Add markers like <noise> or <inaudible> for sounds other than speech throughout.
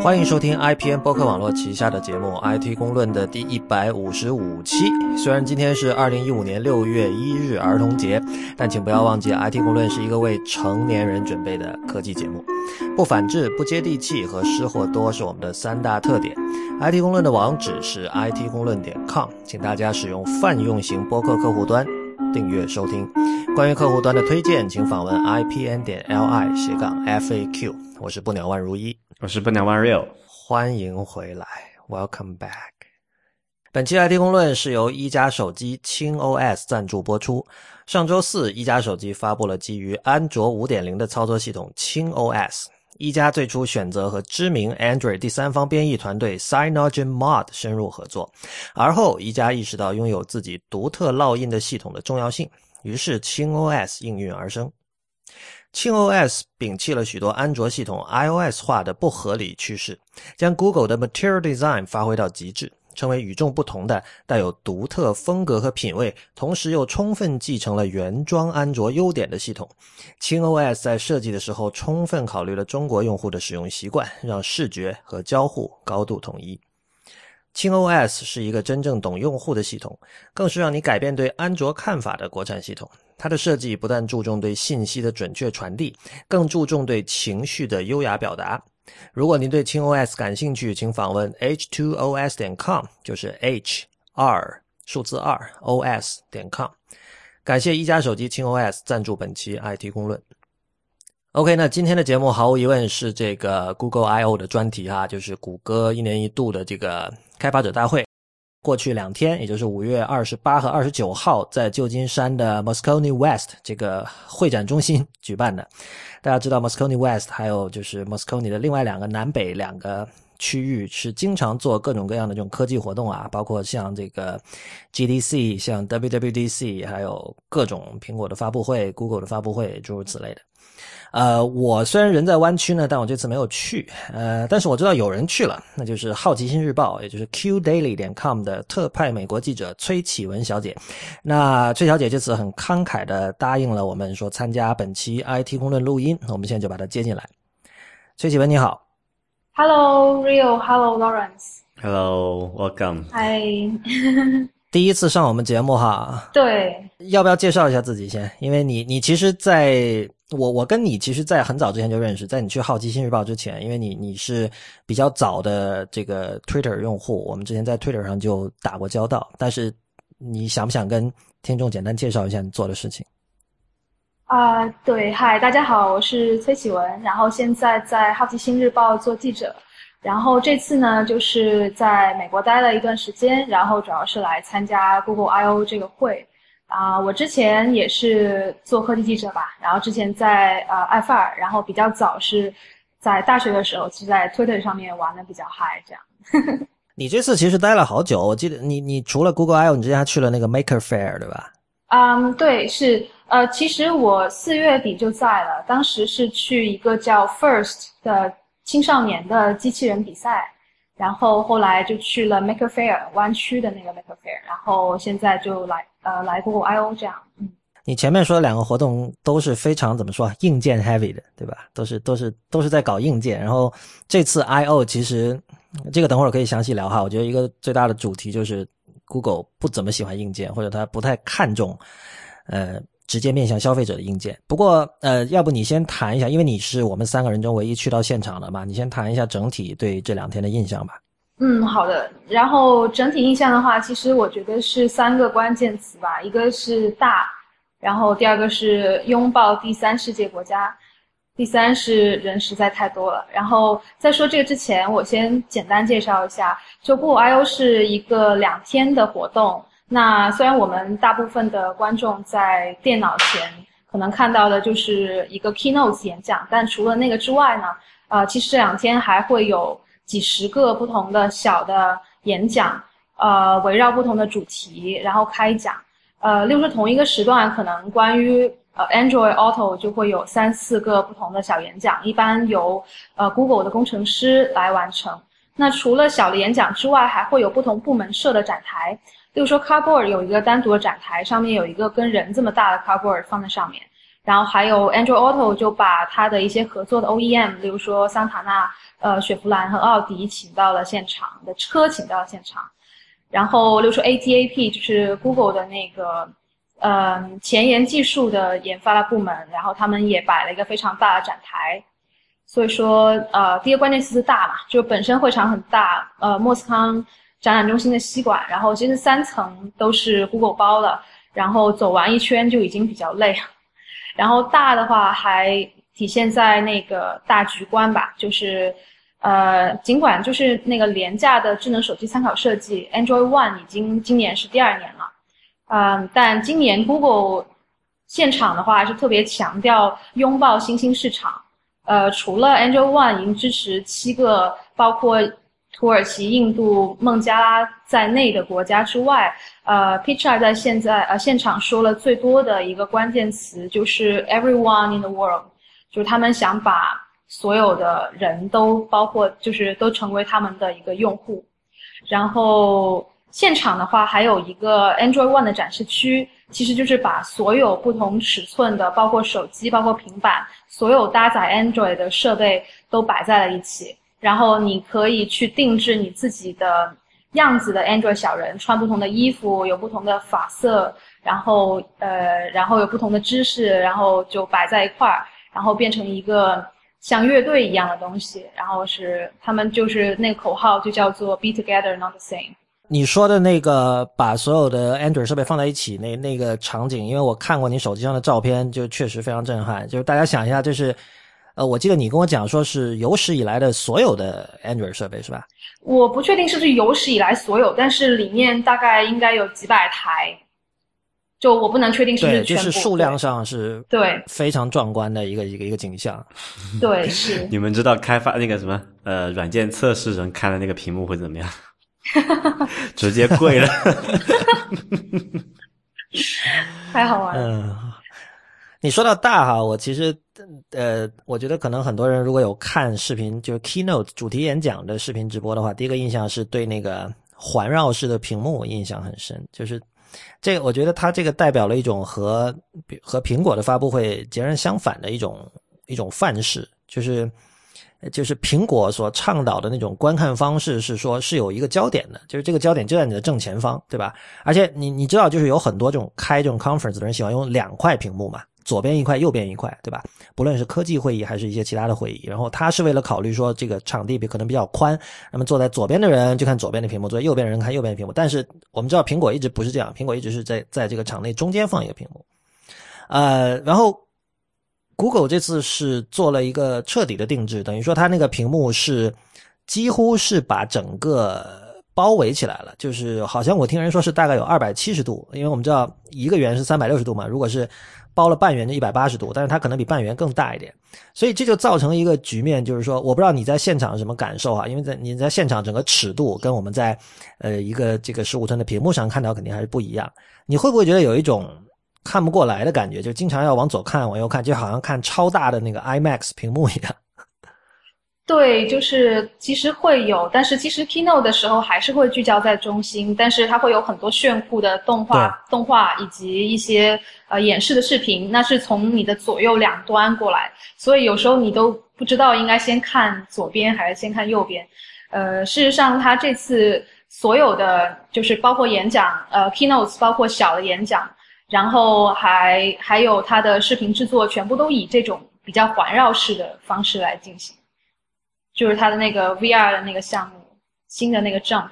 欢迎收听 IPN 播客网络旗下的节目《IT 公论》的第一百五十五期。虽然今天是二零一五年六月一日儿童节，但请不要忘记，IT 公论是一个为成年人准备的科技节目。不反制、不接地气和失货多是我们的三大特点。IT 公论的网址是 IT 公论点 com，请大家使用泛用型播客客户端订阅收听。关于客户端的推荐，请访问 IPN 点 LI 斜杠 FAQ。我是不鸟万如一。我是笨鸟 One Real，欢迎回来，Welcome back。本期 IT 公论是由一加手机轻 OS 赞助播出。上周四，一加手机发布了基于安卓5.0的操作系统轻 OS。一加最初选择和知名 Android 第三方编译团队 s y n o g e n Mod 深入合作，而后一加意识到拥有自己独特烙印的系统的重要性，于是轻 OS 应运而生。轻 OS 摒弃了许多安卓系统 iOS 化的不合理趋势，将 Google 的 Material Design 发挥到极致，成为与众不同的、带有独特风格和品味，同时又充分继承了原装安卓优点的系统。轻 OS 在设计的时候充分考虑了中国用户的使用习惯，让视觉和交互高度统一。轻 OS 是一个真正懂用户的系统，更是让你改变对安卓看法的国产系统。它的设计不但注重对信息的准确传递，更注重对情绪的优雅表达。如果您对轻 OS 感兴趣，请访问 h2os 点 com，就是 h 二数字二 os 点 com。感谢一加手机轻 OS 赞助本期 IT 公论。OK，那今天的节目毫无疑问是这个 Google I/O 的专题哈，就是谷歌一年一度的这个开发者大会。过去两天，也就是五月二十八和二十九号，在旧金山的 Moscone West 这个会展中心举办的。大家知道 Moscone West，还有就是 Moscone 的另外两个南北两个区域，是经常做各种各样的这种科技活动啊，包括像这个 GDC、像 WWDC，还有各种苹果的发布会、Google 的发布会，诸如此类的。呃，我虽然人在湾区呢，但我这次没有去。呃，但是我知道有人去了，那就是《好奇心日报》，也就是 QDaily 点 com 的特派美国记者崔启文小姐。那崔小姐这次很慷慨的答应了我们，说参加本期 IT 公论录音。那我们现在就把她接进来。崔启文，你好。Hello Rio。Hello Lawrence。Hello Welcome。Hi。<laughs> 第一次上我们节目哈。对。要不要介绍一下自己先？因为你，你其实在。我我跟你其实，在很早之前就认识，在你去好奇心日报之前，因为你你是比较早的这个 Twitter 用户，我们之前在 Twitter 上就打过交道。但是，你想不想跟听众简单介绍一下你做的事情？啊，对，嗨，大家好，我是崔启文，然后现在在好奇心日报做记者，然后这次呢，就是在美国待了一段时间，然后主要是来参加 Google I/O 这个会。啊，我之前也是做科技记者吧，然后之前在呃爱范儿，然后比较早是在大学的时候，是在 Twitter 上面玩的比较嗨，这样。<laughs> 你这次其实待了好久，我记得你你除了 Google I/O，你之前还去了那个 Maker Fair，对吧？嗯，对，是呃，其实我四月底就在了，当时是去一个叫 First 的青少年的机器人比赛。然后后来就去了 Maker Fair 湾区的那个 Maker Fair，然后现在就来呃来 Google I/O 这样。嗯，你前面说的两个活动都是非常怎么说硬件 heavy 的，对吧？都是都是都是在搞硬件。然后这次 I/O 其实这个等会儿可以详细聊哈。我觉得一个最大的主题就是 Google 不怎么喜欢硬件，或者他不太看重呃。直接面向消费者的硬件。不过，呃，要不你先谈一下，因为你是我们三个人中唯一去到现场的嘛，你先谈一下整体对这两天的印象吧。嗯，好的。然后整体印象的话，其实我觉得是三个关键词吧，一个是大，然后第二个是拥抱第三世界国家，第三是人实在太多了。然后在说这个之前，我先简单介绍一下，就 Google I/O 是一个两天的活动。那虽然我们大部分的观众在电脑前可能看到的就是一个 keynote 演讲，但除了那个之外呢，呃，其实这两天还会有几十个不同的小的演讲，呃，围绕不同的主题然后开讲，呃，例如说同一个时段可能关于呃 Android Auto 就会有三四个不同的小演讲，一般由呃 Google 的工程师来完成。那除了小的演讲之外，还会有不同部门设的展台。例如说 Carboard 有一个单独的展台，上面有一个跟人这么大的 Carboard 放在上面。然后还有 Android Auto 就把它的一些合作的 OEM，比如说桑塔纳、呃雪佛兰和奥迪请到了现场的车请到了现场，然后例如说 ATAP 就是 Google 的那个呃前沿技术的研发的部门，然后他们也摆了一个非常大的展台。所以说，呃，第一个关键词是大嘛，就本身会场很大，呃，莫斯康展览中心的西馆，然后其实三层都是 Google 包的，然后走完一圈就已经比较累。然后大的话还体现在那个大局观吧，就是，呃，尽管就是那个廉价的智能手机参考设计 Android One 已经今年是第二年了，嗯，但今年 Google 现场的话是特别强调拥抱新兴市场，呃，除了 Android One 已经支持七个包括土耳其、印度、孟加拉在内的国家之外。呃 p i c h a 在现在呃现场说了最多的一个关键词就是 everyone in the world，就是他们想把所有的人都包括，就是都成为他们的一个用户。然后现场的话还有一个 Android One 的展示区，其实就是把所有不同尺寸的，包括手机、包括平板，所有搭载 Android 的设备都摆在了一起，然后你可以去定制你自己的。样子的 Android 小人穿不同的衣服，有不同的发色，然后呃，然后有不同的姿势，然后就摆在一块儿，然后变成一个像乐队一样的东西。然后是他们就是那个口号就叫做 “Be together, not the same”。你说的那个把所有的 Android 设备放在一起那那个场景，因为我看过你手机上的照片，就确实非常震撼。就是大家想一下，就是。呃，我记得你跟我讲说是有史以来的所有的 Android 设备是吧？我不确定是不是有史以来所有，但是里面大概应该有几百台，就我不能确定是不是全部。就是数量上是对非常壮观的一个一个一个景象。对，是。你们知道开发那个什么呃软件测试人看的那个屏幕会怎么样？<laughs> 直接跪了。<laughs> 太好玩了。嗯，你说到大哈，我其实。呃，我觉得可能很多人如果有看视频，就是 keynote 主题演讲的视频直播的话，第一个印象是对那个环绕式的屏幕印象很深。就是这，我觉得它这个代表了一种和和苹果的发布会截然相反的一种一种范式，就是就是苹果所倡导的那种观看方式是说是有一个焦点的，就是这个焦点就在你的正前方，对吧？而且你你知道，就是有很多这种开这种 conference 的人喜欢用两块屏幕嘛。左边一块，右边一块，对吧？不论是科技会议还是一些其他的会议，然后他是为了考虑说这个场地比可能比较宽，那么坐在左边的人就看左边的屏幕，坐在右边的人看右边的屏幕。但是我们知道苹果一直不是这样，苹果一直是在在这个场内中间放一个屏幕。呃，然后 Google 这次是做了一个彻底的定制，等于说它那个屏幕是几乎是把整个包围起来了，就是好像我听人说是大概有二百七十度，因为我们知道一个圆是三百六十度嘛，如果是。包了半圆就一百八十度，但是它可能比半圆更大一点，所以这就造成一个局面，就是说，我不知道你在现场什么感受啊？因为在你在现场整个尺度跟我们在呃一个这个十五寸的屏幕上看到肯定还是不一样。你会不会觉得有一种看不过来的感觉？就经常要往左看往右看，就好像看超大的那个 IMAX 屏幕一样。对，就是其实会有，但是其实 keynote 的时候还是会聚焦在中心，但是它会有很多炫酷的动画、动画以及一些呃演示的视频，那是从你的左右两端过来，所以有时候你都不知道应该先看左边还是先看右边。呃，事实上，他这次所有的就是包括演讲，呃，keynotes 包括小的演讲，然后还还有他的视频制作，全部都以这种比较环绕式的方式来进行。就是它的那个 VR 的那个项目，新的那个 Jump，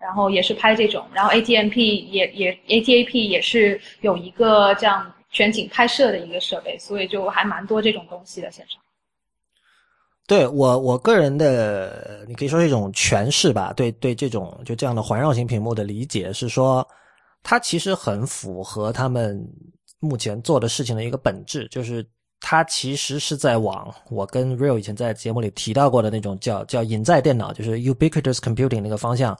然后也是拍这种，然后 ATMP 也也 ATAP 也是有一个这样全景拍摄的一个设备，所以就还蛮多这种东西的现场。对我我个人的，你可以说是一种诠释吧。对对，这种就这样的环绕型屏幕的理解是说，它其实很符合他们目前做的事情的一个本质，就是。它其实是在往我跟 Real 以前在节目里提到过的那种叫叫隐在电脑，就是 ubiquitous computing 那个方向，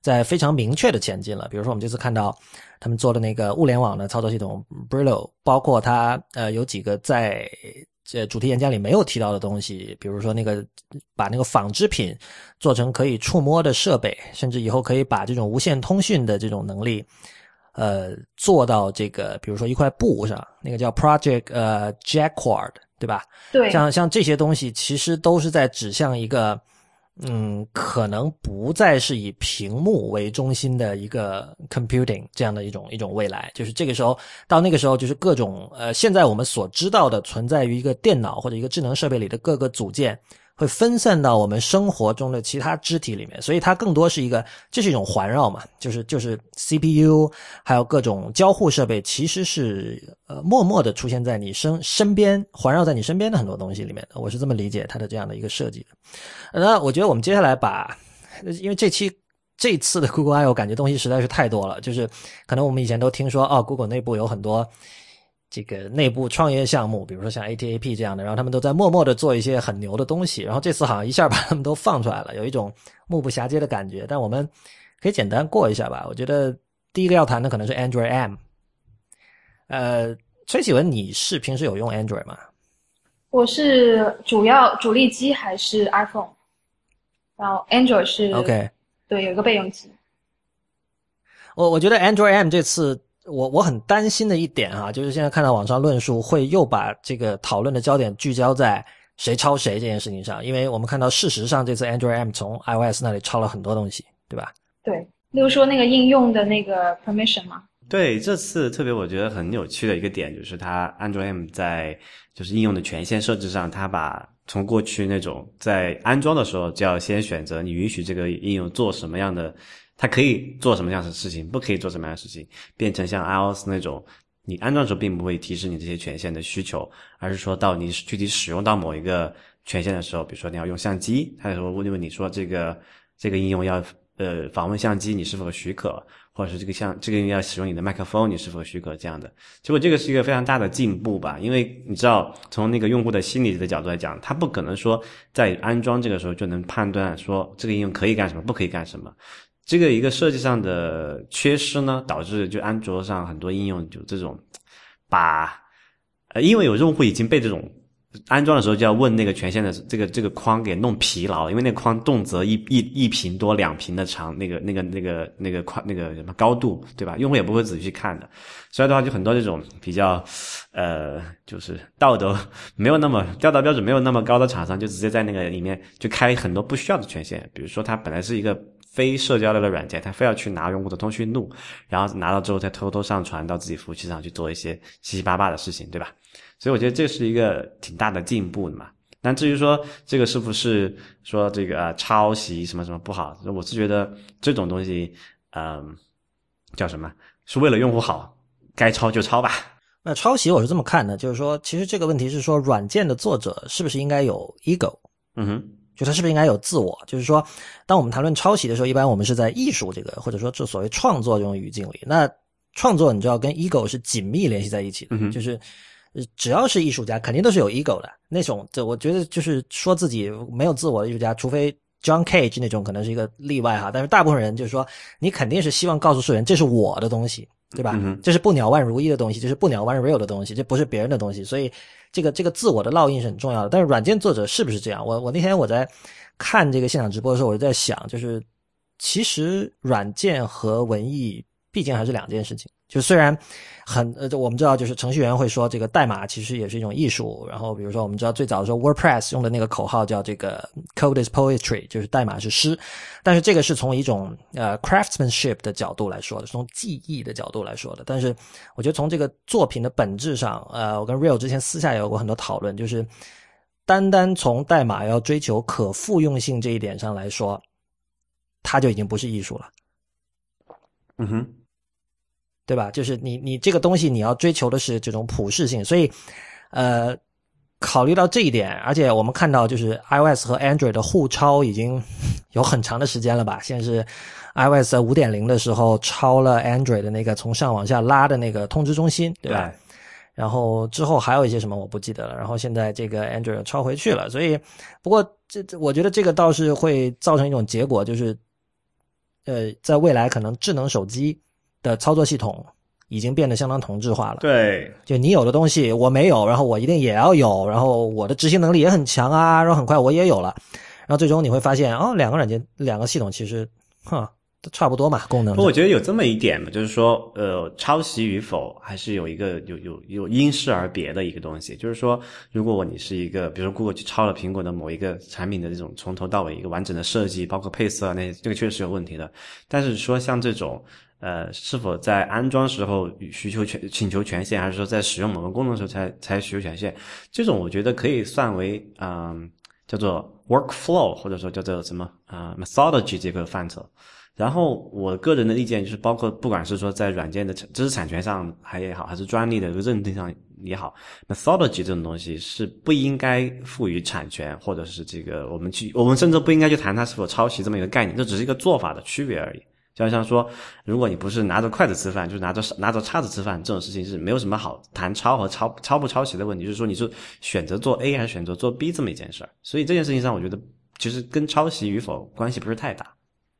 在非常明确的前进了。比如说，我们这次看到他们做的那个物联网的操作系统 Brillo，包括它呃有几个在这主题演讲里没有提到的东西，比如说那个把那个纺织品做成可以触摸的设备，甚至以后可以把这种无线通讯的这种能力。呃做到这个，比如说一块布上，那个叫 Project 呃 Jacquard，对吧？对，像像这些东西，其实都是在指向一个，嗯，可能不再是以屏幕为中心的一个 computing 这样的一种一种未来。就是这个时候到那个时候，就是各种呃，现在我们所知道的存在于一个电脑或者一个智能设备里的各个组件。会分散到我们生活中的其他肢体里面，所以它更多是一个，这是一种环绕嘛，就是就是 CPU，还有各种交互设备，其实是呃默默的出现在你身身边，环绕在你身边的很多东西里面，我是这么理解它的这样的一个设计的。那我觉得我们接下来把，因为这期这次的 Google I/O 感觉东西实在是太多了，就是可能我们以前都听说哦，Google 内部有很多。这个内部创业项目，比如说像 ATAP 这样的，然后他们都在默默的做一些很牛的东西，然后这次好像一下把他们都放出来了，有一种目不暇接的感觉。但我们可以简单过一下吧。我觉得第一个要谈的可能是 Android M。呃，崔启文，你是平时有用 Android 吗？我是主要主力机还是 iPhone，然后 Android 是 OK，对，有一个备用机。我我觉得 Android M 这次。我我很担心的一点哈，就是现在看到网上论述会又把这个讨论的焦点聚焦在谁抄谁这件事情上，因为我们看到事实上这次 Android M 从 iOS 那里抄了很多东西，对吧？对，例如说那个应用的那个 permission 嘛。对，这次特别我觉得很有趣的一个点就是它 Android M 在就是应用的权限设置上，它把从过去那种在安装的时候就要先选择你允许这个应用做什么样的。它可以做什么样的事情，不可以做什么样的事情，变成像 iOS 那种，你安装的时候并不会提示你这些权限的需求，而是说到你具体使用到某一个权限的时候，比如说你要用相机，它就会问问你说这个这个应用要呃访问相机，你是否许可，或者是这个像这个应用要使用你的麦克风，你是否许可这样的。结果这个是一个非常大的进步吧，因为你知道从那个用户的心理的角度来讲，他不可能说在安装这个时候就能判断说这个应用可以干什么，不可以干什么。这个一个设计上的缺失呢，导致就安卓上很多应用就这种，把，呃，因为有用户已经被这种安装的时候就要问那个权限的这个这个框给弄疲劳，因为那框动辄一一一屏多两屏的长，那个那个那个那个宽那个什么高度，对吧？用户也不会仔细去看的，所以的话就很多这种比较，呃，就是道德没有那么道德标准没有那么高的厂商，就直接在那个里面就开很多不需要的权限，比如说它本来是一个。非社交类的软件，他非要去拿用户的通讯录，然后拿到之后再偷偷上传到自己服务器上去做一些七七八八的事情，对吧？所以我觉得这是一个挺大的进步的嘛。但至于说这个是不是说这个抄袭什么什么不好，我是觉得这种东西，嗯，叫什么？是为了用户好，该抄就抄吧。那抄袭我是这么看的，就是说，其实这个问题是说，软件的作者是不是应该有 ego？嗯哼。就他是不是应该有自我？就是说，当我们谈论抄袭的时候，一般我们是在艺术这个或者说这所谓创作这种语境里。那创作你知道跟 ego 是紧密联系在一起的，就是只要是艺术家，肯定都是有 ego 的那种。这我觉得就是说自己没有自我的艺术家，除非 John Cage 那种可能是一个例外哈。但是大部分人就是说，你肯定是希望告诉世人这是我的东西，对吧？这是不鸟万如一的东西，这是不鸟万 real 的东西，这不是别人的东西，所以。这个这个自我的烙印是很重要的，但是软件作者是不是这样？我我那天我在看这个现场直播的时候，我就在想，就是其实软件和文艺毕竟还是两件事情。就虽然很呃，我们知道，就是程序员会说这个代码其实也是一种艺术。然后比如说，我们知道最早的时候，WordPress 用的那个口号叫这个 “Code is poetry”，就是代码是诗。但是这个是从一种呃 craftsmanship 的角度来说的，是从技艺的角度来说的。但是我觉得从这个作品的本质上，呃，我跟 Real 之前私下也有过很多讨论，就是单单从代码要追求可复用性这一点上来说，它就已经不是艺术了。嗯哼。对吧？就是你，你这个东西你要追求的是这种普适性，所以，呃，考虑到这一点，而且我们看到就是 iOS 和 Android 的互抄已经 <laughs> 有很长的时间了吧？现在是 iOS 五点零的时候抄了 Android 的那个从上往下拉的那个通知中心，对吧？然后之后还有一些什么我不记得了。然后现在这个 Android 抄回去了，所以不过这我觉得这个倒是会造成一种结果，就是呃，在未来可能智能手机。的操作系统已经变得相当同质化了。对，就你有的东西我没有，然后我一定也要有，然后我的执行能力也很强啊，然后很快我也有了，然后最终你会发现，哦，两个软件、两个系统其实，哈，都差不多嘛，功能不，。我觉得有这么一点嘛，就是说，呃，抄袭与否还是有一个有有有因势而别的一个东西。就是说，如果你是一个，比如说 Google 去抄了苹果的某一个产品的这种从头到尾一个完整的设计，包括配色啊那些，这个确实有问题的。但是说像这种，呃，是否在安装时候需求权请求权限，还是说在使用某个功能的时候才才需求权限，这种我觉得可以算为嗯、叫做 workflow，或者说叫做什么啊、methodology 这个范畴。然后我个人的意见就是，包括不管是说在软件的知识产权上还也好，还是专利的认定上也好，methodology 这种东西是不应该赋予产权，或者是这个我们去，我们甚至不应该去谈它是否抄袭这么一个概念，这只是一个做法的区别而已。就像说，如果你不是拿着筷子吃饭，就是拿着拿着叉子吃饭，这种事情是没有什么好谈抄和抄抄不抄袭的问题，就是说你是选择做 A 还是选择做 B 这么一件事儿。所以这件事情上，我觉得其实跟抄袭与否关系不是太大。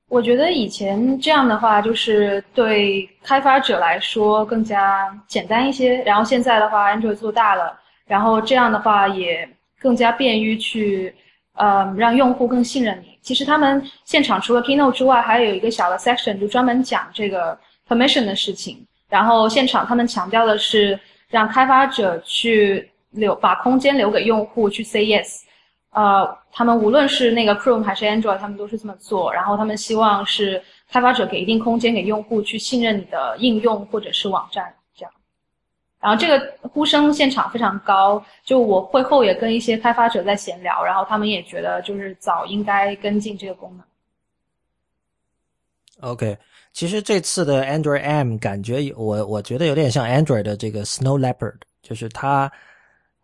我觉得以前这样的话，就是对开发者来说更加简单一些。然后现在的话，Android 做大了，然后这样的话也更加便于去，呃，让用户更信任你。其实他们现场除了 Keynote 之外，还有一个小的 section 就专门讲这个 permission 的事情。然后现场他们强调的是让开发者去留把空间留给用户去 say yes。呃，他们无论是那个 Chrome 还是 Android，他们都是这么做。然后他们希望是开发者给一定空间给用户去信任你的应用或者是网站。然后这个呼声现场非常高，就我会后也跟一些开发者在闲聊，然后他们也觉得就是早应该跟进这个功能。OK，其实这次的 Android M 感觉我我觉得有点像 Android 的这个 Snow Leopard，就是它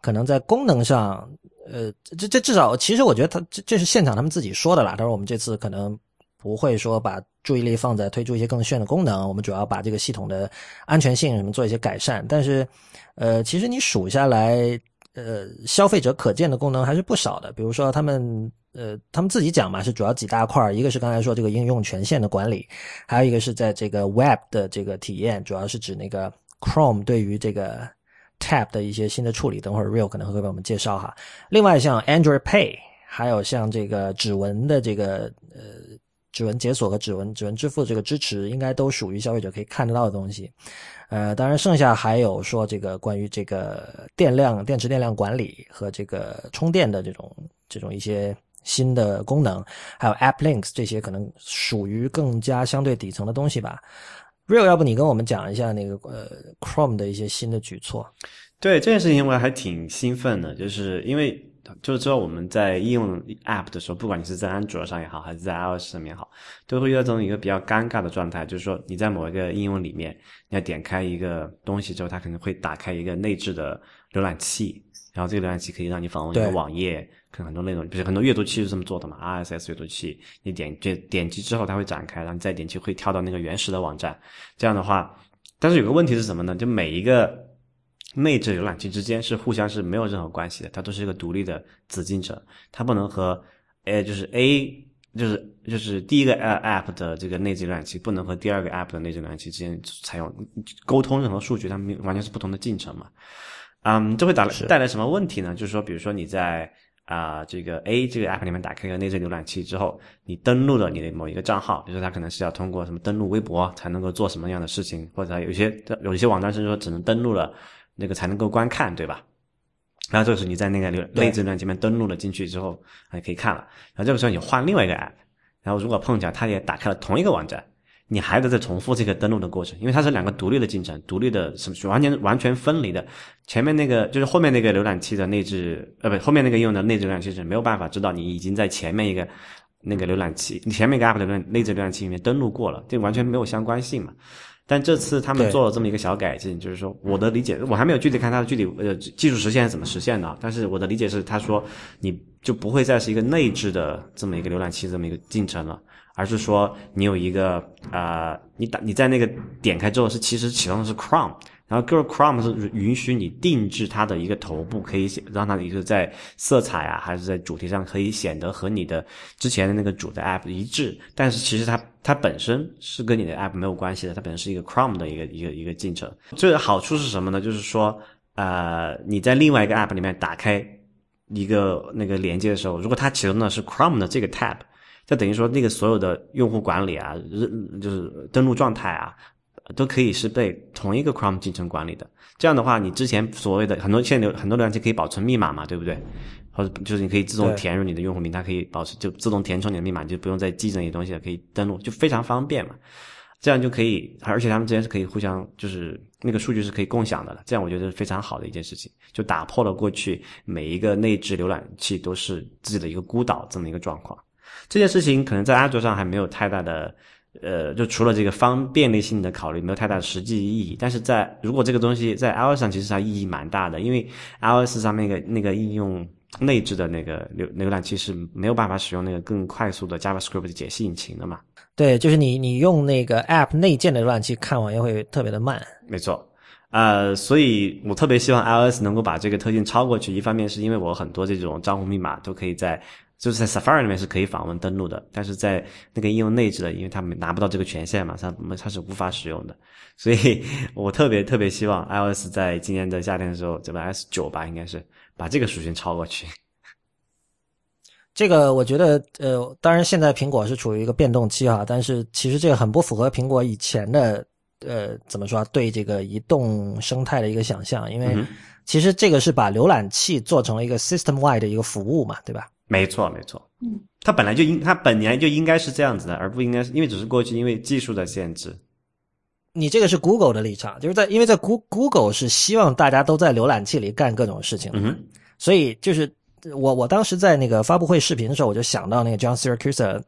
可能在功能上，呃，这这至少其实我觉得它这这是现场他们自己说的啦。他说我们这次可能不会说把注意力放在推出一些更炫的功能，我们主要把这个系统的安全性什么做一些改善。但是，呃，其实你数下来，呃，消费者可见的功能还是不少的。比如说他们。呃，他们自己讲嘛，是主要几大块，一个是刚才说这个应用权限的管理，还有一个是在这个 Web 的这个体验，主要是指那个 Chrome 对于这个 Tab 的一些新的处理。等会儿 Real 可能会给我们介绍哈。另外像 Android Pay，还有像这个指纹的这个呃指纹解锁和指纹指纹支付这个支持，应该都属于消费者可以看得到的东西。呃，当然剩下还有说这个关于这个电量、电池电量管理和这个充电的这种这种一些。新的功能，还有 App Links 这些可能属于更加相对底层的东西吧。Real，要不你跟我们讲一下那个呃 Chrome 的一些新的举措？对这件事情，我还挺兴奋的，就是因为就是知道我们在应用 App 的时候，不管你是在安卓上也好，还是在 iOS 上面也好，都会遇到这种一个比较尴尬的状态，就是说你在某一个应用里面，你要点开一个东西之后，它可能会打开一个内置的浏览器，然后这个浏览器可以让你访问一个网页。看很多内容，比如很多阅读器是这么做的嘛，RSS 阅读器，你点点点击之后它会展开，然后你再点击会跳到那个原始的网站。这样的话，但是有个问题是什么呢？就每一个内置浏览器之间是互相是没有任何关系的，它都是一个独立的子进程，它不能和呃就是 A 就是就是第一个 app 的这个内置浏览器不能和第二个 app 的内置浏览器之间采用沟通任何数据，它们完全是不同的进程嘛。嗯，这会带来带来什么问题呢？就是说，比如说你在啊、呃，这个 A 这个 app 里面打开一个内置浏览器之后，你登录了你的某一个账号，比如说它可能是要通过什么登录微博才能够做什么样的事情，或者有一些有一些网站是说只能登录了那个才能够观看，对吧？然后这个时候你在那个内置浏览器里面登录了进去之后，还可以看了。然后这个时候你换另外一个 app，然后如果碰巧它也打开了同一个网站。你还得再重复这个登录的过程，因为它是两个独立的进程，独立的什么完全完全分离的。前面那个就是后面那个浏览器的内置，呃，不，后面那个应用的内置浏览器是没有办法知道你已经在前面一个那个浏览器，你前面一个 app 的内置浏览器里面登录过了，这完全没有相关性嘛。但这次他们做了这么一个小改进，就是说我的理解，我还没有具体看它的具体呃技术实现是怎么实现的，但是我的理解是，他说你就不会再是一个内置的这么一个浏览器这么一个进程了。而是说你有一个呃，你打你在那个点开之后是其实启动的是 Chrome，然后 Chrome 是允许你定制它的一个头部，可以让它一个在色彩啊还是在主题上可以显得和你的之前的那个主的 App 一致，但是其实它它本身是跟你的 App 没有关系的，它本身是一个 Chrome 的一个一个一个进程。这个好处是什么呢？就是说呃你在另外一个 App 里面打开一个那个连接的时候，如果它启动的是 Chrome 的这个 tab。就等于说那个所有的用户管理啊，就是登录状态啊，都可以是被同一个 Chrome 进程管理的。这样的话，你之前所谓的很多现在很多浏览器可以保存密码嘛，对不对？或者就是你可以自动填入你的用户名，它可以保持就自动填充你的密码，就不用再记这些东西了，可以登录，就非常方便嘛。这样就可以，而且他们之间是可以互相，就是那个数据是可以共享的了。这样我觉得是非常好的一件事情，就打破了过去每一个内置浏览器都是自己的一个孤岛这么一个状况。这件事情可能在安卓上还没有太大的，呃，就除了这个方便利性的考虑，没有太大的实际意义。但是在如果这个东西在 iOS 上，其实它意义蛮大的，因为 iOS 上那个那个应用内置的那个浏浏览器是没有办法使用那个更快速的 JavaScript 解析引擎的嘛。对，就是你你用那个 App 内建的浏览器看网页会特别的慢。没错，呃，所以我特别希望 iOS 能够把这个特性超过去。一方面是因为我很多这种账户密码都可以在就是在 Safari 里面是可以访问登录的，但是在那个应用内置的，因为他们拿不到这个权限嘛，它它是无法使用的。所以我特别特别希望 iOS 在今年的夏天的时候，这个 S 九吧，应该是把这个属性超过去。<laughs> 这个我觉得，呃，当然现在苹果是处于一个变动期哈，但是其实这个很不符合苹果以前的，呃，怎么说对这个移动生态的一个想象，因为其实这个是把浏览器做成了一个 system wide 的一个服务嘛，对吧？没错，没错。嗯，它本来就应，它本来就应该是这样子的，而不应该是因为只是过去因为技术的限制。你这个是 Google 的立场，就是在因为在 Google 是希望大家都在浏览器里干各种事情，嗯，所以就是。我我当时在那个发布会视频的时候，我就想到那个 John Siracusa，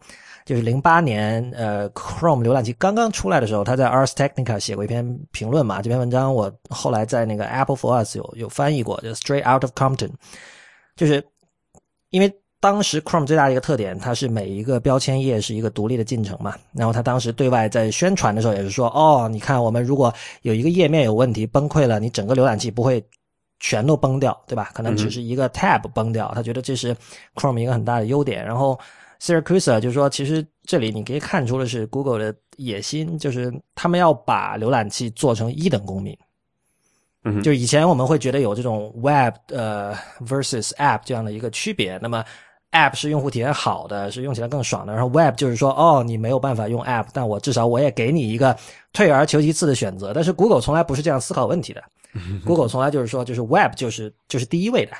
就是零八年呃 Chrome 浏览器刚刚出来的时候，他在 Ars Technica 写过一篇评论嘛。这篇文章我后来在那个 Apple for Us 有有翻译过，就 Straight Out of Compton，就是因为当时 Chrome 最大的一个特点，它是每一个标签页是一个独立的进程嘛。然后他当时对外在宣传的时候也是说，哦，你看我们如果有一个页面有问题崩溃了，你整个浏览器不会。全都崩掉，对吧？可能只是一个 tab 崩掉，他觉得这是 Chrome 一个很大的优点。然后 Siracusa 就是说，其实这里你可以看出的是 Google 的野心，就是他们要把浏览器做成一等公民。嗯，就以前我们会觉得有这种 Web 呃 versus App 这样的一个区别。那么 App 是用户体验好的，是用起来更爽的。然后 Web 就是说，哦，你没有办法用 App，但我至少我也给你一个退而求其次的选择。但是 Google 从来不是这样思考问题的。<laughs> Google 从来就是说，就是 Web 就是就是第一位的，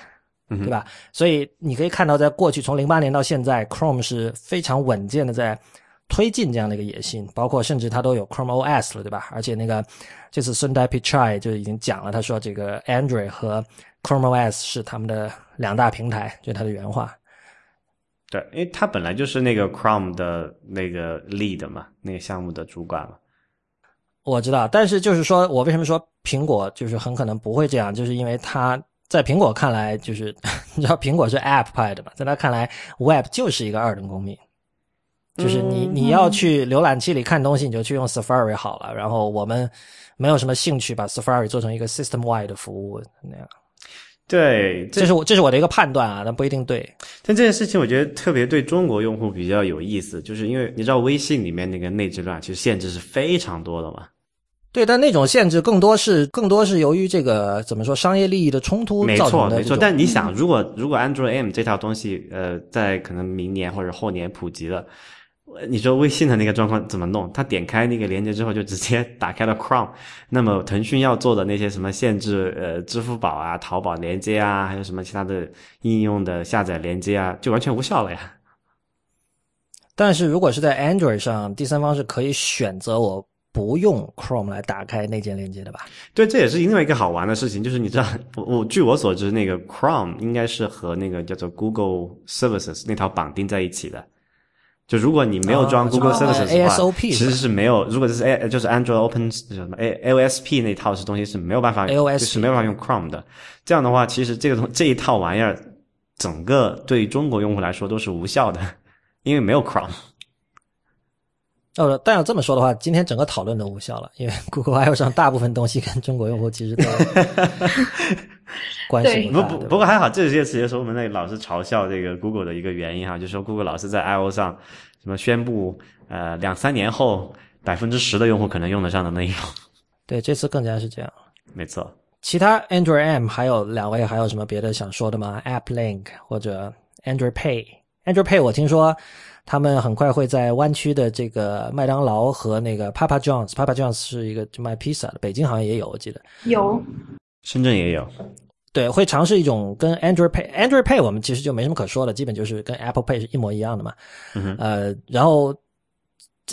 对吧？所以你可以看到，在过去从零八年到现在，Chrome 是非常稳健的在推进这样的一个野心，包括甚至它都有 Chrome OS 了，对吧？而且那个这次 Sundar Pichai 就已经讲了，他说这个 Android 和 Chrome OS 是他们的两大平台，就他的原话。对，因为他本来就是那个 Chrome 的那个 lead 嘛，那个项目的主管嘛。我知道，但是就是说我为什么说苹果就是很可能不会这样，就是因为它在苹果看来，就是 <laughs> 你知道苹果是 App 派的嘛，在他看来，Web 就是一个二等公民，就是你你要去浏览器里看东西，你就去用 Safari 好了。然后我们没有什么兴趣把 Safari 做成一个 System wide 的服务那样。对，这是我这是我的一个判断啊，但不一定对。但这件事情我觉得特别对中国用户比较有意思，就是因为你知道微信里面那个内置浏览器限制是非常多的嘛。对，但那种限制更多是更多是由于这个怎么说商业利益的冲突造成的。没错，没错。但你想，如果如果 Android M 这套东西，呃，在可能明年或者后年普及了，你说微信的那个状况怎么弄？他点开那个链接之后，就直接打开了 Chrome，那么腾讯要做的那些什么限制，呃，支付宝啊、淘宝连接啊，还有什么其他的应用的下载连接啊，就完全无效了呀。但是如果是在 Android 上，第三方是可以选择我。不用 Chrome 来打开内建链接的吧？对，这也是另外一个好玩的事情，就是你知道，我我据我所知，那个 Chrome 应该是和那个叫做 Google Services 那套绑定在一起的。就如果你没有装 Google Services 的话，其实是没有。如果这是 A 就是 Android Open 叫什么 A OSP 那套是东西是没有办法，就是没有办法用 Chrome 的。这样的话，其实这个东这一套玩意儿，整个对中国用户来说都是无效的，因为没有 Chrome。哦，但要这么说的话，今天整个讨论都无效了，因为 <laughs> Google I/O 上大部分东西跟中国用户其实都 <laughs> 关系不不不过还好，这些词也是我们那老是嘲笑这个 Google 的一个原因哈，就是说 Google 老是在 I/O 上什么宣布呃两三年后百分之十的用户可能用得上的内容。对，这次更加是这样。<laughs> 没错。其他 Android M 还有两位还有什么别的想说的吗？App Link 或者 Android Pay？Android Pay 我听说他们很快会在湾区的这个麦当劳和那个 Papa John's，Papa John's 是一个卖披萨的，北京好像也有，我记得。有，深圳也有。对，会尝试一种跟 Android Pay，Android Pay 我们其实就没什么可说的，基本就是跟 Apple Pay 是一模一样的嘛。嗯呃，然后，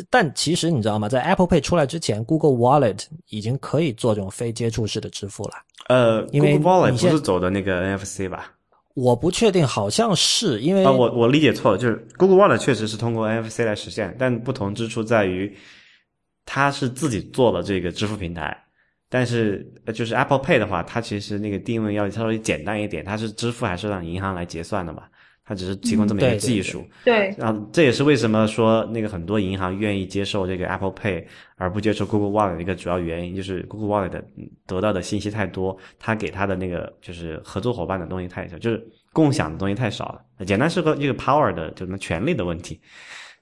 但其实你知道吗？在 Apple Pay 出来之前，Google Wallet 已经可以做这种非接触式的支付了。呃，因为 Google Wallet 不是走的那个 NFC 吧？我不确定，好像是因为啊，我我理解错了，就是 Google Wallet 确实是通过 NFC 来实现，但不同之处在于，它是自己做了这个支付平台，但是呃就是 Apple Pay 的话，它其实那个定位要稍微简单一点，它是支付还是让银行来结算的嘛？它只是提供这么一个嗯对对技术。对，然后这也是为什么说那个很多银行愿意接受这个 Apple Pay 而不接受 Google Wallet 的一个主要原因，就是 Google Wallet 得到的信息太多，它给它的那个就是合作伙伴的东西太少，就是共享的东西太少了。简单是个一个 power 的就什么权利的问题。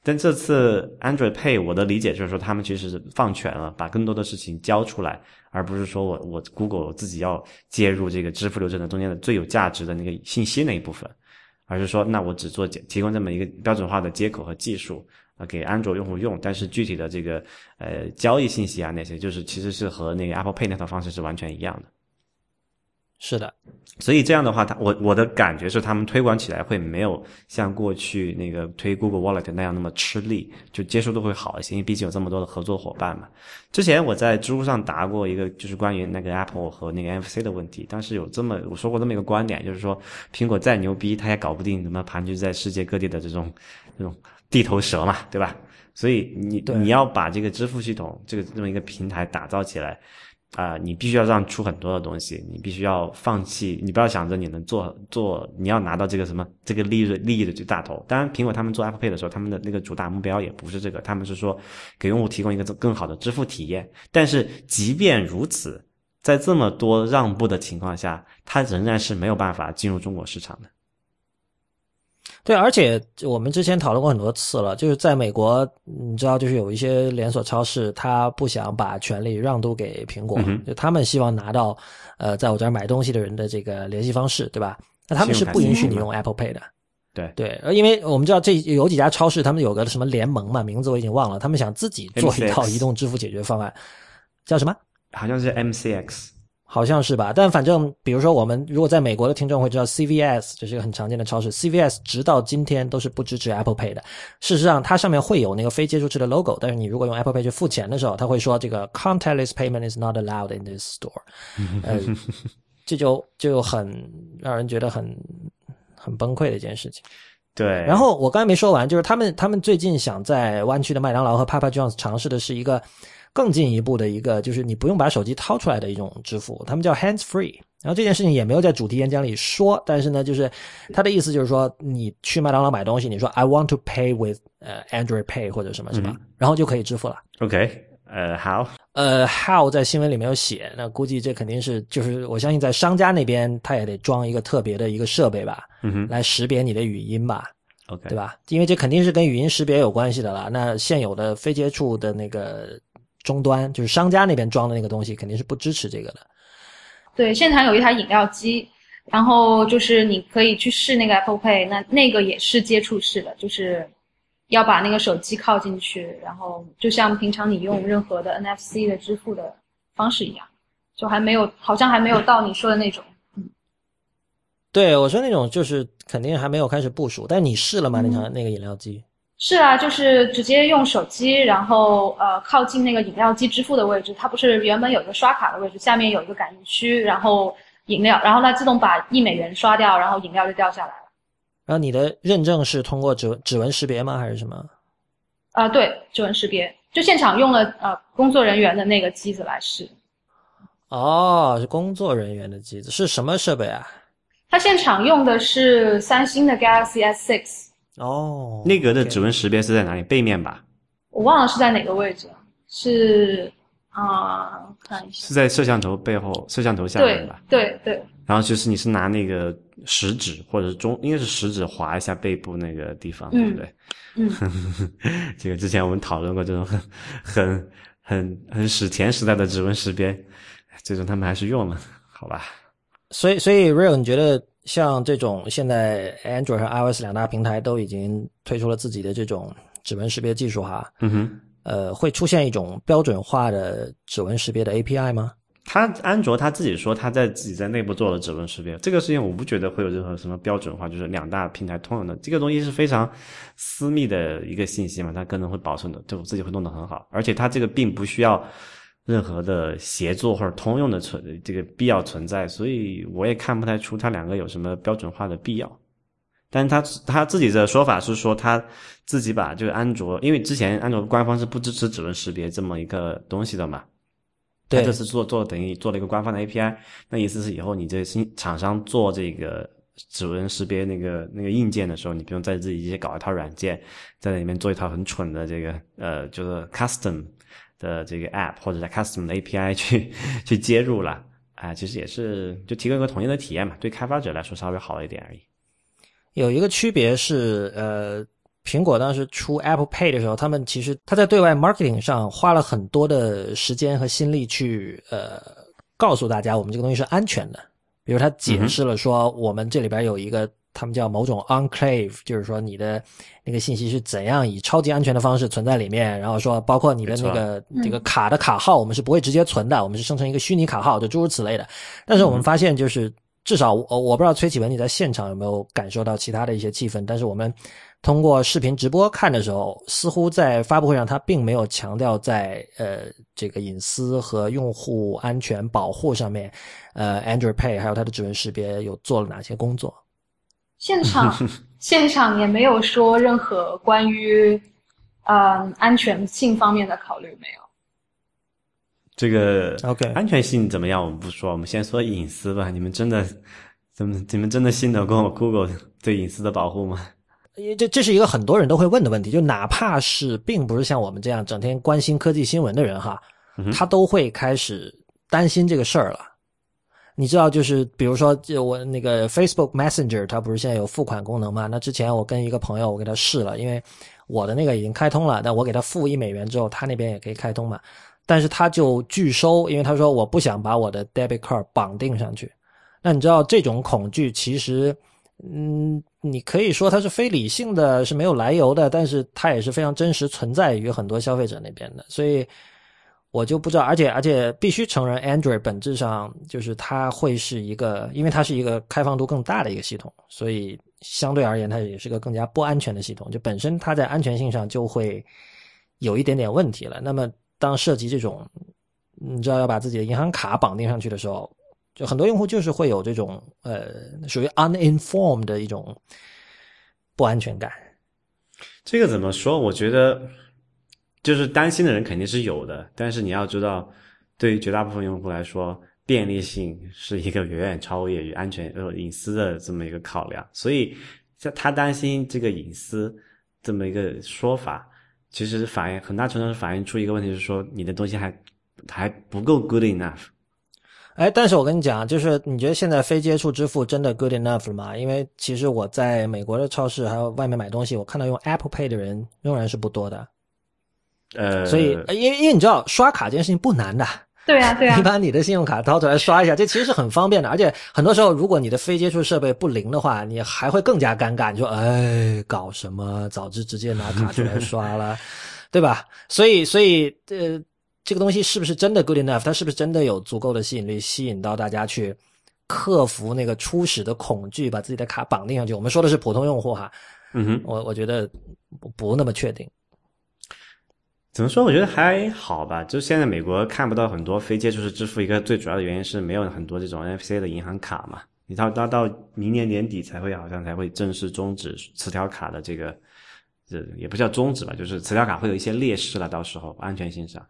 但这次 Android Pay 我的理解就是说，他们其实是放权了，把更多的事情交出来，而不是说我我 Google 我自己要介入这个支付流程的中间的最有价值的那个信息那一部分。而是说，那我只做提供这么一个标准化的接口和技术啊，给安卓用户用，但是具体的这个呃交易信息啊那些，就是其实是和那个 Apple Pay 那套方式是完全一样的。是的，所以这样的话，他我我的感觉是，他们推广起来会没有像过去那个推 Google Wallet 那样那么吃力，就接受度会好一些，因为毕竟有这么多的合作伙伴嘛。之前我在知乎上答过一个，就是关于那个 Apple 和那个 NFC 的问题，当时有这么我说过这么一个观点，就是说苹果再牛逼，它也搞不定什么盘踞在世界各地的这种这种地头蛇嘛，对吧？所以你你要把这个支付系统这个这么一个平台打造起来。啊、你必须要让出很多的东西，你必须要放弃，你不要想着你能做做，你要拿到这个什么这个利润利益的最大头。当然，苹果他们做 Apple Pay 的时候，他们的那个主打目标也不是这个，他们是说给用户提供一个更好的支付体验。但是即便如此，在这么多让步的情况下，它仍然是没有办法进入中国市场的。对，而且我们之前讨论过很多次了，就是在美国，你知道，就是有一些连锁超市，他不想把权利让渡给苹果，嗯就他们希望拿到，呃，在我这儿买东西的人的这个联系方式，对吧？那他们是不允许你用 Apple Pay 的。对对，呃因为我们知道这有几家超市，他们有个什么联盟嘛，名字我已经忘了，他们想自己做一套移动支付解决方案，叫什么？好像是 MCX，好像是吧，但反正比如说我们如果在美国的听众会知道，CVS 这是一个很常见的超市，CVS 直到今天都是不支持 Apple Pay 的。事实上，它上面会有那个非接触式的 logo，但是你如果用 Apple Pay 去付钱的时候，它会说这个 contactless payment is not allowed in this store。<laughs> 呃，这就就很让人觉得很很崩溃的一件事情。对，然后我刚才没说完，就是他们他们最近想在湾区的麦当劳和 Papa John's 尝试的是一个更进一步的一个，就是你不用把手机掏出来的一种支付，他们叫 Hands Free。然后这件事情也没有在主题演讲里说，但是呢，就是他的意思就是说，你去麦当劳买东西，你说 I want to pay with 呃 Android Pay 或者什么什么，然后就可以支付了。OK，呃，好，呃，How 在新闻里没有写，那估计这肯定是就是我相信在商家那边他也得装一个特别的一个设备吧，嗯哼来识别你的语音吧。，OK，对吧？因为这肯定是跟语音识别有关系的啦。那现有的非接触的那个终端，就是商家那边装的那个东西，肯定是不支持这个的。对，现场有一台饮料机，然后就是你可以去试那个 Apple Pay，那那个也是接触式的，就是要把那个手机靠进去，然后就像平常你用任何的 NFC 的支付的方式一样，就还没有，好像还没有到你说的那种。对我说那种就是肯定还没有开始部署，但你试了吗？那台那个饮料机？是啊，就是直接用手机，然后呃靠近那个饮料机支付的位置，它不是原本有一个刷卡的位置，下面有一个感应区，然后饮料，然后它自动把一美元刷掉，然后饮料就掉下来了。然后你的认证是通过指指纹识别吗？还是什么？啊、对，指纹识别，就现场用了呃工作人员的那个机子来试。哦，是工作人员的机子，是什么设备啊？他现场用的是三星的 Galaxy S6，哦，那个的指纹识别是在哪里？背面吧？我忘了是在哪个位置，是啊、看一下，是在摄像头背后，摄像头下面吧？对对，然后就是你是拿那个食指或者是中，应该是食指划一下背部那个地方，对不对？嗯，<laughs> 这个之前我们讨论过这种很很很很史前时代的指纹识别，最终他们还是用了，好吧？所以所以 Real，你觉得像这种现在 Android 和 iOS 两大平台都已经推出了自己的这种指纹识别技术哈，嗯哼，呃，会出现一种标准化的指纹识别的 API 吗？他安卓他自己说他在自己在内部做了指纹识别，这个事情我不觉得会有任何什么标准化，就是两大平台通用的，这个东西是非常私密的一个信息嘛，它可能会保存的，就自己会弄得很好，而且它这个并不需要任何的协作或者通用的存这个必要存在，所以我也看不太出它两个有什么标准化的必要。但是他他自己的说法是说他自己把这个安卓，因为之前安卓官方是不支持指纹识别这么一个东西的嘛。他对这次做做等于做了一个官方的 API，那意思是以后你这新厂商做这个指纹识别那个那个硬件的时候，你不用再自己去搞一套软件，在里面做一套很蠢的这个呃就是 custom 的这个 app 或者在 custom 的 API 去 <laughs> 去接入了。啊，其实也是就提供一个统一的体验嘛，对开发者来说稍微好一点而已。有一个区别是，呃，苹果当时出 Apple Pay 的时候，他们其实他在对外 marketing 上花了很多的时间和心力去，呃，告诉大家我们这个东西是安全的。比如他解释了说，我们这里边有一个他们叫某种 enclave，就是说你的那个信息是怎样以超级安全的方式存在里面，然后说包括你的那个这个卡的卡号，我们是不会直接存的，我们是生成一个虚拟卡号，就诸如此类的。但是我们发现就是。至少我我不知道崔启文你在现场有没有感受到其他的一些气氛，但是我们通过视频直播看的时候，似乎在发布会上他并没有强调在呃这个隐私和用户安全保护上面，呃 Android Pay 还有它的指纹识别有做了哪些工作。现场 <laughs> 现场也没有说任何关于嗯安全性方面的考虑，没有。这个 OK 安全性怎么样？我们不说，我们先说隐私吧。你们真的怎么？你们真的信得过 Google 对隐私的保护吗？因 <laughs> 为这这是一个很多人都会问的问题，就哪怕是并不是像我们这样整天关心科技新闻的人哈，他都会开始担心这个事儿了。你知道，就是比如说，就我那个 Facebook Messenger，它不是现在有付款功能吗？那之前我跟一个朋友，我给他试了，因为我的那个已经开通了，但我给他付一美元之后，他那边也可以开通嘛。但是他就拒收，因为他说我不想把我的 debit card 绑定上去。那你知道这种恐惧其实，嗯，你可以说它是非理性的，是没有来由的，但是它也是非常真实存在于很多消费者那边的。所以，我就不知道，而且而且必须承认，Android 本质上就是它会是一个，因为它是一个开放度更大的一个系统，所以相对而言它也是个更加不安全的系统。就本身它在安全性上就会有一点点问题了。那么当涉及这种，你知道要把自己的银行卡绑定上去的时候，就很多用户就是会有这种呃属于 uninformed 的一种不安全感。这个怎么说？我觉得就是担心的人肯定是有的，但是你要知道，对于绝大部分用户来说，便利性是一个远远超越于安全呃隐私的这么一个考量。所以，像他担心这个隐私这么一个说法，其实反映很大程度上反映出一个问题，是说你的东西还还不够 good enough。哎，但是我跟你讲，就是你觉得现在非接触支付真的 good enough 了吗？因为其实我在美国的超市还有外面买东西，我看到用 Apple Pay 的人仍然是不多的。呃，所以，呃因为因为你知道刷卡这件事情不难的，对呀、对呀、<laughs> 你把你的信用卡掏出来刷一下，这其实是很方便的。而且很多时候，如果你的非接触设备不灵的话，你还会更加尴尬。你说，哎，搞什么？早知直接拿卡出来刷了，<laughs> 对吧？所以，所以，呃，这个东西是不是真的 good enough？它是不是真的有足够的吸引力，吸引到大家去克服那个初始的恐惧，把自己的卡绑定上去？我们说的是普通用户哈，嗯哼，我我觉得不不那么确定。怎么说？我觉得还好吧。就现在美国看不到很多非接触式支付，一个最主要的原因是没有很多这种 NFC 的银行卡嘛。你到到到明年年底才会好像才会正式终止磁条卡的这个，这也不叫终止吧，就是磁条卡会有一些劣势了，到时候安全性上。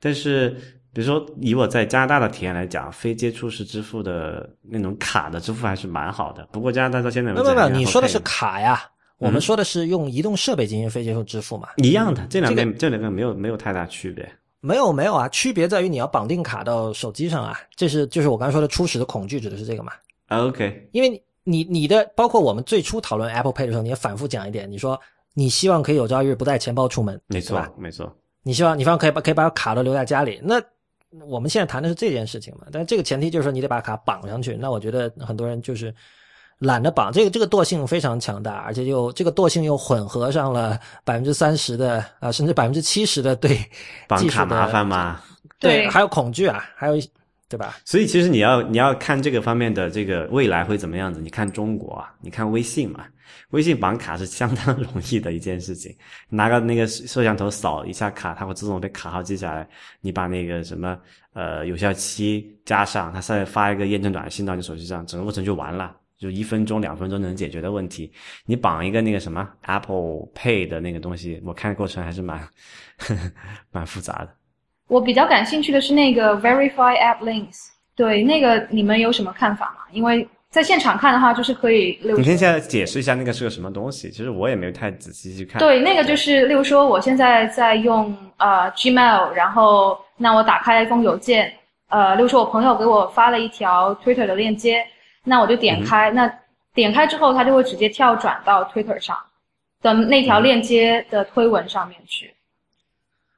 但是比如说以我在加拿大的体验来讲，非接触式支付的那种卡的支付还是蛮好的。不过加拿大到现在没有没有，你说的是卡呀，我们说的是用移动设备进行非接触支付嘛。一样的，这两这边这两个没有没有太大区别。没有没有啊，区别在于你要绑定卡到手机上啊，这是就是我刚才说的初始的恐惧指的是这个嘛。啊 OK，因为你你你的包括我们最初讨论 Apple Pay 的时候，你也反复讲一点，你说你希望可以有朝一日不带钱包出门，没错吧？没错。你希望你希望可以把可以把卡都留在家里，那我们现在谈的是这件事情嘛？但这个前提就是说你得把卡绑上去。那我觉得很多人就是懒得绑，这个这个惰性非常强大，而且又这个惰性又混合上了百分之三十的啊，甚至百分之七十的对绑技术的卡麻烦吗。对还有恐惧啊，还有对吧？所以其实你要你要看这个方面的这个未来会怎么样子。你看中国啊，你看微信嘛，微信绑卡是相当容易的一件事情，拿个那个摄像头扫一下卡，它会自动被卡号记下来。你把那个什么呃有效期加上，它再发一个验证短信到你手机上，整个过程就完了。就一分钟、两分钟能解决的问题，你绑一个那个什么 Apple Pay 的那个东西，我看过程还是蛮 <laughs> 蛮复杂的。我比较感兴趣的是那个 Verify App Links，对那个你们有什么看法吗？因为在现场看的话，就是可以溜你可以现在解释一下那个是个什么东西？其实我也没有太仔细去看。对，那个就是，例如说，我现在在用呃 Gmail，然后那我打开一封邮件，呃，例如说我朋友给我发了一条 Twitter 的链接，那我就点开，那点开之后，它就会直接跳转到 Twitter 上的那条链接的推文上面去。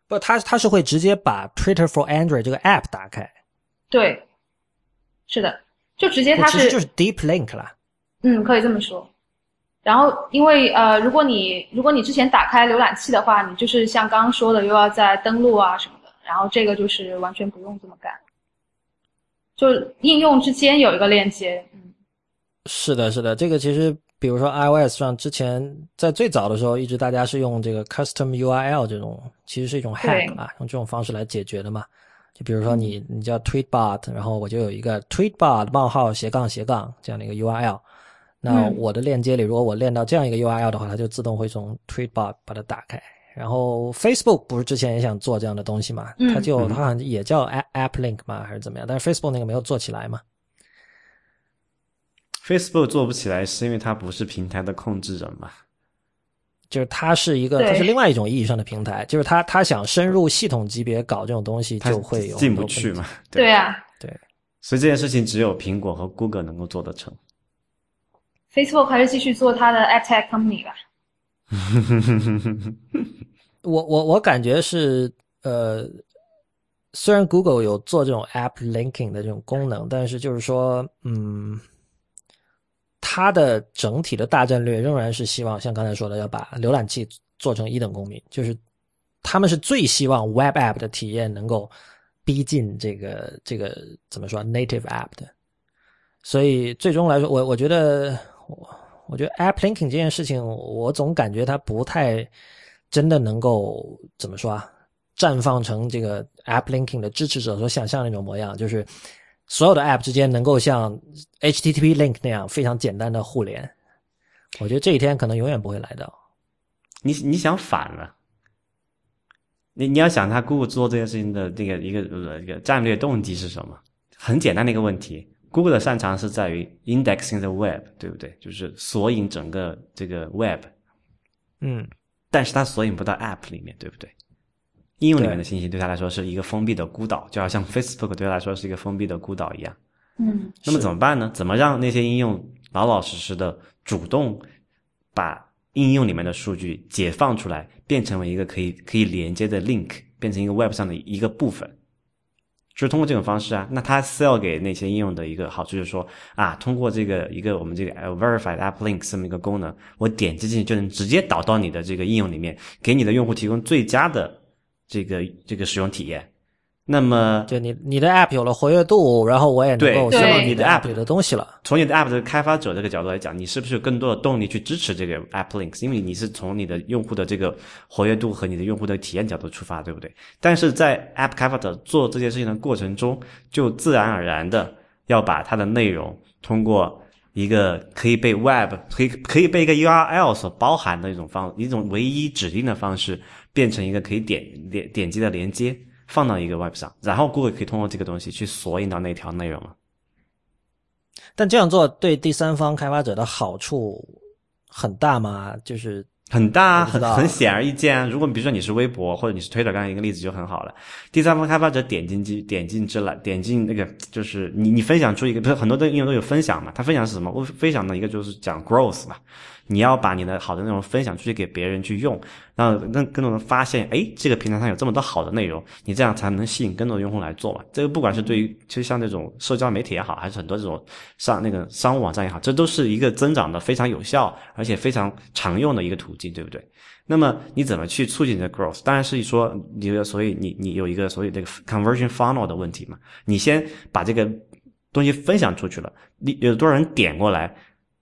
不，它它是会直接把 Twitter for Android 这个 app 打开，对，是的，就直接它是其实就是 Deep Link 啦。嗯，可以这么说。然后，因为呃，如果你如果你之前打开浏览器的话，你就是像刚刚说的，又要再登录啊什么的。然后这个就是完全不用这么干，就应用之间有一个链接。嗯，是的，是的，这个其实比如说 iOS 上之前在最早的时候，一直大家是用这个 Custom URL 这种，其实是一种 hack 啊，用这种方式来解决的嘛。就比如说你你叫 Tweetbot，然后我就有一个 Tweetbot 冒号斜杠斜杠这样的一个 URL。那嗯我的链接里，如果我链到这样一个 URL 的话，它就自动会从 Tweetbot 把它打开。然后 Facebook 不是之前也想做这样的东西嘛？嗯它就嗯它好像也叫 App App Link 嘛，还是怎么样？但是 Facebook 那个没有做起来嘛。Facebook 做不起来，是因为它不是平台的控制人嘛？就是它是一个，对它是另外一种意义上的平台，就是它它想深入系统级别搞这种东西，就会有进不去嘛？对啊对所以这件事情只有苹果和 Google 能够做得成。，Facebook 还是继续做它的 App Tech Company 吧。<laughs> 我我我感觉是呃，虽然 Google 有做这种 App Linking 的这种功能，但是就是说，嗯，它的整体的大战略仍然是希望像刚才说的，要把浏览器做成一等公民，就是他们是最希望 Web App 的体验能够逼近这个这个怎么说 Native App 的，所以最终来说，我我觉得我我觉得 App Linking 这件事情，我总感觉它不太真的能够怎么说啊，绽放成这个 App Linking 的支持者所想象那种模样，就是所有的 App 之间能够像 HTTP Link 那样非常简单的互联。我觉得这一天可能永远不会来到。你你想反了，你你要想他 Google 做这件事情的这个一个呃一个战略动机是什么？很简单的一个问题，Google 的擅长是在于 indexing the web，对不对？就是索引整个这个 web，嗯，但是它索引不到 App 里面，对不对？应用里面的信息对他来说是一个封闭的孤岛，就好像 Facebook 对他来说是一个封闭的孤岛一样。嗯那么怎么办呢？怎么让那些应用老老实实的主动把应用里面的数据解放出来，变成为一个可以可以连接的 link，变成一个 Web 上的一个部分？就是通过这种方式啊，那它 sell 给那些应用的一个好处就是说啊，通过这个一个我们这个 verified app link 这么一个功能，我点击进去就能直接导到你的这个应用里面，给你的用户提供最佳的这个这个使用体验。那么就你你的 App 有了活跃度，然后我也能够对对知道你的 App App 里的东西了。从你的 App 的开发者这个角度来讲，你是不是有更多的动力去支持这个 App Links？因为你是从你的用户的这个活跃度和你的用户的体验角度出发，对不对？但是在 App 开发者做这件事情的过程中，就自然而然的要把它的内容通过一个可以被 Web 可以可以被一个 URL 所包含的一种方一种唯一指定的方式，变成一个可以点点点击的连接。放到一个 Web 上，然后 Google 可以通过这个东西去索引到那条内容了。但这样做对第三方开发者的好处很大吗？就是很大很很显而易见啊。如果比如说你是微博或者你是 Twitter，刚才一个例子就很好了。第三方开发者点进去，点进之来，点进那个就是你你分享出一个，不是很多的应用都有分享嘛？它分享是什么？我分享的一个就是讲 growth 嘛。你要把你的好的内容分享出去给别人去用，让让更多人发现，哎，这个平台上有这么多好的内容，你这样才能吸引更多的用户来做嘛。这个不管是对于就像这种社交媒体也好，还是很多这种上那个商务网站也好，这都是一个增长的非常有效而且非常常用的一个途径，对不对？那么你怎么去促进你的 growth？当然是说你的，所以你你有一个所谓这个 conversion funnel 的问题嘛。你先把这个东西分享出去了，你有多少人点过来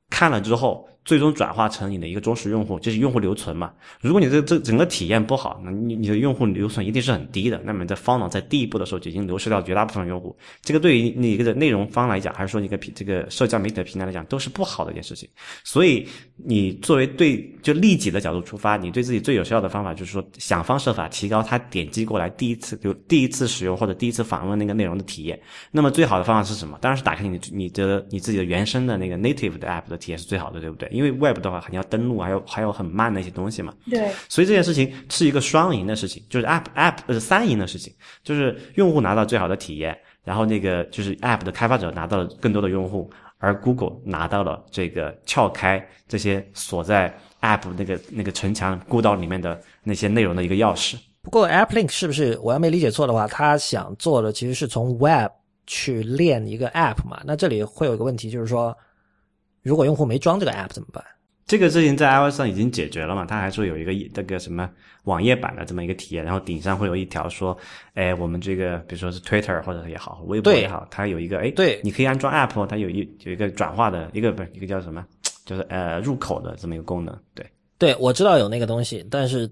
看了之后？最终转化成你的一个忠实用户，就是用户留存嘛。如果你这这整个体验不好，那你你的用户留存一定是很低的。那么在方脑在第一步的时候就已经流失掉绝大部分用户，这个对于你一个内容方来讲，还是说一个这个社交媒体的平台来讲，都是不好的一件事情。所以你作为对就利己的角度出发，你对自己最有效的方法就是说想方设法提高他点击过来第一次就第一次使用或者第一次访问那个内容的体验。那么最好的方法是什么？当然是打开你你的你自己的原生的那个 native 的 app 的体验是最好的，对不对？因为 Web 的话，你要登录，还有还有很慢的一些东西嘛。对。所以这件事情是一个双赢的事情，就是 App App 呃三赢的事情，就是用户拿到最好的体验，然后那个就是 App 的开发者拿到了更多的用户，而 Google 拿到了这个撬开这些锁在 App 那个那个城墙孤岛里面的那些内容的一个钥匙。不过 App Link 是不是我要没理解错的话，他想做的其实是从 Web 去练一个 App 嘛？那这里会有一个问题，就是说，如果用户没装这个 App 怎么办？这个事情在 iOS 上已经解决了嘛？它还说有一个这个什么网页版的这么一个体验，然后顶上会有一条说，哎，我们这个比如说是 Twitter 或者也好，微博也好，它有一个哎，对，你可以安装 App，它有一有一个转化的一个不是一个叫什么，就是呃入口的这么一个功能。对，对我知道有那个东西，但是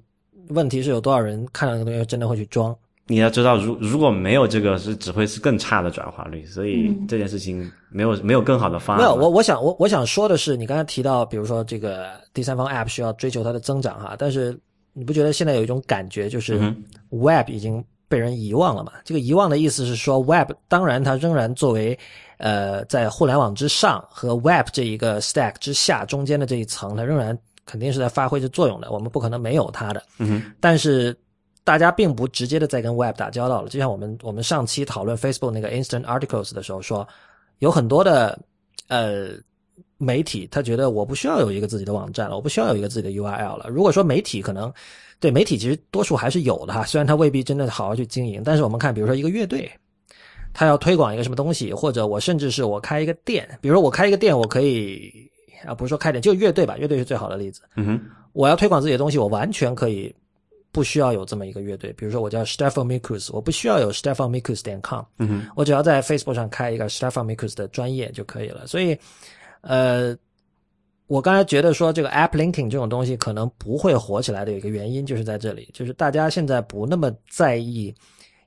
问题是有多少人看到那个东西真的会去装？你要知道，如如果没有这个，是只会是更差的转化率，所以这件事情没有没有更好的方案。没有，我我想我我想说的是，你刚才提到，比如说这个第三方 App 需要追求它的增长哈，但是你不觉得现在有一种感觉，就是 Web 已经被人遗忘了嘛？这个遗忘的意思是说，Web 当然它仍然作为呃在互联网之上和 Web 这一个 Stack 之下中间的这一层，它仍然肯定是在发挥着作用的，我们不可能没有它的。嗯哼，但是。大家并不直接的在跟 Web 打交道了，就像我们我们上期讨论 Facebook 那个 Instant Articles 的时候说，有很多的呃媒体，他觉得我不需要有一个自己的网站了，我不需要有一个自己的 URL 了。如果说媒体可能对媒体其实多数还是有的哈，虽然他未必真的好好去经营，但是我们看，比如说一个乐队，他要推广一个什么东西，或者我甚至是我开一个店，比如说我开一个店，我可以啊，不是说开店，就乐队吧，乐队是最好的例子。嗯哼，我要推广自己的东西，我完全可以。不需要有这么一个乐队，比如说我叫 Stefan Mikus，我不需要有 Stefan Mikus 点 com，嗯哼，我只要在 Facebook 上开一个 Stefan Mikus 的专业就可以了。所以，呃，我刚才觉得说这个 App Linking 这种东西可能不会火起来的，有一个原因就是在这里，就是大家现在不那么在意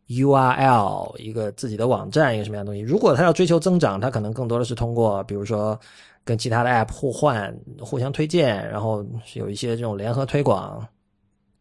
URL 一个自己的网站一个什么样的东西。如果他要追求增长，他可能更多的是通过比如说跟其他的 App 互换、互相推荐，然后有一些这种联合推广。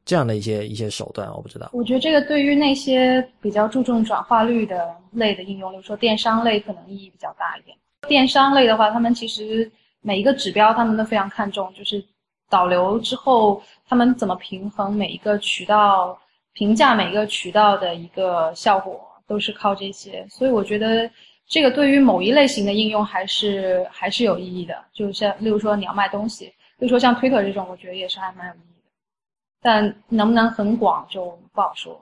这样的一些一些手段，我不知道。我觉得这个对于那些比较注重转化率的类的应用，比如说电商类，可能意义比较大一点。电商类的话，他们其实每一个指标他们都非常看重，就是导流之后他们怎么平衡每一个渠道评价每一个渠道的一个效果，都是靠这些。所以我觉得这个对于某一类型的应用还是还是有意义的。就像例如说你要卖东西，例如说像推特这种，我觉得也是还蛮有意义。但能不能很广就不好说。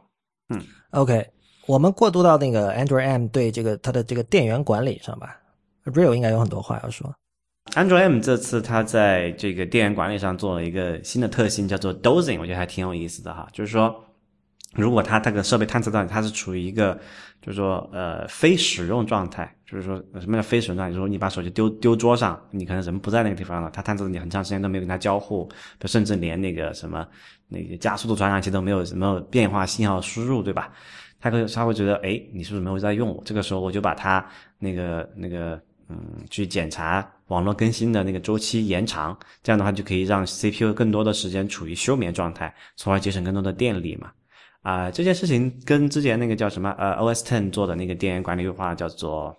嗯，OK，我们过渡到那个 Android M 对这个它的这个电源管理上吧。Real 应该有很多话要说。Android M 这次它在这个电源管理上做了一个新的特性，叫做 Dozing，我觉得还挺有意思的哈。就是说，如果它这个设备探测到它是处于一个就是说呃非使用状态，就是说什么叫非使用状态？就是说你把手机丢丢桌上，你可能人不在那个地方了，它探测你很长时间都没有跟它交互，甚至连那个什么。那个加速度传感器都没有什么变化信号输入，对吧？他会他会觉得，哎，你是不是没有在用？这个时候我就把它那个那个嗯，去检查网络更新的那个周期延长，这样的话就可以让 CPU 更多的时间处于休眠状态，从而节省更多的电力嘛。啊，这件事情跟之前那个叫什么呃 OS Ten 做的那个电源管理优化叫做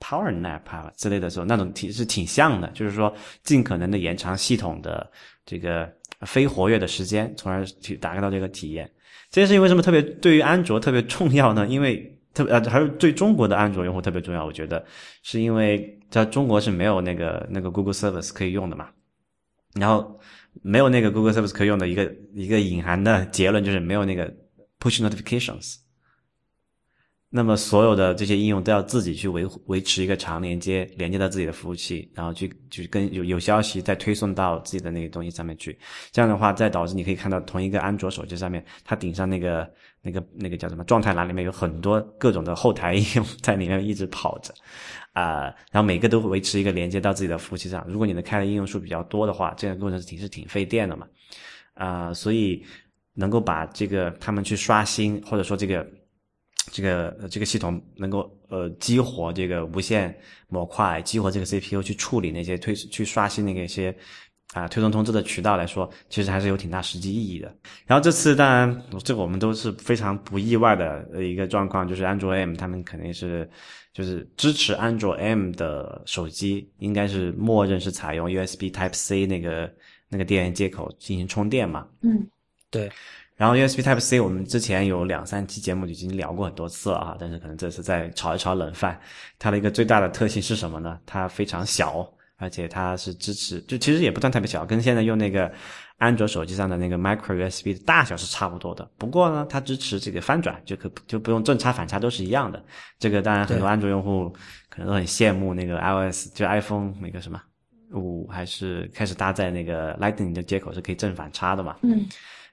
Power Nap 之类的时候，那种挺是挺像的，就是说尽可能的延长系统的这个。非活跃的时间，从而去达到这个体验。这件事情为什么特别对于安卓特别重要呢？因为特呃，还是对中国的安卓用户特别重要。我觉得是因为在中国是没有那个那个 Google Service 可以用的嘛。然后没有那个 Google Service 可以用的一个一个隐含的结论就是没有那个 push notifications。那么所有的这些应用都要自己去维护维持一个长连接，连接到自己的服务器，然后去去跟有有消息再推送到自己的那个东西上面去。这样的话，再导致你可以看到同一个安卓手机上面，它顶上那个 <laughs> 那个那个叫什么状态栏里面有很多各种的后台应用在里面一直跑着，啊、然后每个都会维持一个连接到自己的服务器上。如果你的开的应用数比较多的话，这个过程是挺是挺费电的嘛，啊、所以能够把这个他们去刷新，或者说这个。这个这个系统能够呃激活这个无线模块，激活这个 CPU 去处理那些推去刷新那个一些啊、推送通知的渠道来说，其实还是有挺大实际意义的。然后这次当然这个我们都是非常不意外的一个状况，就是安卓 M 他们肯定是就是支持安卓 M 的手机，应该是默认是采用 USB Type C 那个那个电源接口进行充电嘛。嗯对，然后 USB Type C 我们之前有两三期节目已经聊过很多次了啊，但是可能这次再炒一炒冷饭。它的一个最大的特性是什么呢？它非常小，而且它是支持，就其实也不算特别小，跟现在用那个安卓手机上的那个 Micro USB 的大小是差不多的。不过呢，它支持这个翻转，就可就不用正插反插都是一样的。这个当然很多安卓用户可能都很羡慕那个 iOS，就 iPhone 那个什么五还是开始搭载那个 Lightning 的接口是可以正反插的嘛。嗯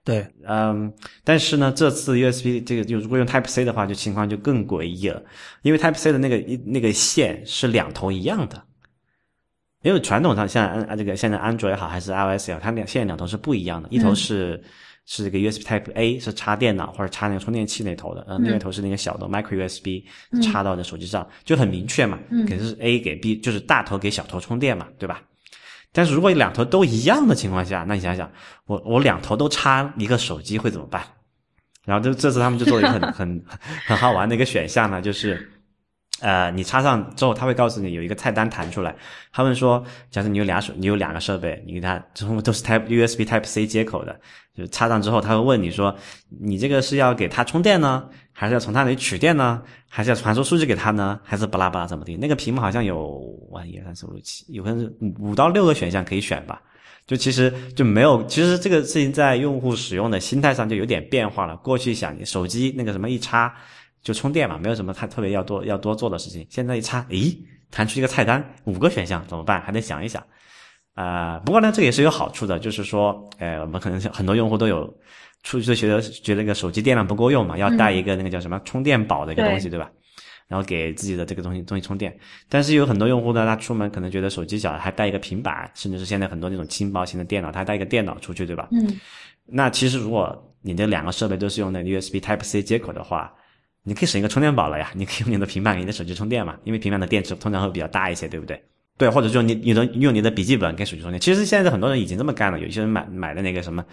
对，嗯，但是呢，这次 USB 这个就如果用 Type C 的话，就情况就更诡异了，因为 Type C 的那个一那个线是两头一样的，因为传统上像安啊这个现在安卓也好还是 iOS 也好，它两线两头是不一样的，一头是、是这个 USB Type A 是插电脑或者插那个充电器那头的，嗯，另外一头是那个小的 Micro USB 插到你的手机上，就很明确嘛，嗯。肯定是 A 给 B，就是大头给小头充电嘛，对吧？但是如果两头都一样的情况下，那你想想，我我两头都插一个手机会怎么办？然后这这次他们就做了一个很很 <laughs> 很好玩的一个选项呢，就是，呃，你插上之后，他会告诉你有一个菜单弹出来，他们说，假设你有俩手，你有两个设备，你给它之后都是 Type USB Type C 接口的，就插上之后，他会问你说，你这个是要给它充电呢，还是要从它那里取电呢，还是要传输数据给它呢，还是巴拉巴拉怎么地？那个屏幕好像有哇一二三四五六七，有可能五到六个选项可以选吧。就其实就没有，其实这个事情在用户使用的心态上就有点变化了。过去想手机那个什么一插就充电嘛，没有什么太特别要多要多做的事情。现在一插，咦，弹出一个菜单，五个选项怎么办？还得想一想。啊、不过呢，这也是有好处的，就是说，呃，我们可能很多用户都有出去就觉得觉得那个手机电量不够用嘛，要带一个那个叫什么充电宝的一个东西，对吧？然后给自己的这个东西东西充电。但是有很多用户呢，他出门可能觉得手机小，还带一个平板，甚至是现在很多那种轻薄型的电脑，他带一个电脑出去，对吧？嗯那其实如果你这两个设备都是用那个 USB Type C 接口的话，你可以省一个充电宝了呀，<laughs> 你可以用你的平板给你的手机充电嘛，因为平板的电池通常会比较大一些，对不对？对，或者就你你的用你的笔记本给手机充电。其实现在很多人已经这么干了，有一些人买买的那个什么。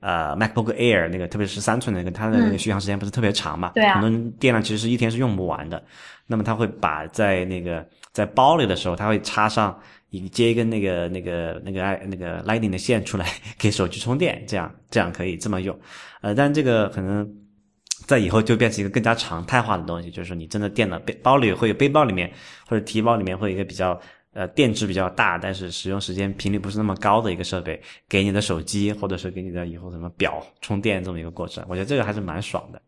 呃，MacBook Air 那个，特别是十三寸的那个，它的那个续航时间不是特别长嘛？对啊很多人电量其实是一天是用不完的。那么他会把在那个在包里的时候，他会插上一接一根那个那个那个爱那个 Lightning 的线出来 <laughs> 给手机充电，这样这样可以这么用。呃，但这个可能在以后就变成一个更加常态化的东西，就是说你真的电脑背包里会有背包里面或者提包里面会有一个比较。呃，电池比较大，但是使用时间频率不是那么高的一个设备，给你的手机或者是给你的以后什么表充电这么一个过程，我觉得这个还是蛮爽的。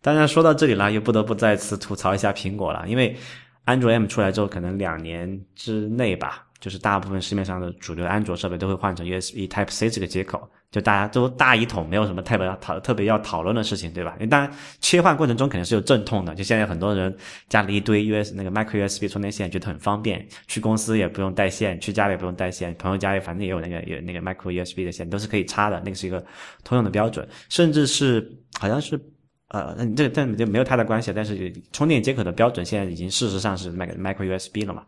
当然说到这里了，又不得不再次吐槽一下苹果了，因为安卓 M 出来之后，可能两年之内吧，就是大部分市面上的主流安卓设备都会换成 USB Type C 这个接口，就大家都大一统，没有什么特别要讨特别要讨论的事情，对吧？因为当然切换过程中肯定是有阵痛的，就现在很多人家里一堆 US 那个 Micro USB 充电线，觉得很方便，去公司也不用带线，去家里也不用带线，朋友家里反正也有那个有那个 Micro USB 的线，都是可以插的，那个是一个通用的标准，甚至是好像是。呃，嗯这个但这没有太大关系，但是充电接口的标准现在已经事实上是 Micro USB 了嘛。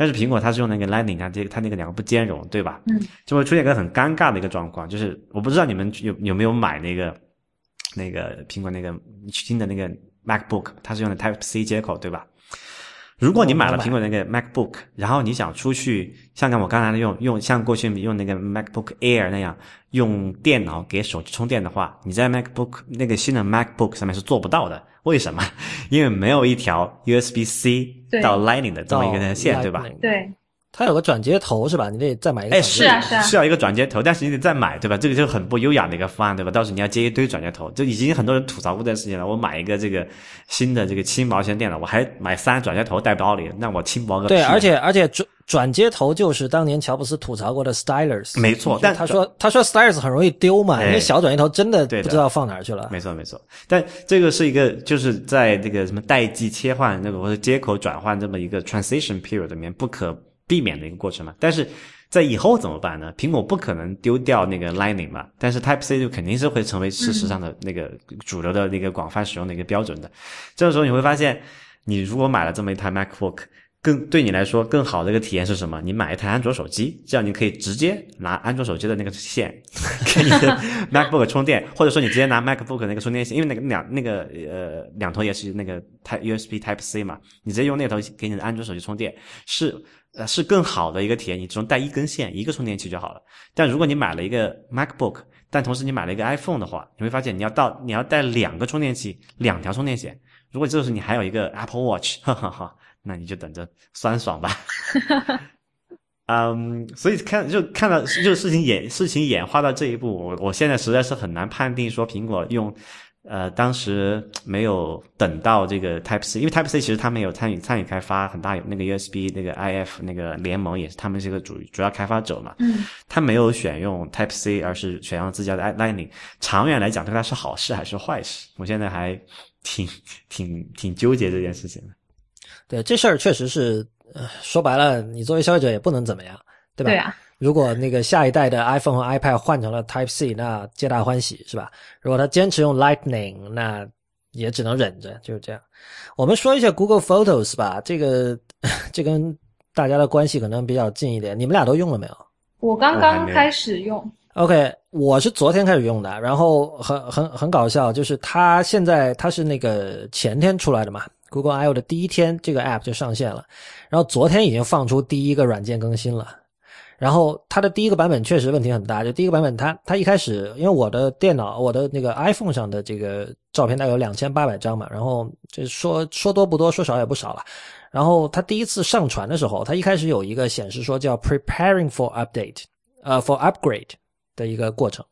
但是苹果它是用那个 Lightning，啊这它那个两个不兼容，对吧？嗯，就会出现一个很尴尬的一个状况，就是我不知道你们有有没有买那个那个苹果那个新的那个 MacBook，它是用的 Type C 接口，对吧？如果你买了苹果那个 MacBook，然后你想出去，像我刚才用用像过去用那个 MacBook Air 那样用电脑给手机充电的话，你在 MacBook 那个新的 MacBook 上面是做不到的。为什么？因为没有一条 USB C 对到 Lightning 的这么一到个线，对吧？对，它有个转接头是吧？你得再买一个哎。是啊是啊是要一个转接头，但是你得再买，对吧？这个就很不优雅的一个方案，对吧？到时候你要接一堆转接头，就已经很多人吐槽过这件事情了。我买一个这个新的这个轻薄型电脑，我还买三转接头带包里，那我轻薄个对，屁啊而且而且转转接头就是当年乔布斯吐槽过的 stylers，没错但他说他说 stylers 很容易丢嘛，哎因为小转接头真的对不知道放哪儿去了。没错没错，但这个是一个就是在这个什么代际切换那个或者接口转换这么一个 transition period 里面不可避免的一个过程嘛。但是在以后怎么办呢？苹果不可能丢掉那个 Lightning 嘛，但是 Type C 就肯定是会成为事实上的那个主流的那个广泛使用的一个标准的。这个时候你会发现，你如果买了这么一台 MacBook。更对你来说更好的一个体验是什么？你买一台安卓手机，这样你可以直接拿安卓手机的那个线给你的 <laughs> MacBook 充电，或者说你直接拿 MacBook 那个充电线，因为那个两那个呃两头也是那个 Type USB Type C 嘛，你直接用那头给你的安卓手机充电，是呃是更好的一个体验。你只用带一根线，一个充电器就好了。但如果你买了一个 MacBook，但同时你买了一个 iPhone 的话，你会发现你要到你要带两个充电器，两条充电线。如果这时候你还有一个 Apple Watch，哈哈哈。那你就等着酸爽吧。<laughs> 嗯，所以看就看到就事情演事情演化到这一步，我我现在实在是很难判定说苹果用呃当时没有等到这个 Type C，因为 Type C 其实他们有参与参与开发很大有那个 USB 那个 IF 那个联盟也是他们是一个主主要开发者嘛，嗯，他没有选用 Type C，而是选用自家的 Lightning，长远来讲对它是好事还是坏事？我现在还挺挺挺纠结这件事情的。对，这事儿确实是，呃，说白了，你作为消费者也不能怎么样，对吧？对啊，如果那个下一代的 iPhone 和 iPad 换成了 Type C，那皆大欢喜，是吧？如果他坚持用 Lightning，那也只能忍着，就是这样。我们说一下 Google Photos 吧，这个 <laughs> 这跟大家的关系可能比较近一点。你们俩都用了没有我刚刚开始用，？OK，我是昨天开始用的，然后很很很搞笑，就是它现在它是那个前天出来的嘛，Google I/O 的第一天，这个 App 就上线了，然后昨天已经放出第一个软件更新了。然后它的第一个版本确实问题很大，就第一个版本它它一开始，因为我的电脑我的那个 iPhone 上的这个照片大概有两千八百张嘛，然后这说说多不多，说少也不少了。然后它第一次上传的时候，它一开始有一个显示说叫 preparing for update，呃，for upgrade 的一个过程。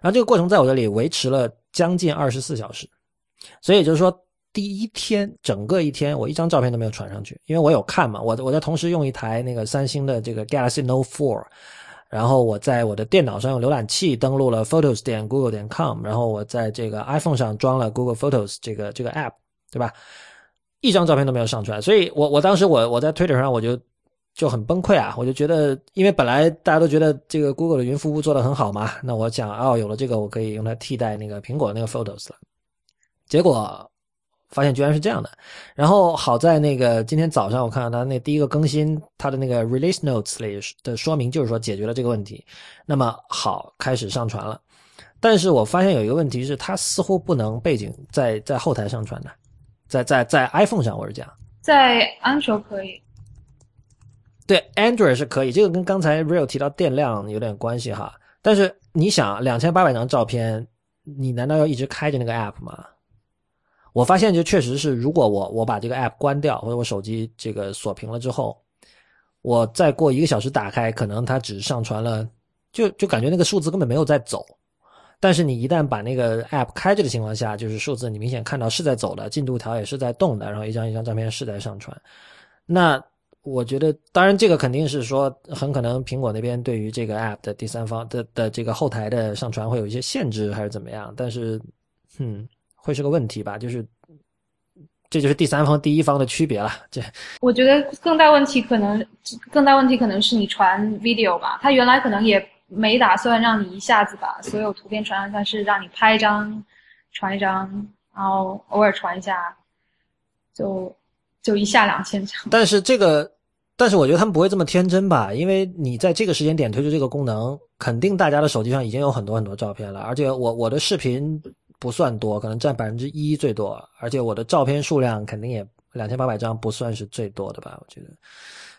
然后这个过程在我这里维持了将近二十四小时，所以就是说，第一天整个一天我一张照片都没有传上去，因为我有看嘛，我我在同时用一台那个三星的这个 Galaxy Note 4，然后我在我的电脑上用浏览器登录了 Photos 点 Google 点 com，然后我在这个 iPhone 上装了 Google Photos 这个这个 app，对吧？一张照片都没有上传，所以我我当时我我在 Twitter 上我就就很崩溃啊，我就觉得，因为本来大家都觉得这个 Google 的云服务做得很好嘛，那我想哦，有了这个我可以用它替代那个苹果那个 Photos 了，结果发现居然是这样的。然后好在那个今天早上我看到他那第一个更新，他的那个 Release Notes 里的说明就是说解决了这个问题，那么好开始上传了。但是我发现有一个问题是，它似乎不能背景在在后台上传的，在在在 iPhone 上我是这样。在安卓可以，对，Android 是可以，这个跟刚才 Real 提到电量有点关系哈。但是你想，两千八百张照片，你难道要一直开着那个 App 吗？我发现就确实是，如果我我把这个 App 关掉，或者我手机这个锁屏了之后，我再过一个小时打开，可能它只上传了，就就感觉那个数字根本没有在走。但是你一旦把那个 App 开着的情况下，就是数字你明显看到是在走的，进度条也是在动的，然后一张一张照片是在上传，那。我觉得，当然，这个肯定是说，很可能苹果那边对于这个 App 的第三方的的这个后台的上传会有一些限制，还是怎么样？但是，嗯，会是个问题吧？就是，这就是第三方、第一方的区别了。这我觉得更大问题可能更大问题可能是你传 video 吧，他原来可能也没打算让你一下子把所有图片传上，但是让你拍一张传一张，然后偶尔传一下，就就一下两千张。但是这个，但是我觉得他们不会这么天真吧？因为你在这个时间点推出这个功能，肯定大家的手机上已经有很多很多照片了，而且我我的视频不算多，可能占百分之一最多，而且我的照片数量肯定也两千八百张不算是最多的吧？我觉得，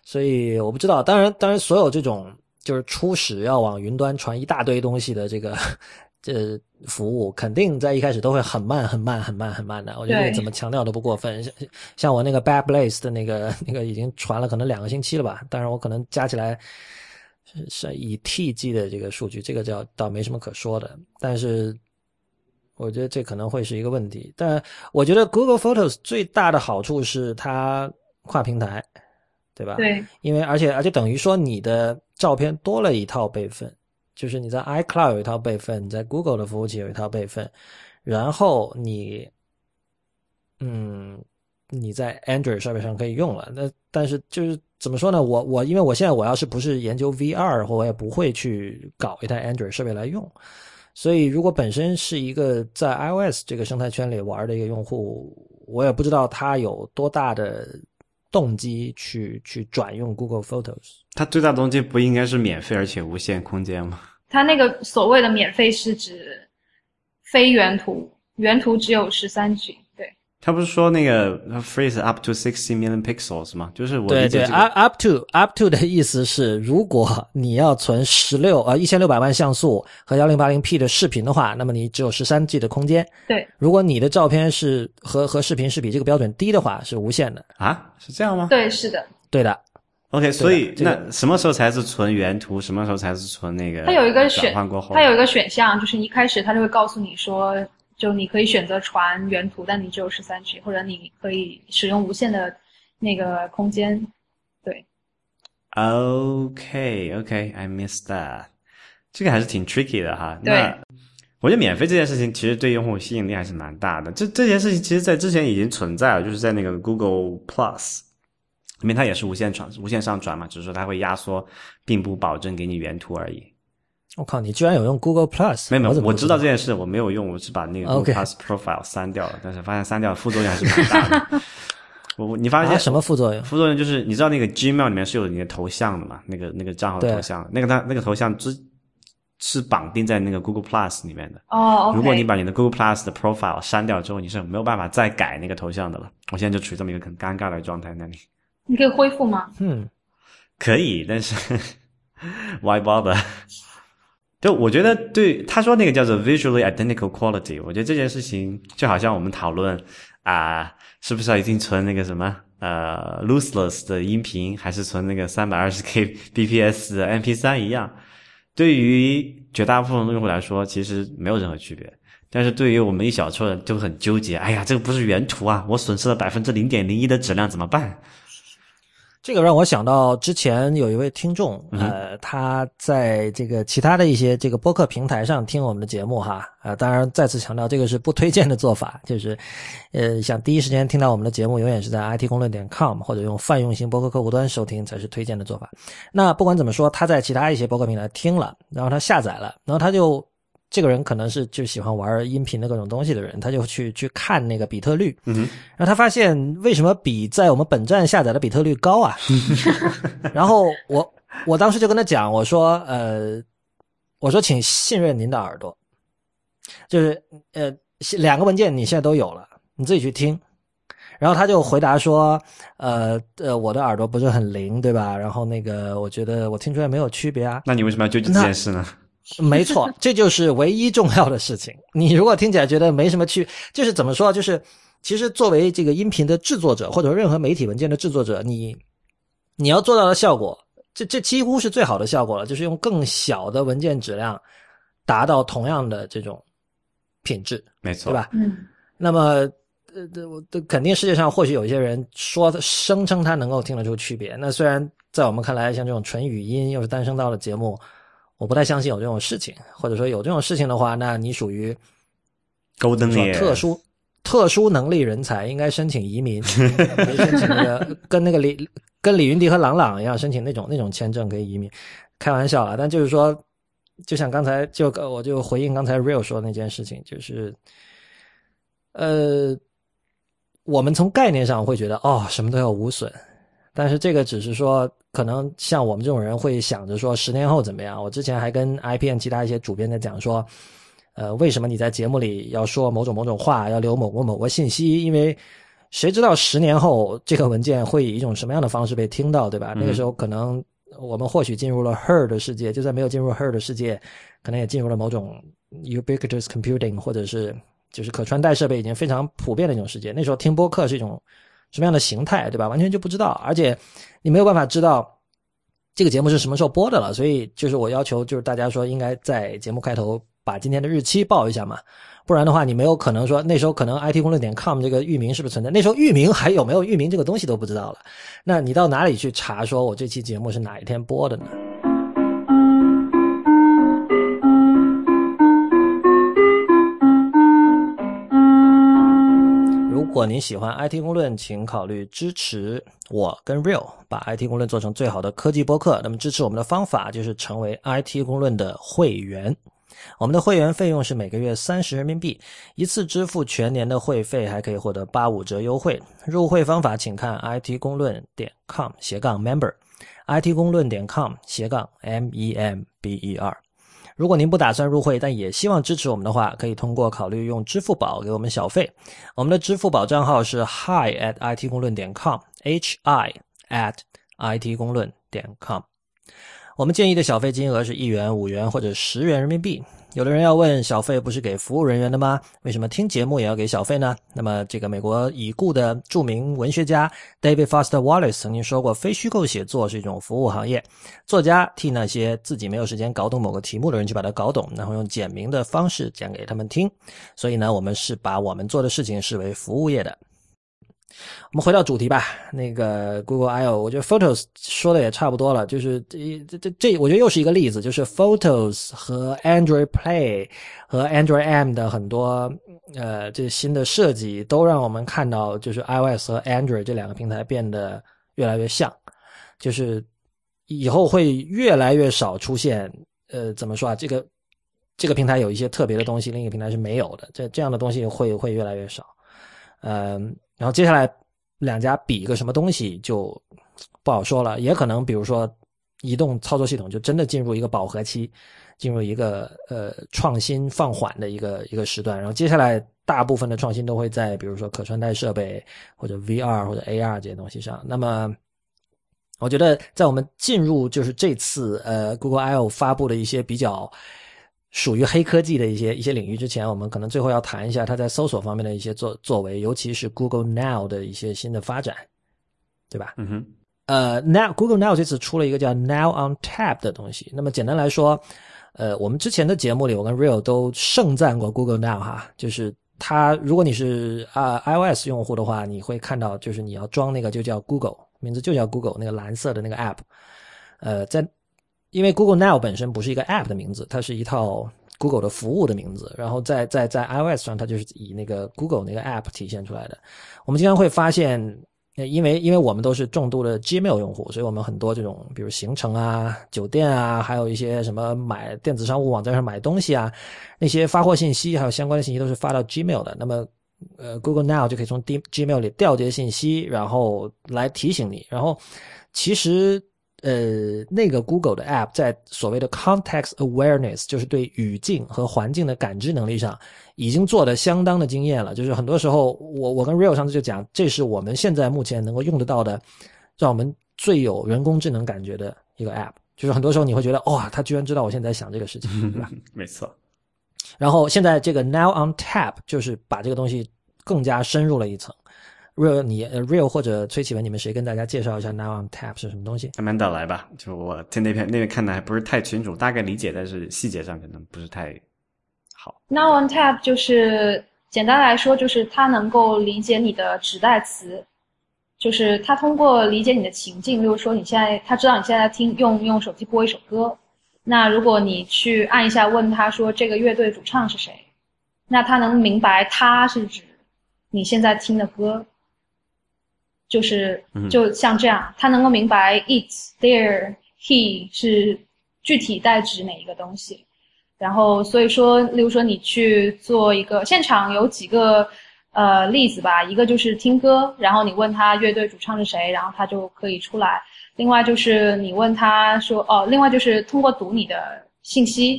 所以我不知道。当然，当然，所有这种就是初始要往云端传一大堆东西的这个 <laughs> 这服务，肯定在一开始都会很慢、很慢、很慢、很慢的。我觉得对怎么强调都不过分。像像我那个 Bad Blaze 的那个那个已经传了可能两个星期了吧，当然我可能加起来是是以 T G 的这个数据，这个叫倒没什么可说的。但是我觉得这可能会是一个问题。但我觉得 Google Photos 最大的好处是它跨平台，对吧？对因为而且而且等于说你的照片多了一套备份，就是你在 iCloud 有一套备份，你在 Google 的服务器有一套备份，然后你，嗯，你在 Android 设备上可以用了。那但是就是怎么说呢？我我因为我现在我要是不是研究 VR，或我也不会去搞一台 Android 设备来用。所以，如果本身是一个在 iOS 这个生态圈里玩的一个用户，我也不知道他有多大的动机去去转用 Google Photos。他最大动机不应该是免费而且无限空间吗？他那个所谓的免费是指非原图，原图只有十三 G。对，他不是说那个 freeze up to sixty million pixels 吗？就是我对对理解这个，up up to up to 的意思是，如果你要存十六呃一千六百万像素和幺零八零 P 的视频的话，那么你只有十三 G 的空间。对，如果你的照片是和和视频是比这个标准低的话，是无限的。啊，是这样吗对，是的。对的，？OK，所以这个那什么时候才是存原图？什么时候才是存那个？它有一个选它有一个选项，就是一开始它就会告诉你说，就你可以选择传原图，但你只有十三 G，或者你可以使用无限的那个空间。对，OK OK，I missed that。这个还是挺 tricky 的哈。对那我觉得免费这件事情其实对用户吸引力还是蛮大的。这这件事情其实在之前已经存在了，就是在那个 Google Plus 里面，它也是无限传、无限上传嘛，只是说它会压缩，并不保证给你原图而已。我靠，你居然有用 Google Plus？没有没有，我知知道这件事，我没有用，我是把那个 Google Plus Profile 删掉了，但是发现删掉副作用还是蛮大的。<laughs> 我我你发现啊什么副作用？副作用就是你知道那个 Gmail 里面是有你的头像的嘛？那个那个账号头像，那个它那个头像之是绑定在那个 Google Plus 里面的。哦，OK，如果你把你的 Google Plus 的 profile 删掉之后，你是没有办法再改那个头像的了。我现在就处于这么一个很尴尬的状态那里。你可以恢复吗？嗯，可以，但是 <laughs> why bother？就我觉得对他说那个叫做 visually identical quality，我觉得这件事情就好像我们讨论啊、是不是要一定存那个什么呃 lossless 的音频，还是存那个三百二十 K <laughs> bps 的 MP 三一样。对于绝大部分的用户来说，其实没有任何区别。但是对于我们一小撮人就很纠结，哎呀，这个不是原图啊，我损失了百分之零点零一的质量怎么办？这个让我想到之前有一位听众，嗯呃，他在这个其他的一些这个播客平台上听我们的节目哈，呃，当然再次强调这个是不推荐的做法，就是，呃，想第一时间听到我们的节目，永远是在 it 公论点 com 或者用泛用型播客客户端收听才是推荐的做法。那不管怎么说，他在其他一些播客平台听了，然后他下载了，然后他就。这个人可能是就喜欢玩音频的各种东西的人，他就去去看那个比特率，嗯，然后他发现为什么比在我们本站下载的比特率高啊？<laughs> 然后我我当时就跟他讲，我说呃，我说请信任您的耳朵，就是呃两个文件你现在都有了，你自己去听。然后他就回答说，呃呃，我的耳朵不是很灵，对吧？然后那个我觉得我听出来没有区别啊。那你为什么要纠结这件事呢？没错，这就是唯一重要的事情。你如果听起来觉得没什么区，就是怎么说？就是其实作为这个音频的制作者，或者任何媒体文件的制作者，你你要做到的效果，这这几乎是最好的效果了，就是用更小的文件质量达到同样的这种品质，没错，对吧？嗯，那么，呃，这我这肯定世界上或许有一些人说声称他能够听得出区别。那虽然在我们看来，像这种纯语音又是单声道的节目，我不太相信有这种事情，或者说有这种事情的话，那你属于特殊特殊能力人才，应该申请移民，<laughs> 申请那个跟那个李跟李云迪和朗朗一样申请那种那种签证可以移民。开玩笑啊，但就是说，就像刚才就我就回应刚才 Real 说的那件事情，就是呃，我们从概念上会觉得哦，什么都要无损，但是这个只是说，可能像我们这种人会想着说，十年后怎么样？我之前还跟 IPN 其他一些主编在讲说，呃，为什么你在节目里要说某种某种话，要留某个某个信息？因为谁知道十年后这个文件会以一种什么样的方式被听到，对吧？那个时候可能我们或许进入了 Her 的世界，就算没有进入 Her 的世界，可能也进入了某种 ubiquitous computing 或者是就是可穿戴设备已经非常普遍的一种世界。那时候听播客是一种什么样的形态，对吧？完全就不知道，而且你没有办法知道这个节目是什么时候播的了。所以就是我要求，就是大家说应该在节目开头把今天的日期报一下嘛，不然的话你没有可能说那时候可能 it 公论点 com 这个域名是不是存在？那时候域名还有没有域名这个东西都不知道了。那你到哪里去查说我这期节目是哪一天播的呢？如果您喜欢 IT 公论，请考虑支持我跟 Real 把 IT 公论做成最好的科技播客。那么支持我们的方法就是成为 IT 公论的会员。我们的会员费用是每个月三十人民币，一次支付全年的会费，还可以获得八五折优惠。入会方法请看 IT 公论点 com 斜杠 member，IT 公论点 com 斜杠 m e m b e r。如果您不打算入会，但也希望支持我们的话，可以通过考虑用支付宝给我们小费。我们的支付宝账号是 hi at it 公论点 com，h i at it 公论点 com。我们建议的小费金额是一元、五元或者十元人民币。有的人要问，小费不是给服务人员的吗？为什么听节目也要给小费呢？那么，这个美国已故的著名文学家 David Foster Wallace 曾经说过，非虚构写作是一种服务行业，作家替那些自己没有时间搞懂某个题目的人去把它搞懂，然后用简明的方式讲给他们听。所以呢，我们是把我们做的事情视为服务业的。我们回到主题吧。那个 Google I/O，我觉得 Photos 说的也差不多了。就是这这这，我觉得又是一个例子，就是 Photos 和 Android Play 和 Android M 的很多呃这新的设计，都让我们看到，就是 iOS 和 Android 这两个平台变得越来越像。就是以后会越来越少出现呃怎么说啊？这个这个平台有一些特别的东西，另一个平台是没有的。这这样的东西会会越来越少。嗯。然后接下来两家比一个什么东西就不好说了，也可能比如说移动操作系统就真的进入一个饱和期，进入一个呃创新放缓的一个一个时段。然后接下来大部分的创新都会在比如说可穿戴设备或者 VR 或者 AR 这些东西上。那么我觉得在我们进入就是这次呃 Google I/O 发布的一些比较。属于黑科技的一些一些领域之前，我们可能最后要谈一下它在搜索方面的一些作作为，尤其是 Google Now 的一些新的发展，对吧？嗯哼。呃，Now Google Now 这次出了一个叫 Now on Tap 的东西。那么简单来说，呃，我们之前的节目里，我跟 Real 都盛赞过 Google Now 哈，就是它，如果你是啊 iOS 用户的话，你会看到，就是你要装那个就叫 Google，名字就叫 Google 那个蓝色的那个 App，呃，在。因为 Google Now 本身不是一个 App 的名字，它是一套 Google 的服务的名字。然后在在在 iOS 上，它就是以那个 Google 那个 App 体现出来的。我们经常会发现，因为因为我们都是重度的 Gmail 用户，所以我们很多这种，比如行程啊、酒店啊，还有一些什么买电子商务网站上买东西啊，那些发货信息还有相关的信息都是发到 Gmail 的。那么，呃，Google Now 就可以从 D Gmail 里调节信息，然后来提醒你。然后，其实。呃，那个 Google 的 App 在所谓的 Context Awareness，就是对语境和环境的感知能力上，已经做的相当的惊艳了。就是很多时候，我我跟 Real 上次就讲，这是我们现在目前能够用得到的，让我们最有人工智能感觉的一个 App。就是很多时候你会觉得，哇，他居然知道我现在想这个事情，对吧？<laughs> 没错。然后现在这个 Now on Tap 就是把这个东西更加深入了一层。Real 你 real 或者崔启文，你们谁跟大家介绍一下 Now on Tap 是什么东西？Amanda 来吧，就我在那边那边看的还不是太清楚，大概理解，但是细节上可能不是太好。Now on Tap 就是简单来说，就是它能够理解你的指代词，就是它通过理解你的情境，例如说你现在它知道你现在听用用手机播一首歌，那如果你去按一下问他说这个乐队主唱是谁，那他能明白他是指你现在听的歌。就是就像这样，他能够明白 it there he 是具体代指哪一个东西，然后所以说，例如说你去做一个现场有几个呃例子吧，一个就是听歌，然后你问他乐队主唱是谁，然后他就可以出来；另外就是你问他说哦，另外就是通过读你的信息，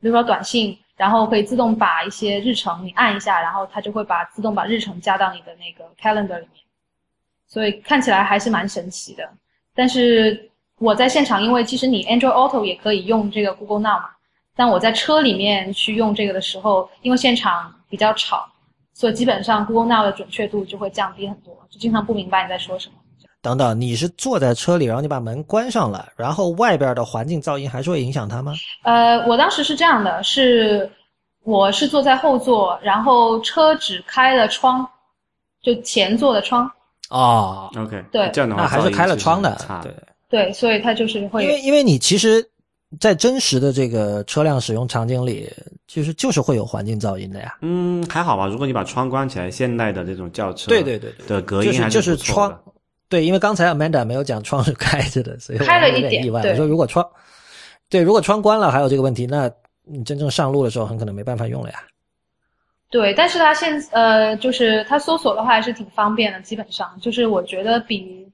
比如说短信，然后可以自动把一些日程你按一下，然后它就会把自动把日程加到你的那个 calendar 里面。所以看起来还是蛮神奇的，但是我在现场，因为其实你 Android Auto 也可以用这个 Google Now 嘛，但我在车里面去用这个的时候，因为现场比较吵，所以基本上 Google Now 的准确度就会降低很多，就经常不明白你在说什么。等等，你是坐在车里，然后你把门关上了，然后外边的环境噪音还是会影响它吗？呃，我当时是这样的，是我是坐在后座，然后车只开了窗，就前座的窗，哦，OK，对这样的话那还是开了窗的对。对，所以它就是会因为，因为你其实，在真实的这个车辆使用场景里，其实就是会有环境噪音的呀。嗯，还好吧。如果你把窗关起来，现代的这种轿车，对对对对的隔音还就是就是窗，对，因为刚才 Amanda 没有讲窗是开着的，所以开了有一点对点意外。我说如果窗，对，如果窗关了还有这个问题，那你真正上路的时候很可能没办法用了呀。对，但是它现呃，就是它搜索的话还是挺方便的，基本上。就是我觉得比，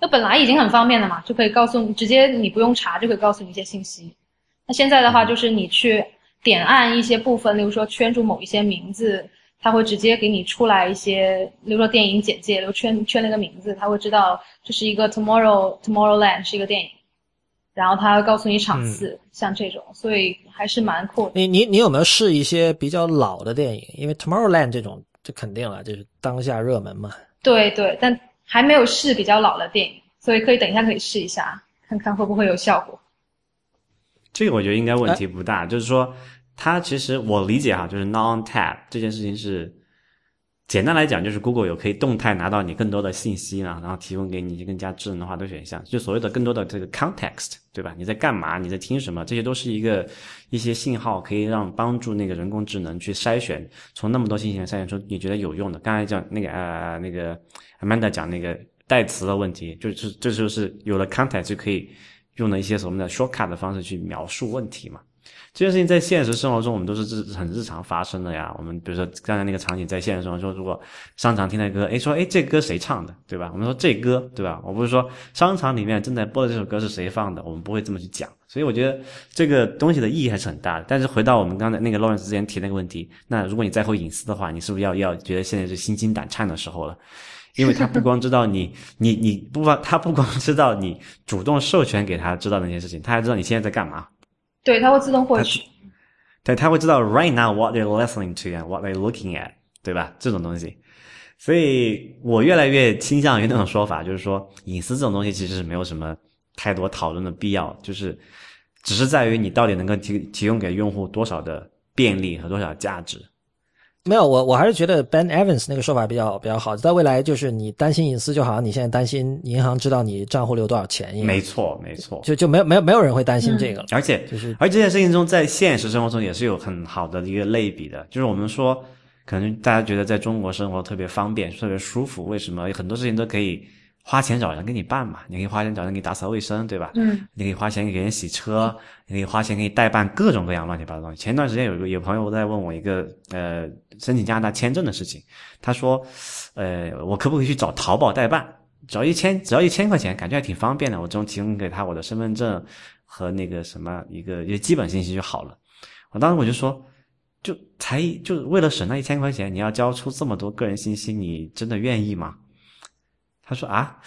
那本来已经很方便了嘛，就可以告诉你，直接你不用查就可以告诉你一些信息。那现在的话，就是你去点按一些部分，例如说圈住某一些名字，它会直接给你出来一些，比如说电影简介，例如圈圈那个名字，它会知道这是一个 Tomorrow Tomorrowland 是一个电影，然后它会告诉你场次，像这种，所以还是蛮酷的。你你你有没有试一些比较老的电影？因为 Tomorrowland 这种，这肯定了，就是当下热门嘛。对对，但还没有试比较老的电影，所以可以等一下可以试一下，看看会不会有效果。这个我觉得应该问题不大，就是说，它其实我理解哈，就是 non Tap 这件事情是，简单来讲就是 Google 有可以动态拿到你更多的信息呢，然后提供给你更加智能化的选项，就所谓的更多的这个 context，对吧？你在干嘛？你在听什么？这些都是一个一些信号，可以让帮助那个人工智能去筛选，从那么多信息筛选出你觉得有用的。刚才讲那个呃那个 Amanda 讲那个代词的问题，就是这就是有了 context 就可以。用了一些什么的 shortcut 的方式去描述问题嘛？这件事情在现实生活中我们都是日很日常发生的呀。我们比如说刚才那个场景，在现实生活中，如果商场听到歌，诶，说诶这歌谁唱的，对吧？我们说这歌，对吧？我不是说商场里面正在播的这首歌是谁放的，我们不会这么去讲。所以我觉得这个东西的意义还是很大的。但是回到我们刚才那个 Lawrence 之前提那个问题，那如果你在乎隐私的话，你是不是要要觉得现在是心惊胆颤的时候了？因为他不光知道你，<laughs> 你你不光他不光知道你主动授权给他知道那些事情，他还知道你现在在干嘛。对，它会自动获取。对，它会知道 right now what they're listening to and what they're looking at，对吧？这种东西，所以我越来越倾向于那种说法，就是说隐私这种东西其实是没有什么太多讨论的必要，就是只是在于你到底能够提提供给用户多少的便利和多少价值。没有，我我还是觉得 Ben Evans 那个说法比较比较好。在未来，就是你担心隐私，就好像你现在担心银行知道你账户里有多少钱一样。没错，没错。就就没有没有没有人会担心这个了。而且就是而这件事情中，在现实生活中也是有很好的一个类比的，就是我们说，可能大家觉得在中国生活特别方便、特别舒服，为什么很多事情都可以花钱找人给你办嘛？你可以花钱找人给你打扫卫生，对吧？嗯，你可以花钱给人洗车，你可以花钱给你代办各种各样乱七八糟的东西。前段时间有个有朋友在问我一个呃申请加拿大签证的事情，他说，呃，我可不可以去找淘宝代办？只要一千，只要一千块钱，感觉还挺方便的。我只用提供给他我的身份证和那个什么一个一个基本信息就好了。我当时我就说，就才就为了省那一千块钱，你要交出这么多个人信息，你真的愿意吗？他说啊，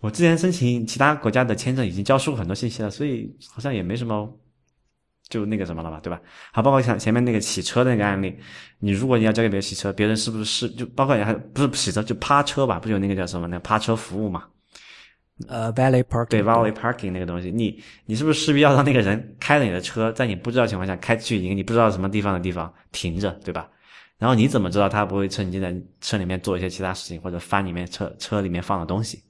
我之前申请其他国家的签证已经交出很多信息了，所以好像也没什么，就那个什么了吧，对吧？好，包括像前面那个洗车的那个案例，你如果你要交给别人洗车，别人是不是是就包括你还不是洗车就趴车吧？不是有那个叫什么那个趴车服务嘛？呃，valley parking 对 valley parking 那个东西，你你是不是势必要让那个人开着你的车，在你不知道情况下开去一个你不知道什么地方的地方停着，对吧？然后你怎么知道他不会趁机在车里面做一些其他事情，或者翻里面车车里面放的东西？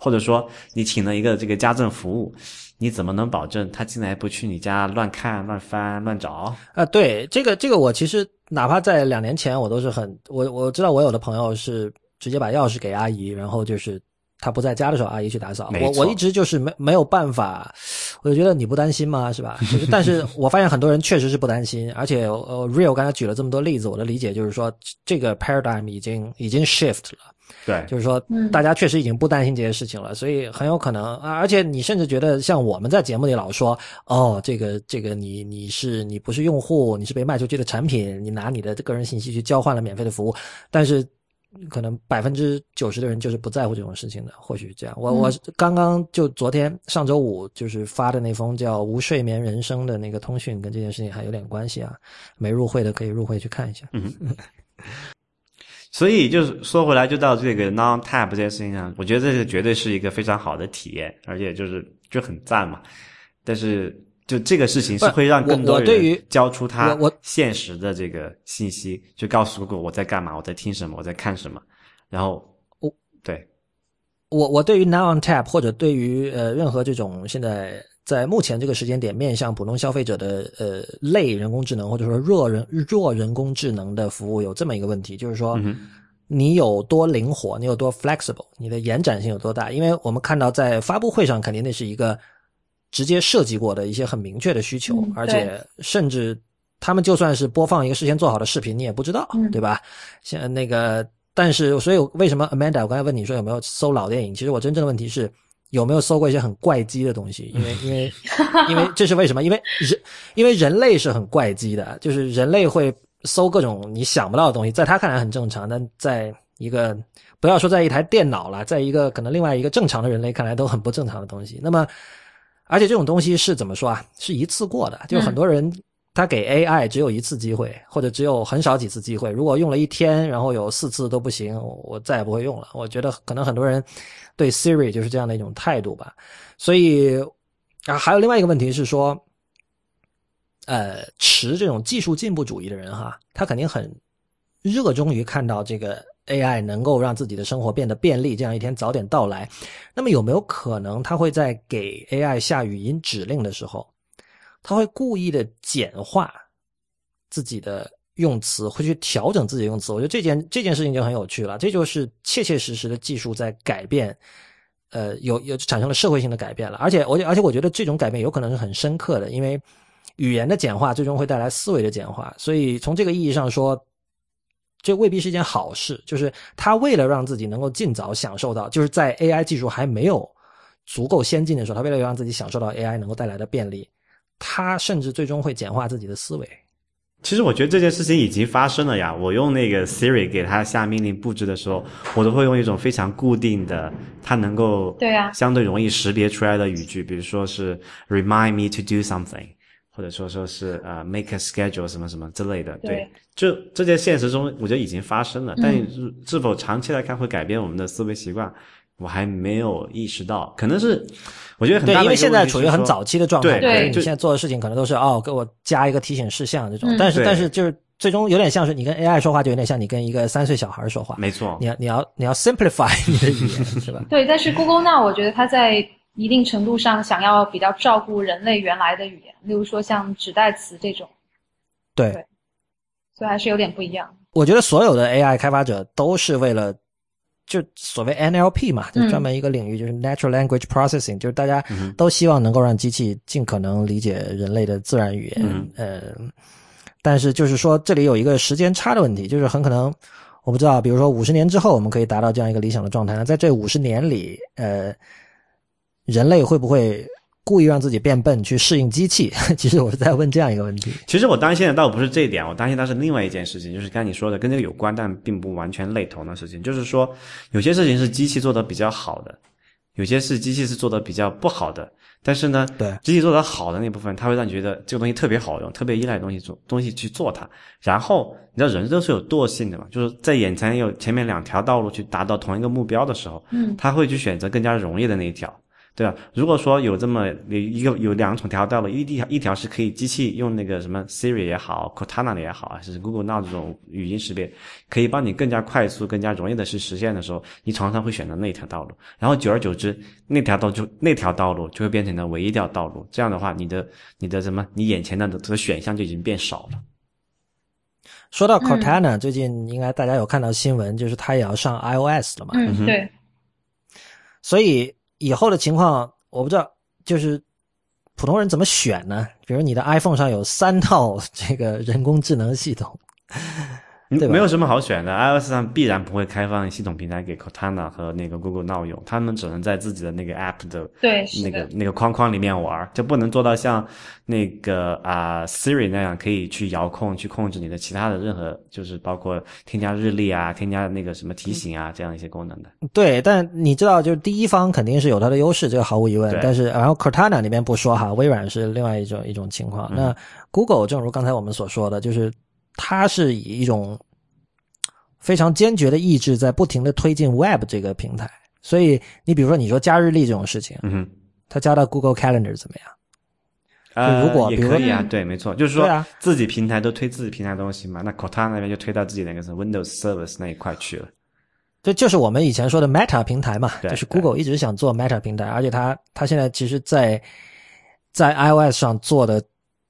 或者说你请了一个这个家政服务，你怎么能保证他进来不去你家乱看、乱翻、乱找？啊，对这个这个我其实哪怕在两年前我都是很我我知道我有的朋友是直接把钥匙给阿姨，然后就是他不在家的时候阿姨去打扫。我我一直就是没没有办法，我就觉得你不担心吗？是吧？就是但是我发现很多人确实是不担心，而且呃，Real 刚才举了这么多例子，我的理解就是说这个 paradigm 已经已经 shift 了。对，就是说嗯，大家确实已经不担心这些事情了，所以很有可能啊，而且你甚至觉得像我们在节目里老说，哦，这个这个你你是你不是用户，你是被卖出去的产品，你拿你的个人信息去交换了免费的服务，但是可能百分之九十的人就是不在乎这种事情的，或许这样。我我刚刚就昨天上周五就是发的那封叫《无睡眠人生》的那个通讯，跟这件事情还有点关系啊。没入会的可以入会去看一下。嗯，所以就是说回来，就到这个 non tap 这件事情上，我觉得这个绝对是一个非常好的体验，而且就是就很赞嘛。但是就这个事情是会让更多人交出他我现实的这个信息，就告诉过我在干嘛，我在听什么，我在看什么。然后我对我我对于 now on tap 或者对于呃任何这种现在在目前这个时间点面向普通消费者的呃类人工智能或者说弱人弱人工智能的服务有这么一个问题，就是说你有多灵活，你有多 flexible，你的延展性有多大？因为我们看到在发布会上，肯定那是一个直接设计过的一些很明确的需求，而且甚至他们就算是播放一个事先做好的视频，你也不知道，对吧？像那个。但是，所以为什么 Amanda？我刚才问你说有没有搜老电影？其实我真正的问题是有没有搜过一些很怪机的东西？因为，因为，<laughs> 因为这是为什么？因为人，因为人类是很怪机的，就是人类会搜各种你想不到的东西，在他看来很正常，但在一个不要说在一台电脑了，在一个可能另外一个正常的人类看来都很不正常的东西。那么，而且这种东西是怎么说啊？是一次过的，就很多人。他给 AI 只有一次机会，或者只有很少几次机会。如果用了一天，然后有四次都不行，我再也不会用了。我觉得可能很多人对 Siri 就是这样的一种态度吧。所以啊，还有另外一个问题是说，呃，持这种技术进步主义的人哈，他肯定很热衷于看到这个 AI 能够让自己的生活变得便利，这样一天早点到来。那么有没有可能他会在给 AI 下语音指令的时候？他会故意的简化自己的用词，会去调整自己的用词。我觉得这件这件事情就很有趣了，这就是切切实实的技术在改变，呃，有有产生了社会性的改变了。而且我而且我觉得这种改变有可能是很深刻的，因为语言的简化最终会带来思维的简化。所以从这个意义上说，这未必是一件好事。就是他为了让自己能够尽早享受到，就是在 AI 技术还没有足够先进的时候，他为了让自己享受到 AI 能够带来的便利。他甚至最终会简化自己的思维。其实我觉得这件事情已经发生了呀。我用那个 Siri 给他下命令布置的时候，我都会用一种非常固定的，它能够对啊相对容易识别出来的语句，比如说是 Remind me to do something，或者说说是呃 Make a schedule 什么什么之类的。对，就这些现实中我觉得已经发生了，但是是否长期来看会改变我们的思维习惯，我还没有意识到，可能是。我觉得很对，因为现在处于很早期的状态，对，你现在做的事情可能都是哦，给我加一个提醒事项这种，但是但是就是最终有点像是你跟 AI 说话，就有点像你跟一个三岁小孩说话，没错，你要你要你要 simplify 你的语言是吧？对，但是 Google Now 我觉得它在一定程度上想要比较照顾人类原来的语言，例如说像指代词这种，对，所以还是有点不一样。我觉得所有的 AI 开发者都是为了。就所谓 NLP 嘛，就专门一个领域，就是 Natural Language Processing，就是大家都希望能够让机器尽可能理解人类的自然语言。呃，但是就是说这里有一个时间差的问题，就是很可能我不知道，比如说五十年之后我们可以达到这样一个理想的状态，那在这五十年里，呃，人类会不会？故意让自己变笨去适应机器，<laughs> 其实我是在问这样一个问题。其实我担心的倒不是这一点，我担心的是另外一件事情，就是刚才你说的跟这个有关，但并不完全类同的事情。就是说，有些事情是机器做的比较好的，有些是机器是做的比较不好的。但是呢，对机器做的好的那部分，它会让你觉得这个东西特别好用，特别依赖东西做东西去做它。然后你知道人都是有惰性的嘛，就是在眼前有前面两条道路去达到同一个目标的时候，嗯，他会去选择更加容易的那一条。对吧？如果说有这么一个有两种条道路，一条一条是可以机器用那个什么 Siri 也好，Cortana 也好，还是 Google Now 这种语音识别，可以帮你更加快速、更加容易的去实现的时候，你常常会选择那条道路。然后久而久之，那条道就那条道路就会变成了唯一条道路。这样的话，你的你的什么，你眼前的这个选项就已经变少了。说到 Cortana，最近应该大家有看到新闻，就是它也要上 iOS 了嘛？嗯，对。所以。以后的情况我不知道，就是普通人怎么选呢？比如你的 iPhone 上有三套这个人工智能系统，没有什么好选的，iOS 上必然不会开放系统平台给 Cortana 和那个 Google Now 用，他们只能在自己的那个 App 的对，是那的，个那个框框里面玩，就不能做到像那个啊、Siri 那样可以去遥控去控制你的其他的任何，就是包括添加日历啊、添加那个什么提醒啊这样一些功能的。对，但你知道，就是第一方肯定是有它的优势，这个毫无疑问。但是，然后 Cortana 那边不说哈，微软是另外一种一种情况。那 Google 正如刚才我们所说的，就是它是以一种非常坚决的意志在不停的推进 Web 这个平台。所以，你比如说你说加日历这种事情，嗯哼。它加到 Google Calendar 怎么样？呃，如果也可以啊，对，没错，就是说自己平台都推自己平台的东西嘛，那 Cortana 那边就推到自己那个什么 Windows Service 那一块去了。这就是我们以前说的 Meta 平台嘛，就是 Google 一直想做 Meta 平台，而且它它现在其实在在 iOS 上做的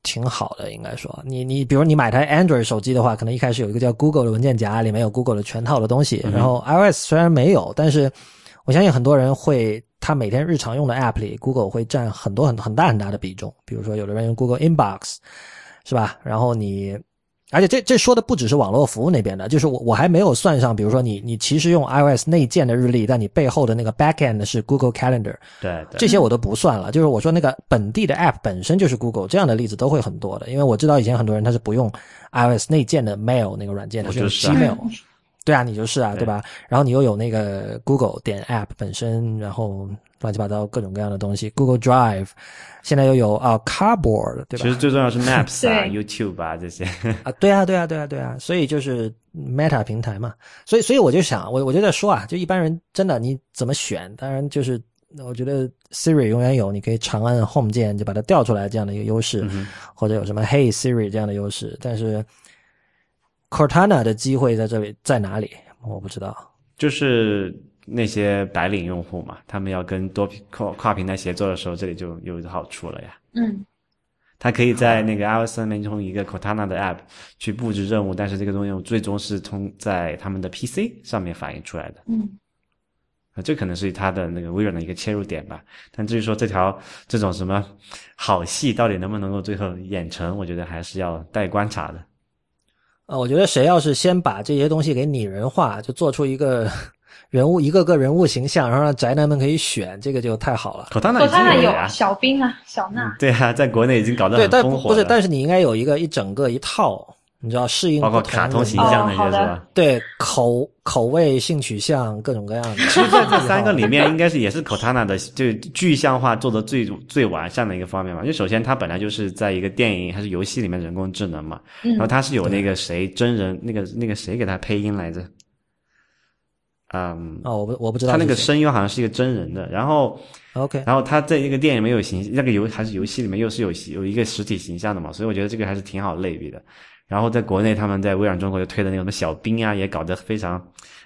挺好的，应该说，你你比如你买台 Android 手机的话，可能一开始有一个叫 Google 的文件夹，里面有 Google 的全套的东西，然后 iOS 虽然没有，但是我相信很多人会，他每天日常用的 App 里，Google 会占很多很很大很大的比重，比如说有的人用 Google Inbox，是吧？然后你。而且这这说的不只是网络服务那边的，就是我我还没有算上，比如说你你其实用 iOS 内建的日历，但你背后的那个 backend 是 Google Calendar，对对，这些我都不算了。就是我说那个本地的 app 本身就是 Google，这样的例子都会很多的。因为我知道以前很多人他是不用 iOS 内建的 Mail 那个软件的，是用我就是啊 Gmail。对啊，你就是啊，对对吧？然后你又有那个 Google 点 App 本身，然后乱七八糟各种各样的东西，Google Drive，现在又有啊 Cardboard，对吧？其实最重要是 Maps <laughs> 啊、YouTube 啊这些。<laughs> 啊，对啊，对啊，对啊，对啊，所以就是 Meta 平台嘛，所以所以我就想，我我就在说啊，就一般人真的你怎么选？当然就是我觉得 Siri 永远有你可以长按 Home 键就把它调出来这样的一个优势，或者有什么 Hey Siri 这样的优势，但是 Cortana 的机会在这里在哪里？我不知道。就是那些白领用户嘛，他们要跟多平跨跨平台协作的时候，这里就有好处了呀。嗯，他可以在那个 iOS 上面用一个 Cortana 的 app 去布置任务，但是这个东西最终是通在他们的 PC 上面反映出来的。嗯，啊，这可能是它的那个微软的一个切入点吧。但至于说这条这种什么好戏到底能不能够最后演成，我觉得还是要待观察的。呃，我觉得谁要是先把这些东西给拟人化，就做出一个 <laughs> 人物一个个人物形象，然后让宅男们可以选，这个就太好了。经他有有小兵啊，小娜，对啊，在国内已经搞得对，但不是，但是你应该有一个一整个一套，你知道适应包括卡通形象那些是吧？对口口味、性取向各种各样的。其实在这三个里面，应该是也是 Cortana 的就具象化做的最最完善的一个方面嘛。因为首先它本来就是在一个电影还是游戏里面人工智能嘛，嗯然后它是有那个谁真人那个那个谁给他配音来着，嗯，哦，我不我不知道他那个声优好像是一个真人的，然后 OK，然后他在那个电影里面有形，那个游还是游戏里面又是有有一个实体形象的嘛，所以我觉得这个还是挺好类比的。然后在国内，他们在微软中国就推的那个什么小兵啊，也搞得非常，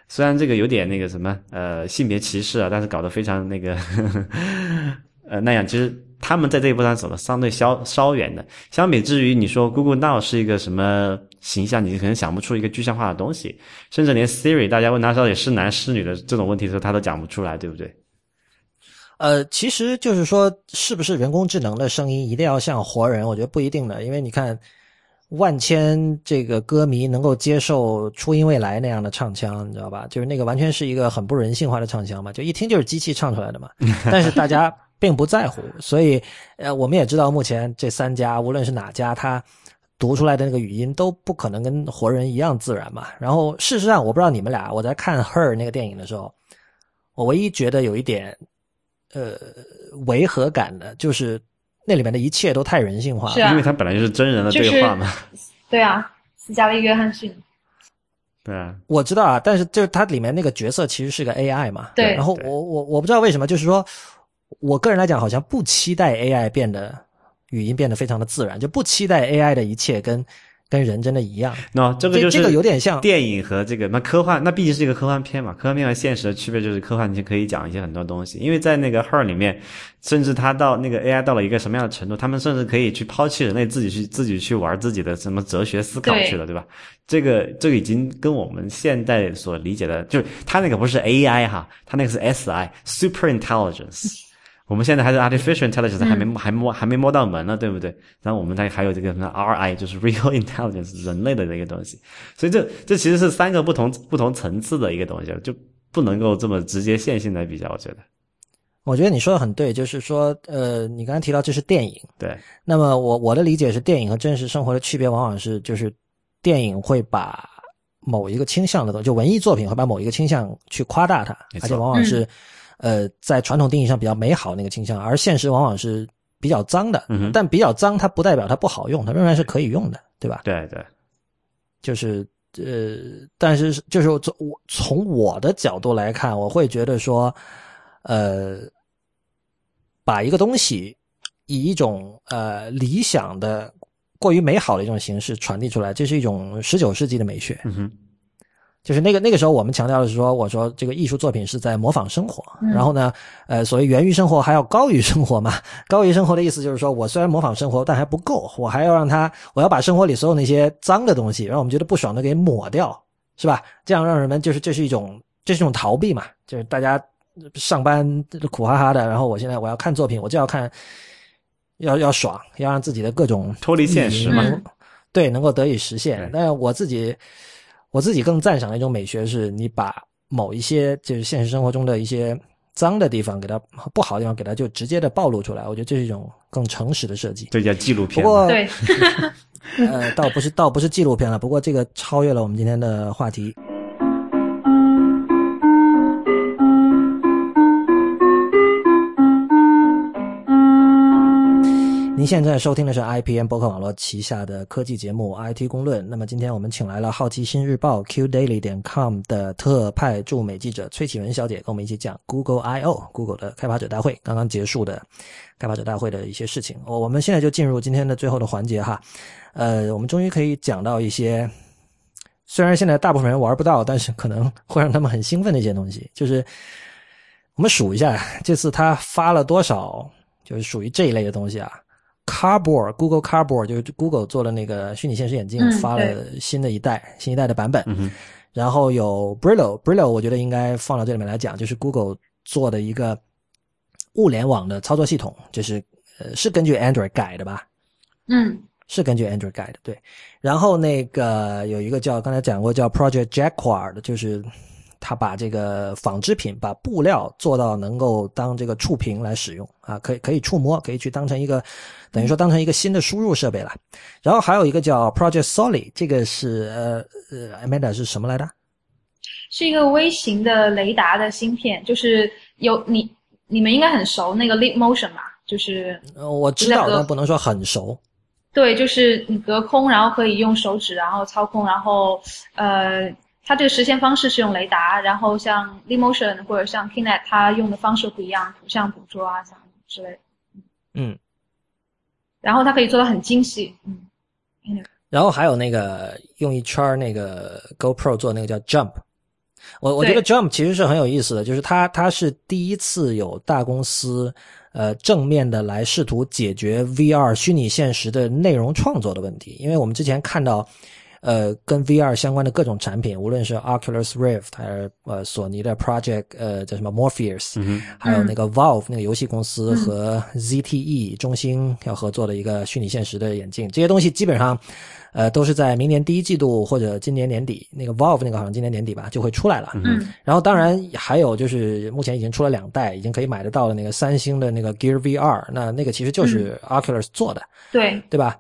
虽然这个有点那个什么呃性别歧视啊，但是搞得非常那个 <laughs> 呃那样。其实他们在这一步上走的相对稍稍远的，相比之于你说 Google Now 是一个什么形象，你可能想不出一个具象化的东西，甚至连 Siri 大家问他到底是男是女的这种问题的时候，他都讲不出来，对不对？呃，其实就是说，是不是人工智能的声音一定要像活人？我觉得不一定的，因为你看，万千这个歌迷能够接受初音未来那样的唱腔，你知道吧？就是那个完全是一个很不人性化的唱腔嘛，就一听就是机器唱出来的嘛。<laughs> 但是大家并不在乎，所以呃，我们也知道，目前这三家无论是哪家，它读出来的那个语音都不可能跟活人一样自然嘛。然后事实上，我不知道你们俩，我在看《Her》那个电影的时候，我唯一觉得有一点。呃，违和感的，就是那里面的一切都太人性化了。是啊因为它本来就是真人的对话嘛。<laughs> 对啊，斯嘉丽·约翰逊，对啊，我知道啊，但是就是它里面那个角色其实是个 AI 嘛。对然后我我我不知道为什么，就是说我个人来讲，好像不期待 AI 变得语音变得非常的自然，就不期待 AI 的一切跟跟人真的一样。那、这个就是这个有点像电影和这个那科幻，那毕竟是一个科幻片嘛。科幻片和现实的区别就是，科幻你可以讲一些很多东西，因为在那个 Her 里面，甚至他到那个 AI 到了一个什么样的程度，他们甚至可以去抛弃人类，自己去自己去玩自己的什么哲学思考去了，对吧？这个这个已经跟我们现代所理解的，就是他那个不是 AI 哈，他那个是 SI Super Intelligence。我们现在还是 artificial intelligence 还没还摸还没摸到门呢，对不对？然后我们再还有这个什么 RI，就是 real <laughs> intelligence 人类的这个东西。所以这这其实是三个不同不同层次的一个东西，就不能够这么直接线性来比较。我觉得，我觉得你说的很对，就是说，呃，你刚才提到这是电影，对。那么我我的理解是，电影和真实生活的区别往往是，就是电影会把某一个倾向的东西，就文艺作品会把某一个倾向去夸大它，而且往往是，呃，在传统定义上比较美好那个倾向，而现实往往是比较脏的。嗯但比较脏，它不代表它不好用，它仍然是可以用的，对吧？对对，就是呃，但是就是从我从我的角度来看，我会觉得说，呃，把一个东西以一种呃理想的、过于美好的一种形式传递出来，这是一种十九世纪的美学。嗯哼，就是那个那个时候，我们强调的是说，我说这个艺术作品是在模仿生活，嗯然后呢，呃，所谓源于生活还要高于生活嘛。高于生活的意思就是说我虽然模仿生活，但还不够，我还要让它，我要把生活里所有那些脏的东西，让我们觉得不爽的给抹掉，是吧？这样让人们就是这是一种这是一种逃避嘛，就是大家上班苦哈哈的，然后我现在我要看作品，我就要看，要要爽，要让自己的各种脱离现实嘛对，能够得以实现对。但是我自己，我自己更赞赏的一种美学是，你把某一些就是现实生活中的一些脏的地方，给它不好的地方，给它就直接的暴露出来。我觉得这是一种更诚实的设计。这叫纪录片不。过，对，<laughs> 呃，倒不是倒不是纪录片了，不过这个超越了我们今天的话题。您现在收听的是 IPM 博客网络旗下的科技节目《IT 公论》。那么今天我们请来了好奇心日报 QDaily 点 com 的特派驻美记者崔启文小姐，跟我们一起讲 Google I/O Google 的开发者大会刚刚结束的开发者大会的一些事情。哦，我们现在就进入今天的最后的环节哈。呃，我们终于可以讲到一些，虽然现在大部分人玩不到，但是可能会让他们很兴奋的一些东西。就是我们数一下，这次他发了多少，就是属于这一类的东西啊。Cardboard Google Cardboard 就是 Google 做了那个虚拟现实眼镜，嗯发了新的一代、新一代的版本。嗯，然后有 Brillo，Brillo 我觉得应该放到这里面来讲，就是 Google 做的一个物联网的操作系统，就是呃是根据 Android 改的吧？嗯是根据 Android 改的，对。然后那个有一个叫刚才讲过叫 Project Jacquard，就是他把这个纺织品把布料做到能够当这个触屏来使用啊，可以可以触摸，可以去当成一个等于说当成一个新的输入设备了。然后还有一个叫 Project Solid，这个是呃呃 Amanda 是什么来着？是一个微型的雷达的芯片，就是有你你们应该很熟那个 Leap Motion 吧？就是呃，我知道，但不能说很熟。对，就是你隔空，然后可以用手指，然后操控，然后呃，它这个实现方式是用雷达，然后像 Leap Motion 或者像 Kinect，它用的方式不一样，图像捕捉啊，像之类的。嗯，然后它可以做的很精细，嗯，然后还有那个用一圈那个 GoPro 做那个叫 Jump，我我觉得 Jump 其实是很有意思的，就是它它是第一次有大公司呃正面的来试图解决 VR 虚拟现实的内容创作的问题，因为我们之前看到。呃，跟 VR 相关的各种产品，无论是 Oculus Rift 还是呃索尼的 Project 呃叫什么 Morpheus，、嗯，还有那个 Valve 那个游戏公司和 ZTE 中兴要合作的一个虚拟现实的眼镜，这些东西基本上，呃，都是在明年第一季度或者今年年底，那个 Valve 那个好像今年年底吧就会出来了。嗯然后当然还有就是目前已经出了两代，已经可以买得到的那个三星的那个 Gear VR，那那个其实就是嗯。Oculus 做的，对，对吧？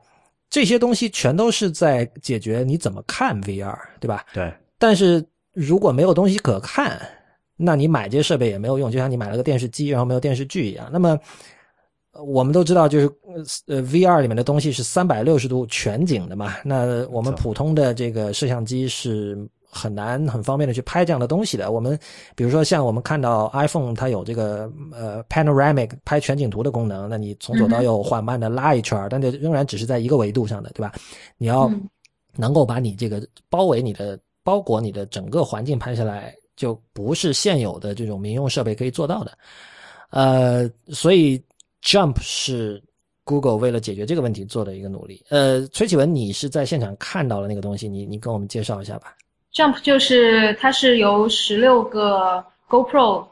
这些东西全都是在解决你怎么看 VR，对吧？对，但是如果没有东西可看，那你买这些设备也没有用，就像你买了个电视机，然后没有电视剧一样。那么呃我们都知道，就是呃 VR 里面的东西是三百六十度全景的嘛，那我们普通的这个摄像机是很难很方便的去拍这样的东西的。我们比如说像我们看到 iPhone 它有这个呃 panoramic 拍全景图的功能，那你从左到右缓慢的拉一圈儿，但这仍然只是在一个维度上的，对吧？你要嗯能够把你这个包围你的包裹你的整个环境拍下来，就不是现有的这种民用设备可以做到的。呃，所以 Jump 是 Google 为了解决这个问题做的一个努力。呃，崔启文，你是在现场看到了那个东西，你你跟我们介绍一下吧。Jump 就是它是由十六个 GoPro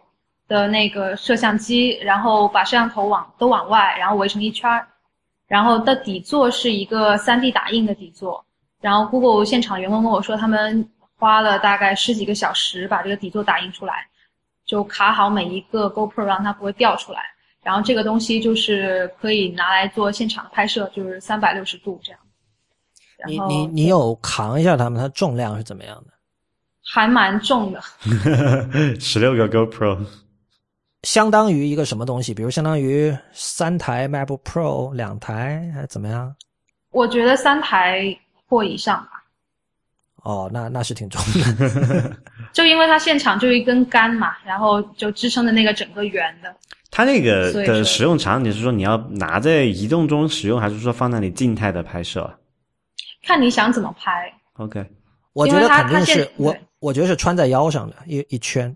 的那个摄像机，然后把摄像头往都往外，然后围成一圈儿，然后的底座是一个 3D 打印的底座，然后 Google 现场员工跟我说，他们花了大概十几个小时把这个底座打印出来，就卡好每一个 GoPro，让它不会掉出来。然后这个东西就是可以拿来做现场拍摄，就是三百六十度这样。你你你有扛一下它们，它重量是怎么样的？<laughs> 还蛮重的，<laughs> 十六个 GoPro，<laughs> 相当于一个什么东西？比如相当于三台 MacBook Pro，两台还是怎么样？我觉得三台或以上吧。哦，那那是挺重的。就因为它现场就一根杆嘛，然后就支撑的那个整个圆的。它那个的使用场景是说你要拿在移动中使用，还是说放在你静态的拍摄看你想怎么拍。？OK，我觉得肯定是我，我觉得是穿在腰上的一一圈。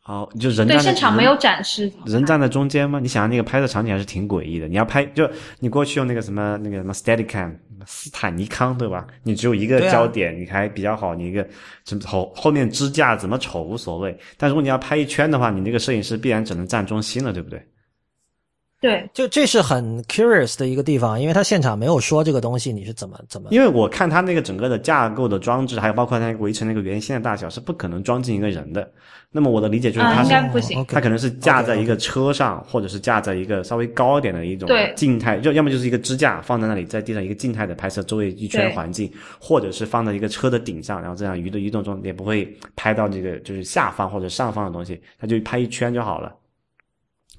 好，就人对，站在现场没有展示。人站在中间吗？你想那个拍摄场景还是挺诡异的。你要拍，就你过去用那个什么那个什么 Steadicam 斯坦尼康对吧？你只有一个焦点，你还比较好。你一个怎么后后面支架怎么丑无所谓，但如果你要拍一圈的话，你那个摄影师必然只能站中心了，对不对？对，就这是很 curious 的一个地方，因为他现场没有说这个东西你是怎么怎么。因为我看他那个整个的架构的装置，还有包括它那个围成那个圆心的大小，是不可能装进一个人的。那么我的理解就是啊它是应该不行哦，OK 它可能是架在一个车上，或者是架在一个稍微高一点的一种静态，就要么就是一个支架放在那里，在地上一个静态的拍摄周围一圈环境，或者是放在一个车的顶上，然后这样移动移动中也不会拍到这个就是下方或者上方的东西，它就拍一圈就好了。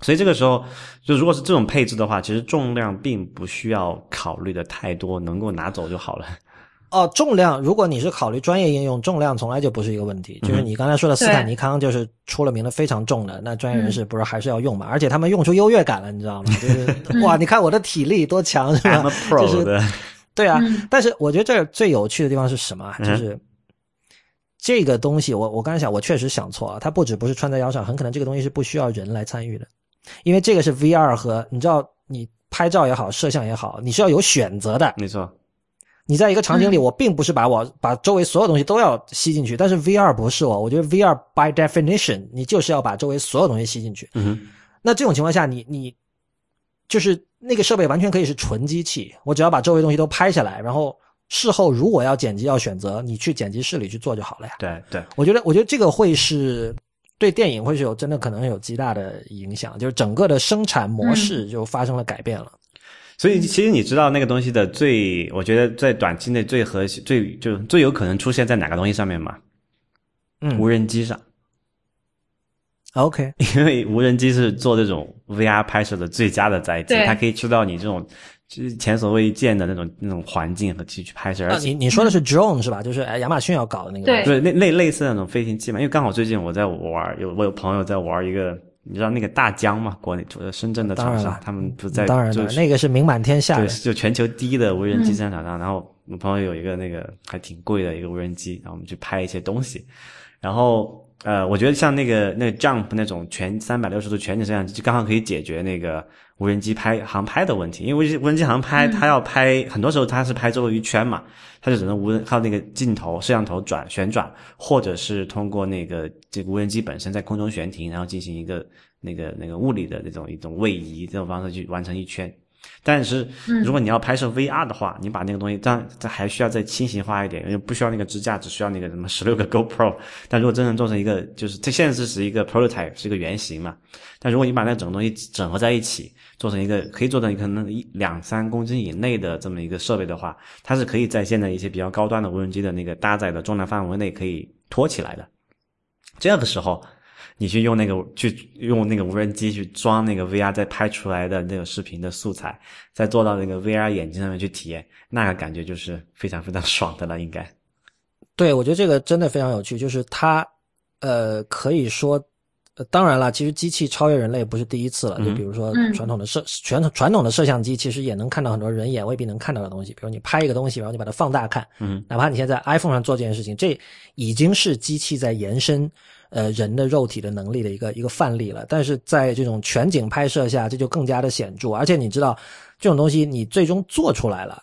所以这个时候，就如果是这种配置的话，其实重量并不需要考虑的太多，能够拿走就好了。<laughs> 哦，重量，如果你是考虑专业应用，重量从来就不是一个问题。就是你刚才说的斯坦尼康，就是出了名的非常重的，那专业人士不是还是要用嘛？而且他们用出优越感了，你知道吗？就是 <laughs> 哇，你看我的体力多强，是吧？就是的，对啊，嗯。但是我觉得这儿最有趣的地方是什么就是这个东西，我我刚才想，我确实想错了，它不止不是穿在腰上，很可能这个东西是不需要人来参与的，因为这个是 VR 和你知道，你拍照也好，摄像也好，你是要有选择的。没错，你在一个场景里，嗯我并不是把我把周围所有东西都要吸进去，但是 VR 不是我，我觉得 VR by definition 你就是要把周围所有东西吸进去。嗯，那这种情况下，你你就是那个设备完全可以是纯机器，我只要把周围东西都拍下来，然后事后如果要剪辑要选择，你去剪辑室里去做就好了呀。对对，我觉得我觉得这个会是对电影会是有真的可能有极大的影响，就是整个的生产模式就发生了改变了。所以其实你知道那个东西的最，我觉得在短期内最核心、最就最有可能出现在哪个东西上面吗？嗯。无人机上，，OK，因为无人机是做这种 VR 拍摄的最佳的载体，它可以去到你这种就是前所未见的那种那种环境和去去拍摄，而你你说的是 drone 是吧？就是哎，亚马逊要搞的那个。对那，类类类似那种飞行器嘛，因为刚好最近我在玩，有我有朋友在玩一个，你知道那个大疆嘛，国内呃深圳的厂商他们不在当然了，就是那个是名满天下对，就全球第一的无人机生产厂商。然后我朋友有一个那个还挺贵的一个无人机，然后我们去拍一些东西。然后呃，我觉得像那个那个 Jump 那种全三百六十度全景摄像机，就刚好可以解决那个无人机拍航拍的问题。因为无人机航拍，它要拍很多时候它是拍周围一圈嘛，它就只能无人靠那个镜头摄像头转旋转，或者是通过那个这个无人机本身在空中悬停，然后进行一个那个那个物理的那种一种位移这种方式去完成一圈。但是如果你要拍摄 VR 的话，你把那个东西，当然这还需要再轻型化一点，因为不需要那个支架，只需要那个什么十六个 GoPro。但如果真正做成一个，就是这现在是是一个 prototype，是一个原型嘛。但如果你把那整个东西整合在一起，做成一个可以做成可能一两三公斤以内的这么一个设备的话，它是可以在现在一些比较高端的无人机的那个搭载的重量范围内可以托起来的。这个时候，你去用那个去用那个无人机去装那个 VR 再拍出来的那个视频的素材，再做到那个 VR 眼镜上面去体验，那个感觉就是非常非常爽的了，应该。对，我觉得这个真的非常有趣，就是它，呃，可以说，呃，当然了，其实机器超越人类不是第一次了。就嗯比如说嗯传统的摄传统传统的摄像机，其实也能看到很多人眼未必能看到的东西。比如你拍一个东西，然后你把它放大看，嗯，哪怕你现在在 iPhone 上做这件事情，这已经是机器在延伸呃人的肉体的能力的一个一个范例了。但是在这种全景拍摄下，这就更加的显著。而且你知道，这种东西你最终做出来了，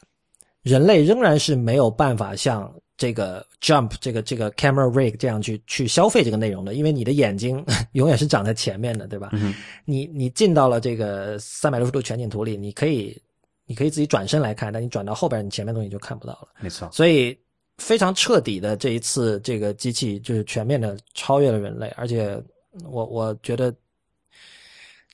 人类仍然是没有办法像这个 Jump 这个这个 Camera Rig 这样去去消费这个内容的，因为你的眼睛 <laughs> 永远是长在前面的，对吧？嗯你你进到了这个三百六十度全景图里，你可以你可以自己转身来看，但你转到后边，你前面东西就看不到了。没错。所以非常彻底的这一次，这个机器就是全面的超越了人类，而且我我觉得，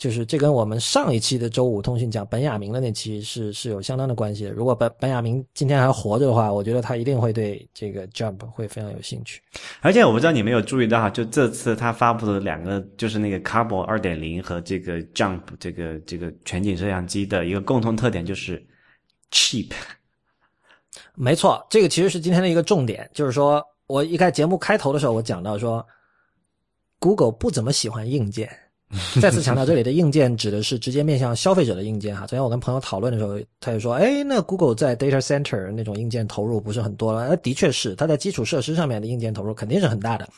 就是这跟我们上一期的周五通讯讲本雅明的那期是是有相当的关系的。如果本本雅明今天还活着的话，我觉得他一定会对这个 Jump 会非常有兴趣。而且我不知道你没有注意到哈，就这次他发布的两个，就是那个 Carbo 二点零和这个 Jump 这个这个全景摄像机的一个共同特点就是 cheap。没错，这个其实是今天的一个重点，就是说我一开节目开头的时候，我讲到说，Google 不怎么喜欢硬件。<laughs> 再次强调，这里的硬件指的是直接面向消费者的硬件哈。昨天我跟朋友讨论的时候，他就说：“哎，那 Google 在 data center 那种硬件投入不是很多了？”那，的确是，它在基础设施上面的硬件投入肯定是很大的，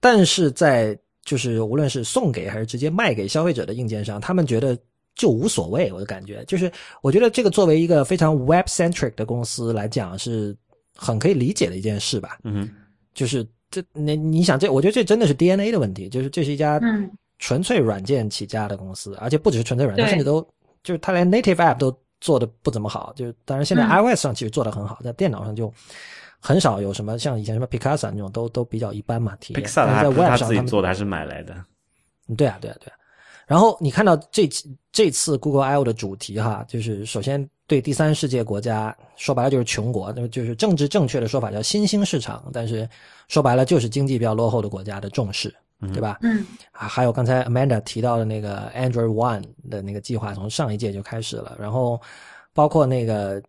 但是在就是无论是送给还是直接卖给消费者的硬件上，他们觉得就无所谓。我的感觉就是，我觉得这个作为一个非常 web centric 的公司来讲，是很可以理解的一件事吧。嗯，就是这那你想这，我觉得这真的是 DNA 的问题，就是这是一家嗯纯粹软件起家的公司，而且不只是纯粹软件，甚至都就是它连 native app 都做的不怎么好。就是当然现在嗯 iOS 上其实做的很好，在电脑上就很少有什么像以前什么 Picasa 那种都都比较一般嘛体验。Picasa 在还不是他 Web 上他们自己做的，还是买来的？对啊，对啊，对啊。然后你看到这这次 Google I/O 的主题哈，就是首先对第三世界国家说白了就是穷国，那么就是政治正确的说法叫新兴市场，但是说白了就是经济比较落后的国家的重视，对吧？嗯啊，还有刚才 Amanda 提到的那个 Android One 的那个计划，从上一届就开始了。然后包括那个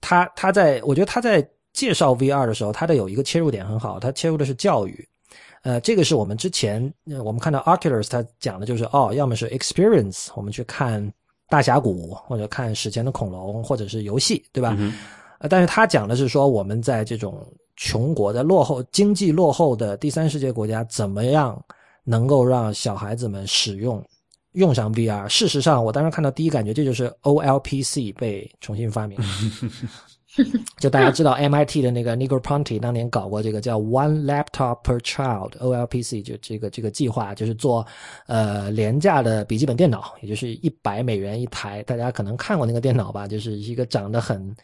他他在我觉得他在介绍 VR 的时候，他的有一个切入点很好，他切入的是教育。呃，这个是我们之前呃我们看到 Oculus 他讲的就是哦，要么是 experience，我们去看大峡谷或者看史前的恐龙，或者是游戏，对吧？嗯呃，但是他讲的是说，我们在这种穷国、在落后、经济落后的第三世界国家，怎么样能够让小孩子们使用、用上 VR？事实上，我当时看到第一感觉，这就是 OLPC 被重新发明。<laughs> 就大家知道 MIT 的那个 Negroponte 当年搞过这个叫 One Laptop per Child OLPC，就这个这个计划，就是做呃廉价的笔记本电脑，也就是一百美元一台。大家可能看过那个电脑吧，就是一个长得很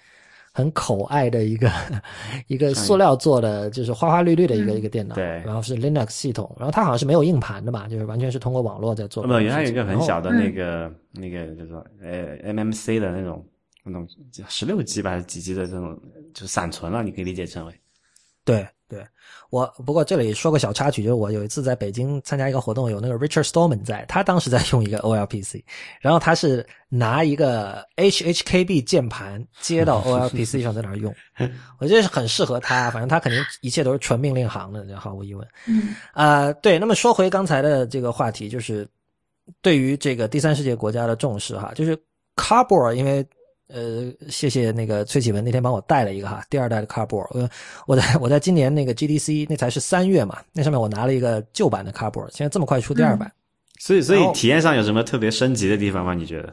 很可爱的一个 <laughs> 一个塑料做的，就是花花绿绿的一个、一个电脑，对然后是 Linux 系统，然后它好像是没有硬盘的吧，就是完全是通过网络在做没有，这个事情。原来有一个很小的那个那个叫做呃 MMC 的那种那种十六 G 吧还是几 G 的这种，就是闪存了，你可以理解成为。对对，我不过这里说个小插曲，就是我有一次在北京参加一个活动，有那个 Richard Stallman 在，他当时在用一个 OLPC，然后他是拿一个 HHKB 键盘接到 <laughs> OLPC 上在那儿用，<laughs> 我觉得是很适合他，反正他肯定一切都是纯命令行的，毫无疑问。嗯呃，对，那么说回刚才的这个话题，就是对于这个第三世界国家的重视哈，就是 Cardboard，因为呃，谢谢那个崔启文那天帮我带了一个哈，第二代的 Cardboard，呃，我在我在今年那个 GDC 那才是三月嘛，那上面我拿了一个旧版的 Cardboard，现在这么快出第二版，所以，所以体验上有什么特别升级的地方吗？你觉得？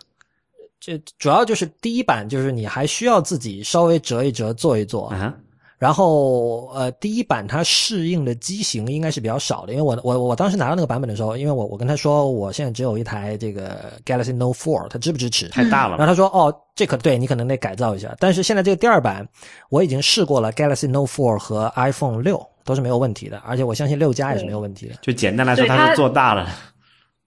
这主要就是第一版就是你还需要自己稍微折一折做一做，啊哈，然后呃，第一版它适应的机型应该是比较少的，因为我我我当时拿到那个版本的时候，因为我我跟他说我现在只有一台这个 Galaxy Note 4，它支不支持？太大了。然后他说哦，这可对你可能得改造一下，但是现在这个第二版我已经试过了 Galaxy Note 4和 iPhone 六都是没有问题的，而且我相信六加也是没有问题的。就简单来说，它它是做大了。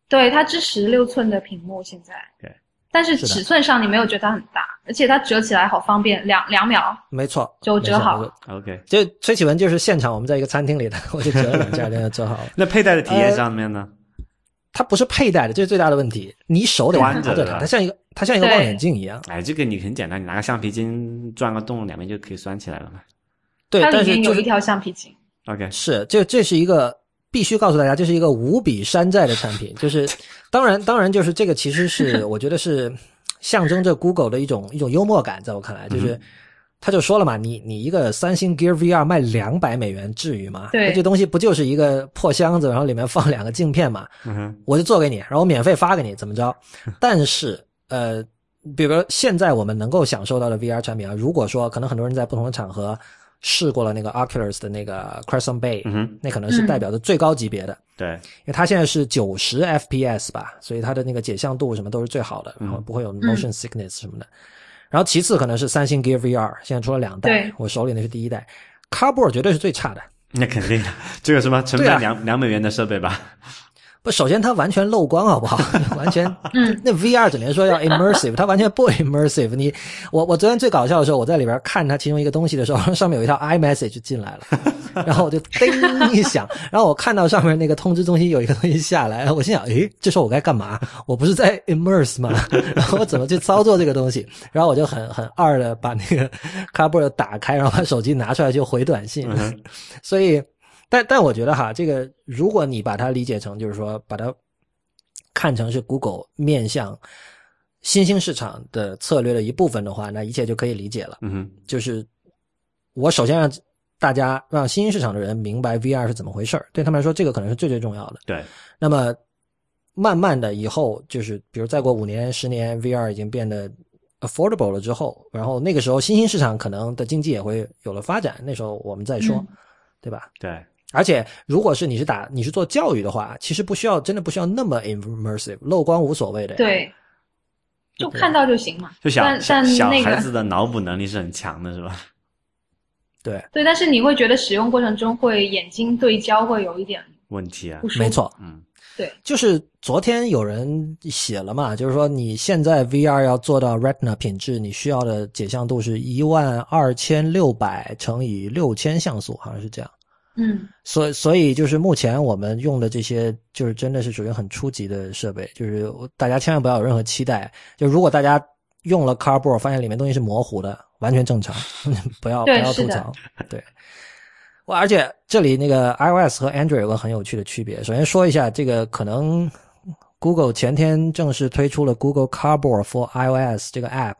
对，它支持六寸的屏幕现在。对。但是尺寸上你没有觉得它很大，而且它折起来好方便，两两秒没错，就折好 OK，就崔启文就是现场我们在一个餐厅里的，我就折了两下，这就折好了。那佩戴的体验上面呢？它不是佩戴的，这是最大的问题。你手得拿着它，它像一个它像一个望远镜一样。哎，这个你很简单，你拿个橡皮筋钻个洞，两边就可以拴起来了嘛。对，它里面有一条橡皮筋。OK，是这这是一个必须告诉大家，这是一个无比山寨的产品。<laughs> 就是当然当然就是这个其实是 <laughs> 我觉得是象征着 Google 的一种一种幽默感，在我看来，就是他就说了嘛，你你一个三星 Gear VR 卖两百美元，至于吗？对这东西不就是一个破箱子，然后里面放两个镜片嘛？嗯哼，我就做给你，然后我免费发给你，怎么着？<laughs> 但是呃，比如说现在我们能够享受到的 VR 产品啊，如果说可能很多人在不同的场合试过了那个 Oculus 的那个 Crescent Bay，、嗯，那可能是代表的最高级别的，对，因为它现在是九十 FPS 吧，所以它的那个解像度什么都是最好的，然后不会有 motion sickness 什么的。然后其次可能是三星 Gear VR，现在出了两代对，我手里那是第一代，Cardboard 绝对是最差的。那肯定的，这个什么成本两两美元的设备吧？不，首先它完全漏光，好不好？<laughs> 完全，嗯，那 VR 整天说要 <laughs> immersive，它完全不 immersive。你，我我昨天最搞笑的时候，我在里边看它其中一个东西的时候，<laughs> 上面有一条 iMessage 进来了，然后我就叮一响，然后我看到上面那个通知中心有一个东西下来，我心想，诶，这时候我该干嘛？我不是在 immerse 吗？然后我怎么去操作这个东西？然后我就很很二的把那个 cardboard 打开，然后把手机拿出来就回短信。所以，但但我觉得哈，这个如果你把它理解成就是说把它看成是 Google 面向新兴市场的策略的一部分的话，那一切就可以理解了。嗯哼，就是我首先让大家让新兴市场的人明白 VR 是怎么回事儿，对他们来说，这个可能是最最重要的。对，那么慢慢的以后，就是比如再过五年、十年，VR 已经变得 affordable 了之后，然后那个时候新兴市场可能的经济也会有了发展，那时候我们再说，嗯对吧？对，而且，如果是你是打你是做教育的话，其实不需要真的不需要那么 immersive，漏光无所谓的。，对，就看到就行嘛。就小但小但小孩子的脑补能力是很强的，是吧？<laughs> 对，对，但是你会觉得使用过程中会眼睛对焦会有一点问题啊。没，错，嗯，对就是昨天有人写了嘛，就是说你现在 VR 要做到 Retina 品质，你需要的解像度是一万二千六百乘以六千像素，好像是这样。嗯，所以所以就是目前我们用的这些，就是真的是属于很初级的设备，就是大家千万不要有任何期待。就如果大家用了 Cardboard 发现里面东西是模糊的，完全正常，<laughs> 不要不要吐槽。对，我而且这里那个 iOS 和 Android 有个很有趣的区别。首先说一下，这个可能 Google 前天正式推出了 Google Cardboard for iOS 这个 App。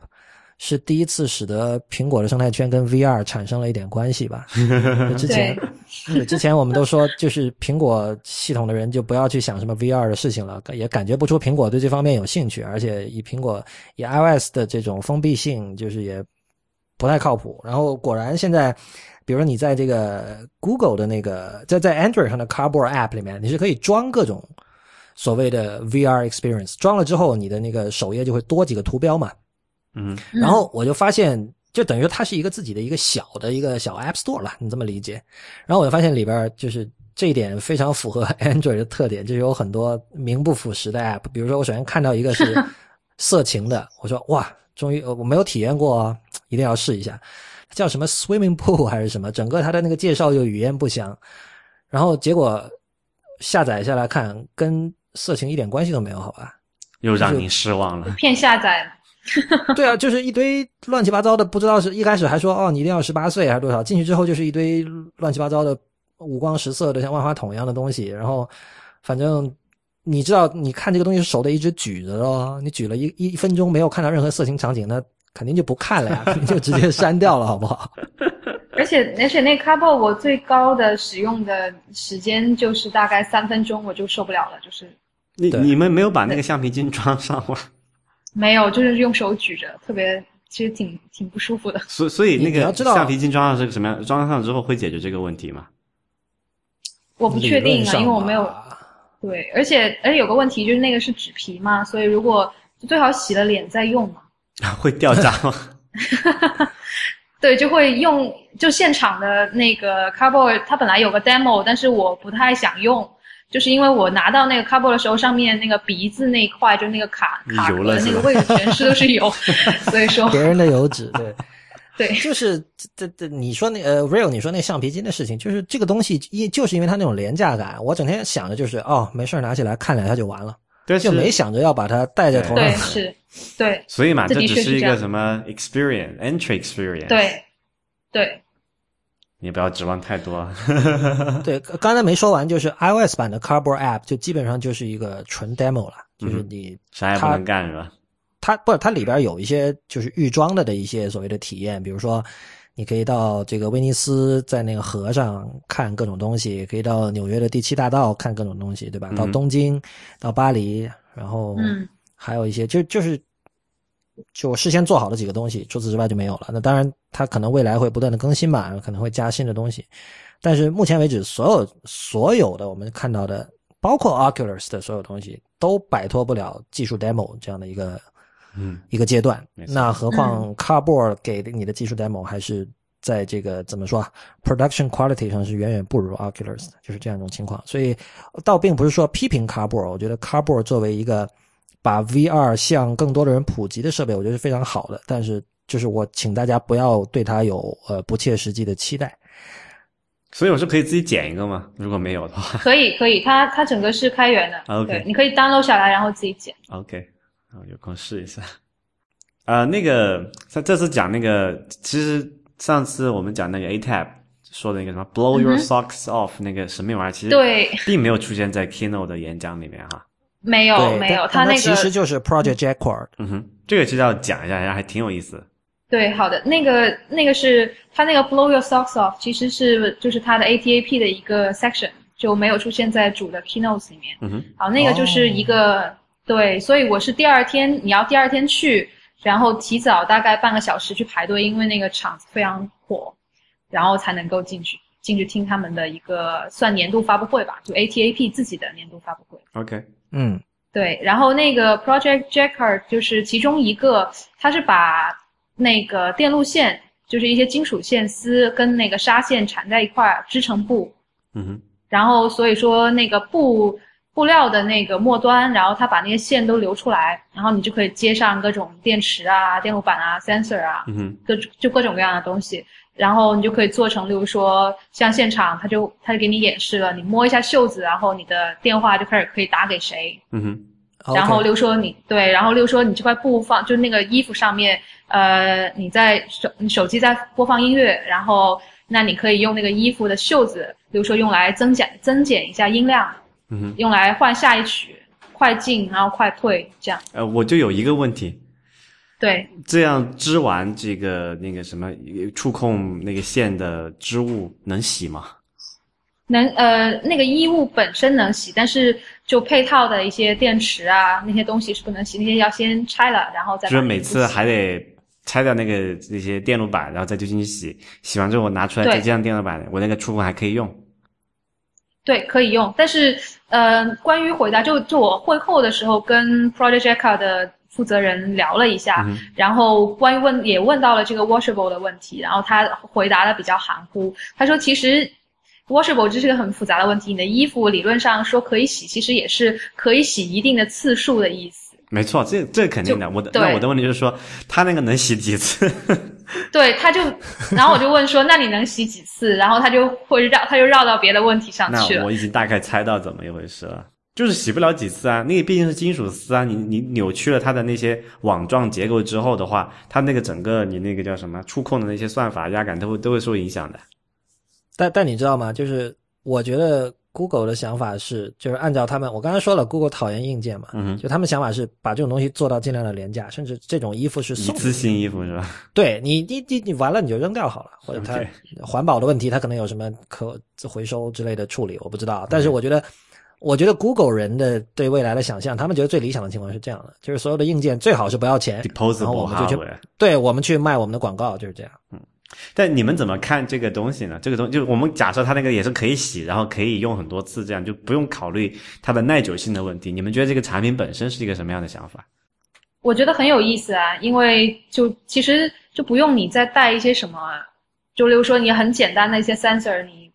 是第一次使得苹果的生态圈跟 VR 产生了一点关系吧？之前对之前我们都说，就是苹果系统的人就不要去想什么 VR 的事情了，也感觉不出苹果对这方面有兴趣，而且以苹果以 iOS 的这种封闭性，就是也不太靠谱。然后果然现在，比如说你在这个 Google 的那个在在 Android 上的 Cardboard App 里面，你是可以装各种所谓的 VR experience，装了之后，你的那个首页就会多几个图标嘛。嗯，嗯然后我就发现，就等于说它是一个自己的一个小的一个小 App Store 了，你这么理解。然后我就发现里边就是这一点非常符合 <laughs> Android 的特点，就是有很多名不副实的 App。比如说，我首先看到一个是 <laughs> 色情的，我说哇，终于呃我没有体验过哦，一定要试一下。叫什么 Swimming Pool 还是什么？整个它的那个介绍就语焉不详。然后结果下载下来看，跟色情一点关系都没有，好吧？又让你失望了。骗下载了。<laughs> 对啊，就是一堆乱七八糟的，不知道是一开始还说哦，你一定要十八岁还是多少，进去之后就是一堆乱七八糟的五光十色的像万花筒一样的东西，然后反正你知道，你看这个东西手得一直举着咯，你举了一一分钟没有看到任何色情场景，那肯定就不看了呀，肯定就直接删掉了，好不好？<laughs> 而且而且那 couple 我最高的使用的时间就是大概三分钟，我就受不了了，就是你你们没有把那个橡皮筋装上吗？没有，就是用手举着，特别其实挺挺不舒服的。<laughs> 所所以那个橡皮筋装上是个什么样？装上之后会解决这个问题吗？我不确定啊，因为我没有对，而且而且有个问题就是那个是纸皮嘛，所以如果最好洗了脸再用嘛。<laughs> 会掉渣吗？<laughs> 对，就会用就现场的那个 Cardboard，它本来有个 demo，但是我不太想用，就是因为我拿到那个 Cardboard 的时候，上面那个鼻子那一块就那个卡卡壳的那个位置全是都是油，<laughs> 所以说别人的油脂，对。<laughs> 对就是这这，你说那呃，real，你说那橡皮筋的事情，就是这个东西，因就是因为它那种廉价感，我整天想着就是哦，没事儿拿起来看两下就完了，对，就没想着要把它戴在头上对。是，对所以嘛，这这只是一的确是这样个什么 experience entry experience。，对对，你不要指望太多。<laughs> 对，刚才没说完，就是 iOS 版的 Cardboard App 就基本上就是一个纯 demo 了，就是嗯你啥也不能干是吧？它不是它里边有一些就是预装的的一些所谓的体验，比如说你可以到这个威尼斯在那个河上看各种东西，可以到纽约的第七大道看各种东西，对吧？嗯到东京，到巴黎，然后嗯还有一些就就是就事先做好了几个东西，除此之外就没有了。那当然，它可能未来会不断的更新吧，可能会加新的东西。但是目前为止，所有所有的我们看到的，包括 Oculus 的所有东西，都摆脱不了技术 demo 这样的一个嗯一个阶段。那何况 Cardboard 给你的技术 demo 还是在这个怎么说啊，production quality 上是远远不如 Oculus 的，就是这样一种情况。所以倒并不是说批评 Cardboard，我觉得 Cardboard 作为一个把 VR 向更多的人普及的设备，我觉得是非常好的。但是就是我请大家不要对它有呃不切实际的期待。所以我是可以自己剪一个吗？如果没有的话 <laughs> 可以可以，它它整个是开源的 OK 对，你可以 download 下来，然后自己剪。，OK，啊，有空试一下。啊、那个他这次讲那个，其实上次我们讲那个 A Tab 说的那个什么 “blow your socks off” 那个神秘玩意儿，其实对，并没有出现在 Keynote 的演讲里面哈。没有，没有，但但它那个其实就是 Project Jacquard。嗯哼，这个其实要讲一下，然后还挺有意思。对，好的，那个那个是它那个 blow your socks off，其实是就是它的 ATAP 的一个 section，就没有出现在主的 keynotes 里面。嗯哼，好，那个就是一个、对，所以我是第二天，你要第二天去，然后提早大概半个小时去排队，因为那个场子非常火，然后才能够进去进去听他们的一个算年度发布会吧，就 ATAP 自己的年度发布会。OK，嗯，对，然后那个 Project Jacquard 就是其中一个，它是把那个电路线，就是一些金属线丝跟那个纱线缠在一块儿织成布，嗯哼，然后所以说那个布布料的那个末端，然后它把那些线都留出来，然后你就可以接上各种电池啊、电路板啊、sensor 啊，嗯哼，各就各种各样的东西，然后你就可以做成，例如说像现场，他就他就给你演示了，你摸一下袖子，然后你的电话就开始可以打给谁，嗯哼，然后例如说你对，然后例如说你这块布放就那个衣服上面，呃，你在手你手机在播放音乐，然后那你可以用那个衣服的袖子，比如说用来增减增减一下音量，嗯哼。用来换下一曲，快进然后快退这样。呃，我就有一个问题，对，这样织完这个那个什么触控那个线的织物能洗吗？能呃那个衣物本身能洗，但是就配套的一些电池啊那些东西是不能洗，那些要先拆了，然后再就是每次还得拆掉那个那些电路板，然后再丢进去洗，洗完之后我拿出来再接上电路板，我那个触控还可以用。对，可以用。但是，呃，关于回答，就就我会后的时候跟 Project Jacka 的负责人聊了一下，嗯然后关于问也问到了这个 washable 的问题，然后他回答的比较含糊。他说，其实 washable 这是个很复杂的问题，你的衣服理论上说可以洗，其实也是可以洗一定的次数的意思。没错，这这肯定的。我的那我的问题就是说，他那个能洗几次？对，他就，然后我就问说，那你能洗几次？然后他就会绕，他就绕到别的问题上那去了 <laughs> 我。已经大概猜到怎么一回事了，就是洗不了几次啊。那个毕竟是金属丝啊，你你扭曲了它的那些网状结构之后的话，它那个整个你那个叫什么触控的那些算法压感都会都会受影响的。但但你知道吗？就是我觉得 Google 的想法是，就是按照他们，我刚才说了，Google 讨厌硬件嘛，嗯就他们想法是把这种东西做到尽量的廉价，甚至这种衣服是一次性衣服是吧？<laughs> 对你，你你你完了你就扔掉好了，或者它环保的问题，它可能有什么可回收之类的处理，我不知道。但是我觉得，我觉得 Google 人的对未来的想象，他们觉得最理想的情况是这样的，就是所有的硬件最好是不要钱，然后我们就去。对我们去卖我们的广告，就是这样。嗯但你们怎么看这个东西呢？这个东西就我们假设它那个也是可以洗，然后可以用很多次，这样就不用考虑它的耐久性的问题。你们觉得这个产品本身是一个什么样的想法？我觉得很有意思啊，因为就其实就不用你再带一些什么，就例如说你很简单的一些 sensor，你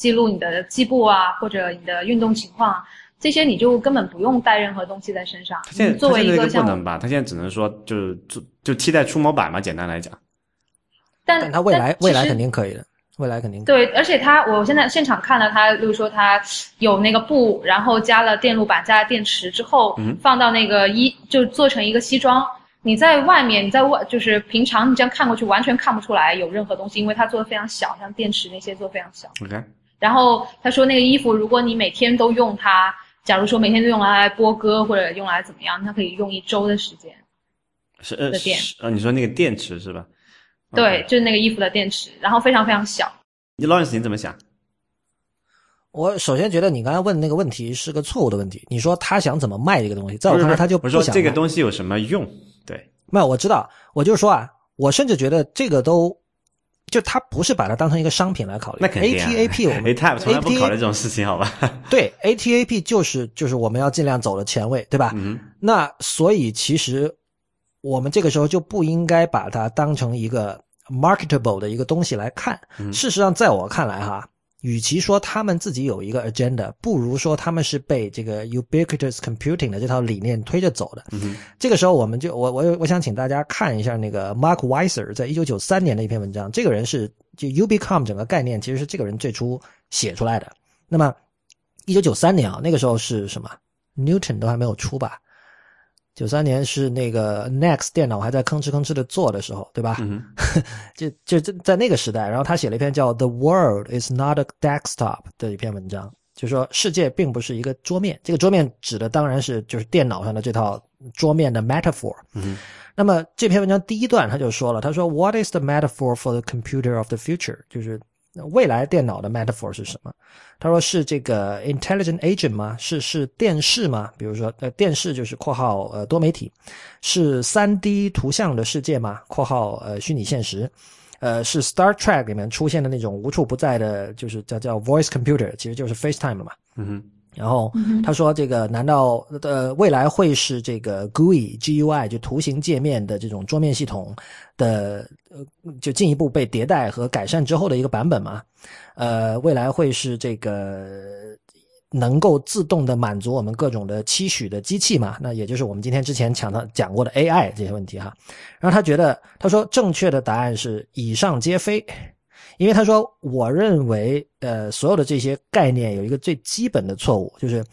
记录你的计步啊，或者你的运动情况啊，这些你就根本不用带任何东西在身上。他现在作为一个不能吧？他现在只能说就是就就替代触摸板嘛，简单来讲。但但它未来未来肯定可以的，未来肯定可以。对，而且它，我现在现场看了它，例如说它有那个布，然后加了电路板，加了电池之后，嗯放到那个衣，就做成一个西装。你在外面，你在外，就是平常你这样看过去，完全看不出来有任何东西，因为它做的非常小，像电池那些做得非常小。OK，然后他说那个衣服，如果你每天都用它，假如说每天都用来播歌或者用来怎么样，它可以用一周的时间。是呃电是呃，你说那个电池是吧？对，就是那个衣服的电池，然后非常非常小。你 Lawrence 你怎么想？我首先觉得你刚才问的那个问题是个错误的问题。你说他想怎么卖这个东西，在我看来他就不是说这个东西有什么用？对，没有，我知道，我就说啊，我甚至觉得这个都，就它不是把它当成一个商品来考虑。那肯定、啊。ATAP 我们 ATAP 从来不考虑这种事情，好吧？<laughs> 对 ATAP 就是就是我们要尽量走的前卫，对吧？嗯那所以其实我们这个时候就不应该把它当成一个 marketable 的一个东西来看。嗯事实上，在我看来哈，与其说他们自己有一个 agenda，不如说他们是被这个 ubiquitous computing 的这套理念推着走的。嗯这个时候，我们就我我我想请大家看一下那个 Mark Weiser 在一九九三年的一篇文章。这个人是就 Ubicom 整个概念其实是这个人最初写出来的。那么一九九三年啊，那个时候是什么？Newton 都还没有出吧？九三年是那个 Next 电脑还在吭哧吭哧的做的时候，对吧？嗯 <laughs> 就就在在那个时代，然后他写了一篇叫《The World Is Not a Desktop》的一篇文章，就说世界并不是一个桌面，这个桌面指的当然是就是电脑上的这套桌面的 metaphor。嗯那么这篇文章第一段他就说了，他说 What is the metaphor for the computer of the future？就是未来电脑的 metaphor 是什么？他说是这个 intelligent agent 吗？是是电视吗？比如说呃电视就是括号呃多媒体，是三 D 图像的世界吗？括号呃虚拟现实。呃，是 Star Trek 里面出现的那种无处不在的，就是叫叫 voice computer，其实就是 FaceTime 了嘛。嗯哼然后他说：“这个难道呃未来会是这个 GUI GUI 就图形界面的这种桌面系统的呃就进一步被迭代和改善之后的一个版本吗？呃，未来会是这个能够自动的满足我们各种的期许的机器吗？那也就是我们今天之前讲到讲过的 AI 这些问题哈。然后他觉得他说正确的答案是以上皆非。”因为他说，我认为，呃，所有的这些概念有一个最基本的错误，就是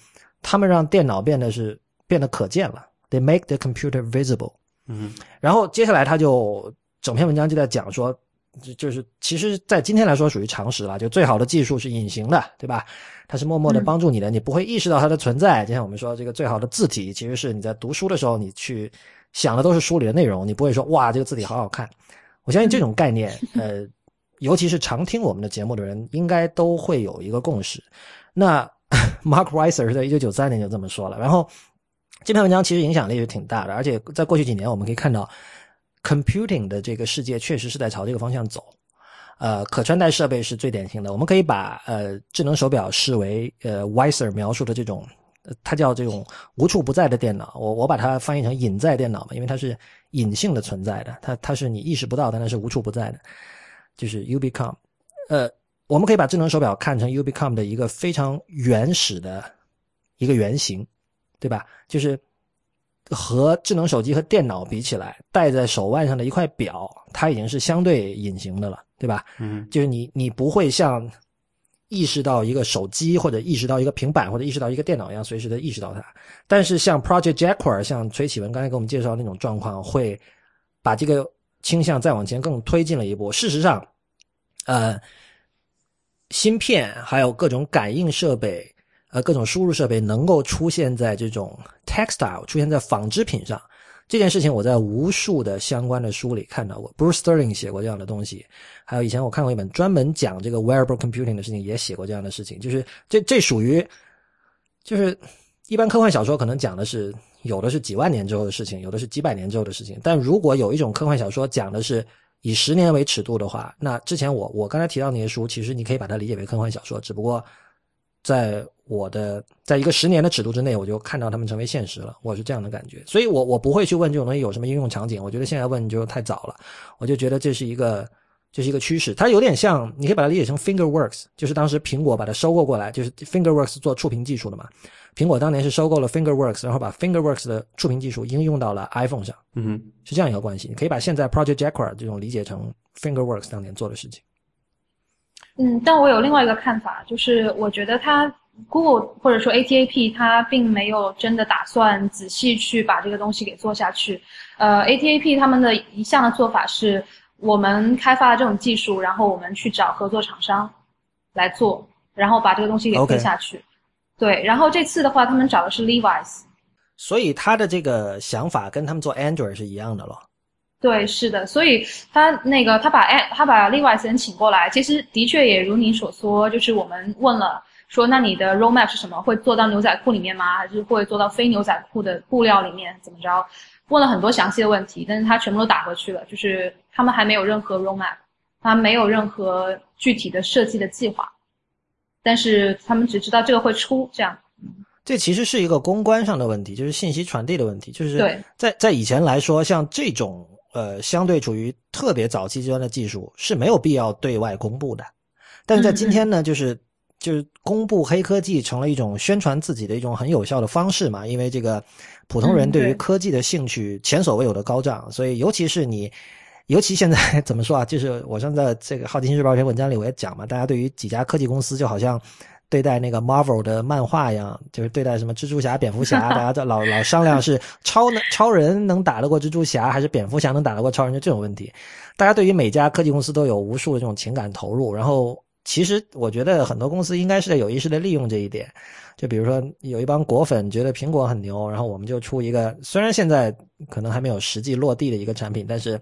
他们让电脑变得是变得可见了，they make the computer visible。嗯然后接下来他就整篇文章就在讲说，就就是其实，在今天来说属于常识了，就最好的技术是隐形的，对吧？它是默默的帮助你的，你不会意识到它的存在。就像我们说，这个最好的字体其实是你在读书的时候，你去想的都是书里的内容，你不会说哇，这个字体好好看。我相信这种概念，呃。尤其是常听我们的节目的人，应该都会有一个共识。那 <laughs> Mark Weiser 是在一九九三年就这么说了。然后这篇文章其实影响力是挺大的，而且在过去几年，我们可以看到 computing 的这个世界确实是在朝这个方向走。呃，可穿戴设备是最典型的，我们可以把呃智能手表视为呃 Weiser 描述的这种，它叫这种无处不在的电脑。我我把它翻译成隐在电脑嘛，因为它是隐性的存在的，它它是你意识不到，但它是无处不在的。就是 Ubicom，呃，我们可以把智能手表看成 Ubicom 的一个非常原始的一个原型，对吧？就是和智能手机和电脑比起来，戴在手腕上的一块表，它已经是相对隐形的了，对吧？嗯就是你你不会像意识到一个手机或者意识到一个平板或者意识到一个电脑一样随时的意识到它，但是像 Project Jaguar，像崔启文刚才给我们介绍那种状况，会把这个。倾向再往前更推进了一步。事实上，呃，芯片还有各种感应设备，呃，各种输入设备能够出现在这种 textile，出现在纺织品上。这件事情我在无数的相关的书里看到过，Bruce Sterling 写过这样的东西，还有以前我看过一本专门讲这个 wearable computing 的事情，也写过这样的事情。就是这这属于，就是一般科幻小说可能讲的是。有的是几万年之后的事情，有的是几百年之后的事情。但如果有一种科幻小说讲的是以十年为尺度的话，那之前我我刚才提到那些书，其实你可以把它理解为科幻小说，只不过在我的在一个十年的尺度之内，我就看到它们成为现实了。我是这样的感觉，所以我我不会去问这种东西有什么应用场景。我觉得现在问就太早了，我就觉得这是一个这是一个趋势。它有点像，你可以把它理解成 FingerWorks，就是当时苹果把它收购过来，就是 FingerWorks 做触屏技术的嘛。苹果当年是收购了 FingerWorks，然后把 FingerWorks 的触屏技术应用到了 iPhone 上，嗯哼，是这样一个关系。你可以把现在 Project Jaguar 这种理解成 FingerWorks 当年做的事情。嗯，但我有另外一个看法，就是我觉得它 Google 或者说 ATAP 它并没有真的打算仔细去把这个东西给做下去。呃，ATAP 他们的一项的做法是，我们开发这种技术，然后我们去找合作厂商来做，然后把这个东西给推下去。Okay. 对，然后这次的话，他们找的是 Levi's，所以他的这个想法跟他们做 Android 是一样的咯。对，是的，所以他那个他把哎他把 Levi's 人请过来，其实的确也如你所说，就是我们问了说那你的 roadmap 是什么？会做到牛仔裤里面吗？还是会做到非牛仔裤的布料里面？怎么着？问了很多详细的问题，但是他全部都打回去了，就是他们还没有任何 roadmap，他没有任何具体的设计的计划，但是他们只知道这个会出这样。这其实是一个公关上的问题，就是信息传递的问题。就是对在在以前来说，像这种呃相对处于特别早期阶段的技术是没有必要对外公布的，但是在今天呢，就是就是公布黑科技成了一种宣传自己的一种很有效的方式嘛，因为这个普通人对于科技的兴趣前所未有的高涨，所以尤其是你。尤其现在 <laughs> 怎么说啊？就是我上次在这个《好奇心日报》一篇文章里我也讲嘛，大家对于几家科技公司就好像对待那个 Marvel 的漫画一样，就是对待什么蜘蛛侠、蝙蝠侠，<laughs> 大家都老老商量是超能超人能打得过蜘蛛侠，还是蝙蝠侠能打得过超人，就这种问题。大家对于每家科技公司都有无数的这种情感投入，然后其实我觉得很多公司应该是在有意识的利用这一点。就比如说有一帮果粉觉得苹果很牛，然后我们就出一个虽然现在可能还没有实际落地的一个产品，但是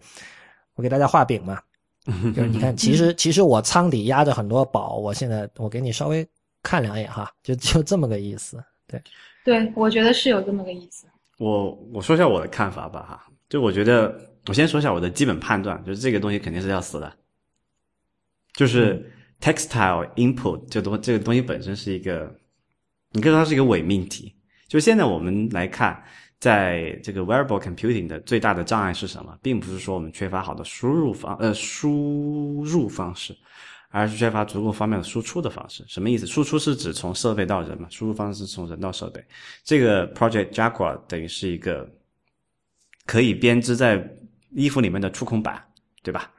我给大家画饼嘛，<laughs> 就是你看，其实其实我仓底压着很多宝，我现在我给你稍微看两眼哈，就就这么个意思。对，对，我觉得是有这么个意思。我我说一下我的看法吧哈，就我觉得我先说一下我的基本判断，就是这个东西肯定是要死的，就是 textile input 这东这个东西本身是一个，你可以说它是一个伪命题。就现在我们来看，在这个 wearable computing 的最大的障碍是什么？并不是说我们缺乏好的输入方呃输入方式，而是缺乏足够方便的输出的方式。什么意思？输出是指从设备到人嘛，输入方式是从人到设备。这个 Project Jaguar 等于是一个可以编织在衣服里面的触控板，对吧？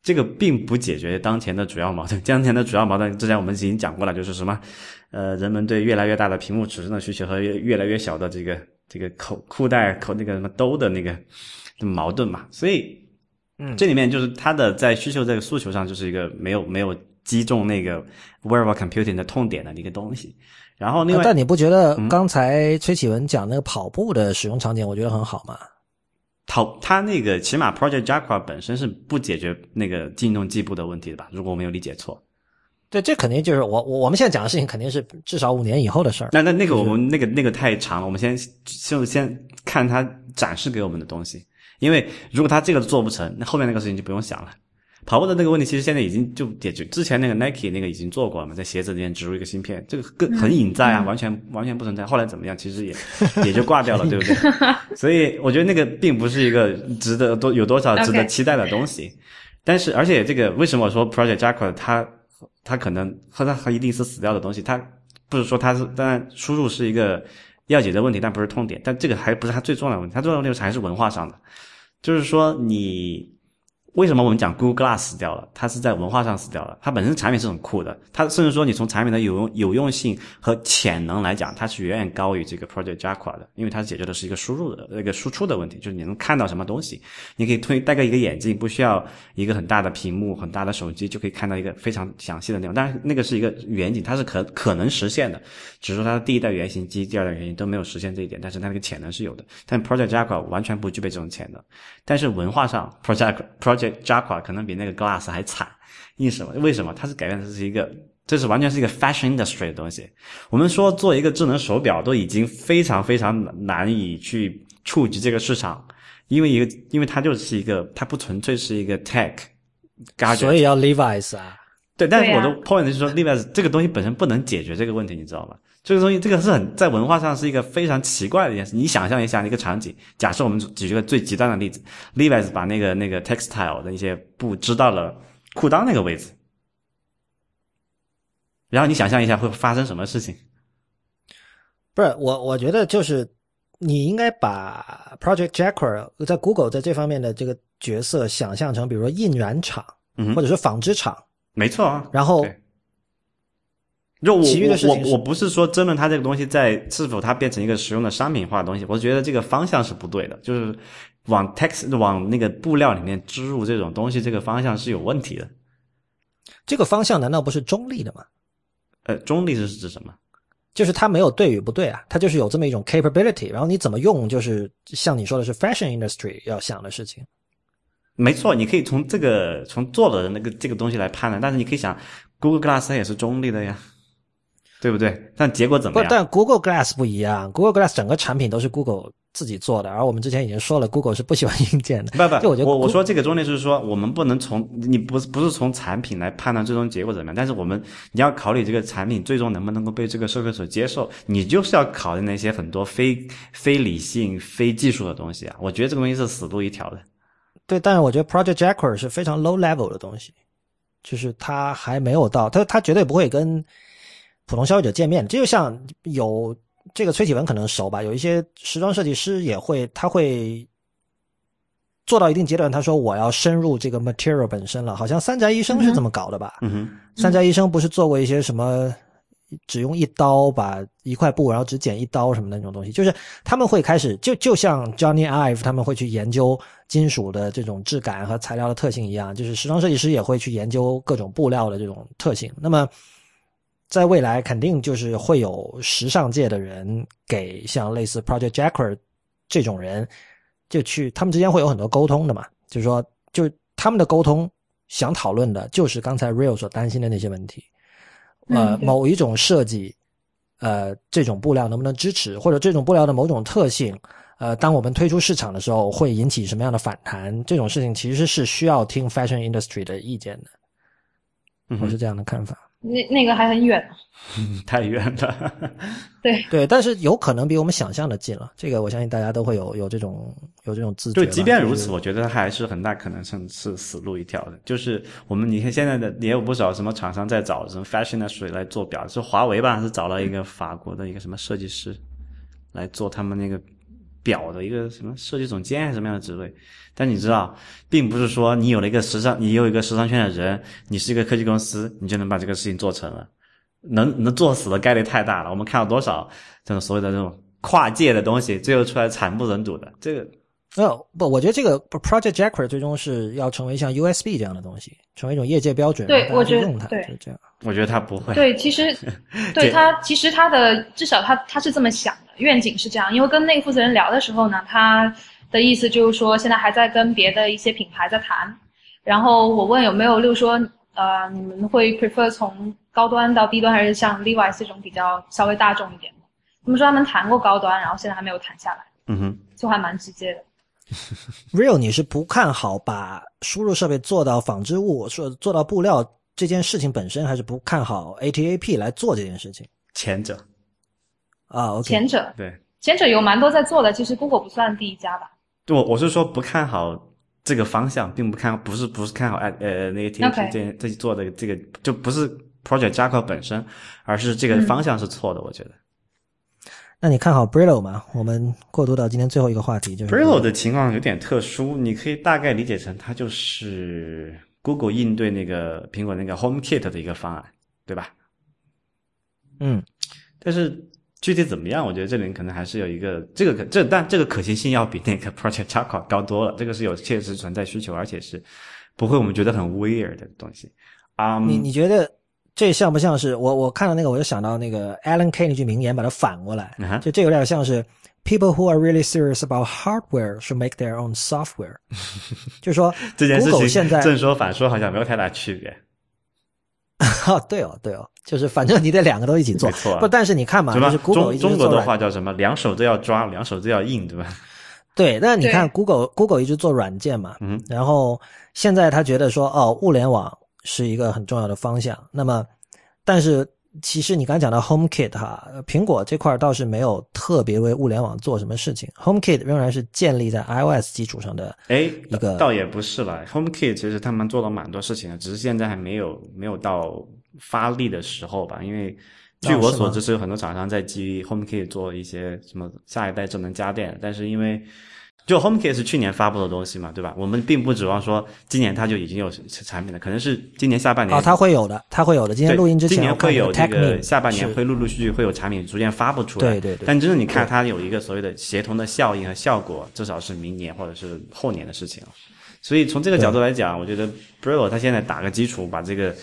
这个并不解决当前的主要矛盾。当前的主要矛盾，之前我们已经讲过了，就是什么，呃，人们对越来越大的屏幕尺寸的需求和越越来越小的这个这个口裤带口那个什么兜的那个矛盾嘛。所以，嗯这里面就是它的在需求这个诉求上，就是一个没有没有击中那个 wearable computing 的痛点的一个东西。然后另外，呃但你不觉得嗯刚才崔启文讲那个跑步的使用场景，我觉得很好吗？跑它那个起码 Project Jaguar 本身是不解决那个进动计步的问题的吧？如果我没有理解错。对，这肯定就是我我我们现在讲的事情，肯定是至少五年以后的事儿。那那那个我们那个那个太长了，我们先就先看他展示给我们的东西，因为如果他这个做不成，那后面那个事情就不用想了。跑步的那个问题，其实现在已经就解决，之前那个 Nike 那个已经做过了嘛，在鞋子里面植入一个芯片，这个更很隐在啊，完全完全不存在。后来怎么样，其实也 <laughs> 也就挂掉了，对不对？<laughs> 所以我觉得那个并不是一个值得多有多少值得期待的东西。但是，而且这个为什么我说 Project Jaguar 它它可能和它和一定是死掉的东西，它不是说它是当然输入是一个要解决问题，但不是痛点。但这个还不是它最重要的问题，它最重要的问题还是文化上的，就是说你为什么我们讲 Google Glass 死掉了？它是在文化上死掉了。它本身产品是很酷的，它甚至说你从产品的有用有用性和潜能来讲，它是远远高于这个 Project Jaguar 的，因为它解决的是一个输入的那个输出的问题，就是你能看到什么东西，你可以推戴个一个眼镜，不需要一个很大的屏幕、很大的手机就可以看到一个非常详细的内容。但是那个是一个远景，它是可可能实现的，只是说它的第一代原型机、第二代原型都没有实现这一点，但是它那个潜能是有的。但 Project Jaguar 完全不具备这种潜能。但是文化上，Project Project Jaguar 可能比那个 Glass 还惨。因为什么？为什么？它是改变的是一个，这是完全是一个 fashion industry 的东西。我们说做一个智能手表都已经非常非常难以去触及这个市场，因为一个，因为它就是一个，它不纯粹是一个 tech gadget。所以要 Levi's 啊，对，但是我的 point 是说，Levi's 这个东西本身不能解决这个问题，你知道吗？这个东西，这个是很在文化上是一个非常奇怪的一件事。你想象一下一个场景，假设我们举一个最极端的例子，Levi's 把那个那个 textile 的一些布织到了裤裆那个位置，然后你想象一下会发生什么事情？不是我，我觉得就是你应该把 Project Jaguar 在 Google 在这方面的这个角色想象成，比如说印染厂嗯或者是纺织厂，没错啊。然后对就我我我我不是说争论它这个东西在是否它变成一个实用的商品化的东西，我觉得这个方向是不对的，就是往 text 往那个布料里面植入这种东西，这个方向是有问题的。这个方向难道不是中立的吗？呃，中立是指什么？就是它没有对与不对啊，它就是有这么一种 capability，然后你怎么用，就是像你说的是 fashion industry 要想的事情。没错，你可以从这个从做的那个这个东西来判断，但是你可以想，Google Glass 它也是中立的呀。对不对？但结果怎么不，样？但 Google Glass 不一样，Google Glass 整个产品都是 Google 自己做的，而我们之前已经说了，Google 是不喜欢硬件的。<laughs> 不不，就我觉得我说这个重点是说，我们不能从你不是不是从产品来判断最终结果怎么样，但是我们你要考虑这个产品最终能不能够被这个社会所接受，你就是要考虑那些很多非非理性、非技术的东西啊。我觉得这个东西是死路一条的。对，但是我觉得 Project Jacquard 是非常 low level 的东西，就是它还没有到，它它绝对不会跟普通消费者见面。这就像有这个崔启文可能熟吧，有一些时装设计师也会，他会做到一定阶段，他说我要深入这个 material 本身了，好像三宅医生是这么搞的吧？嗯哼，三宅医生不是做过一些什么，只用一刀把一块布，然后只剪一刀什么的那种东西，就是他们会开始就就像 Johnny Ive 他们会去研究金属的这种质感和材料的特性一样，就是时装设计师也会去研究各种布料的这种特性。那么在未来肯定就是会有时尚界的人给像类似 Project Jacquard 这种人，就去他们之间会有很多沟通的嘛，就是说，就他们的沟通想讨论的就是刚才 Real 所担心的那些问题，呃，某一种设计，呃，这种布料能不能支持，或者这种布料的某种特性，呃，当我们推出市场的时候会引起什么样的反弹，这种事情其实是需要听 fashion industry 的意见的，我是这样的看法。那那个还很远。<laughs> 太远了。<laughs> 对，对，但是有可能比我们想象的近了，这个我相信大家都会有有这种有这种自觉。就即便如此，就是我觉得还是很大可能性是死路一条的。就是我们你看现在的也有不少什么厂商在找什么 fashion 的水来做表，是华为吧？是找了一个法国的一个什么设计师来做他们那个表的一个什么设计总监还是什么样的职位。但你知道，并不是说你有了一个时尚，你有一个时尚圈的人，你是一个科技公司，你就能把这个事情做成了。能能做死的概率太大了。我们看到多少这种所谓的这种跨界的东西，最后出来惨不忍睹的。这个呃不，我觉得这个 Project Jacquard 最终是要成为像 USB 这样的东西，成为一种业界标准，对然后大家去我觉得用它，对就是这样。我觉得他不会。对，其实 <laughs> 对这他其实他的至少他他是这么想的，愿景是这样。因为跟那个负责人聊的时候呢，他的意思就是说现在还在跟别的一些品牌在谈。然后我问有没有，例如说呃，你们会 prefer 从高端到低端，还是像 Levi's 这种比较稍微大众一点的？他们说他们谈过高端，然后现在还没有谈下来，嗯哼，就还蛮直接的。<laughs> Real，你是不看好把输入设备做到纺织物，说做到布料这件事情本身，还是不看好 ATAP 来做这件事情前者啊前者对，前者有蛮多在做的，其实 Google 不算第一家吧。我我是说不看好这个方向，并不看不是不是看好呃呃那个 OK P 这这做的这个就不是 Project Jacko 本身，而是这个嗯方向是错的。我觉得那你看好 Brillo 吗？我们过渡到今天最后一个话题，就是 Brillo 的情况有点特殊，你可以大概理解成它就是 Google 应对那个苹果那个 Home Kit 的一个方案，对吧？嗯，但是具体怎么样，我觉得这里可能还是有一个这个可这但这个可行性要比那个 <laughs> Project Chaco 高多了，这个是有切实存在需求，而且是不会我们觉得很 weird 的东西。啊、你你觉得这像不像是我我看到那个我就想到那个 Alan Kay 那句名言，把它反过来，就这有点像是 People who are really serious about hardware should make their own software，<laughs> 就是说这件事情现在正说反说好像没有太大区别，<laughs> 哦，对哦，对哦，就是反正你得两个都一起做，没错啊不，但是你看嘛，就是 Google 一直中中国的话叫什么？两手都要抓，两手都要硬，对吧？对，那你看 Google Google 一直做软件嘛，嗯，然后现在他觉得说哦，物联网是一个很重要的方向。那么，但是其实你刚才讲到 HomeKit 哈，呃苹果这块倒是没有特别为物联网做什么事情，HomeKit 仍然是建立在 iOS 基础上的。哎一个，倒也不是了。HomeKit 其实他们做了蛮多事情的，只是现在还没有没有到发力的时候吧。因为据我所知，是有很多厂商在基于 HomeKit 做一些什么下一代智能家电，但是因为就 HomeKit 是去年发布的东西嘛，对吧？我们并不指望说今年它就已经有产品了，可能是今年下半年哦，它会有的，它会有的。今天录音之前，今年会有这个下半年会陆陆续续会有产品逐渐发布出来。对对对但真正你看它有一个所谓的协同的效应和效果，至少是明年或者是后年的事情了。所以从这个角度来讲，我觉得 Brillo 它现在打个基础，把这个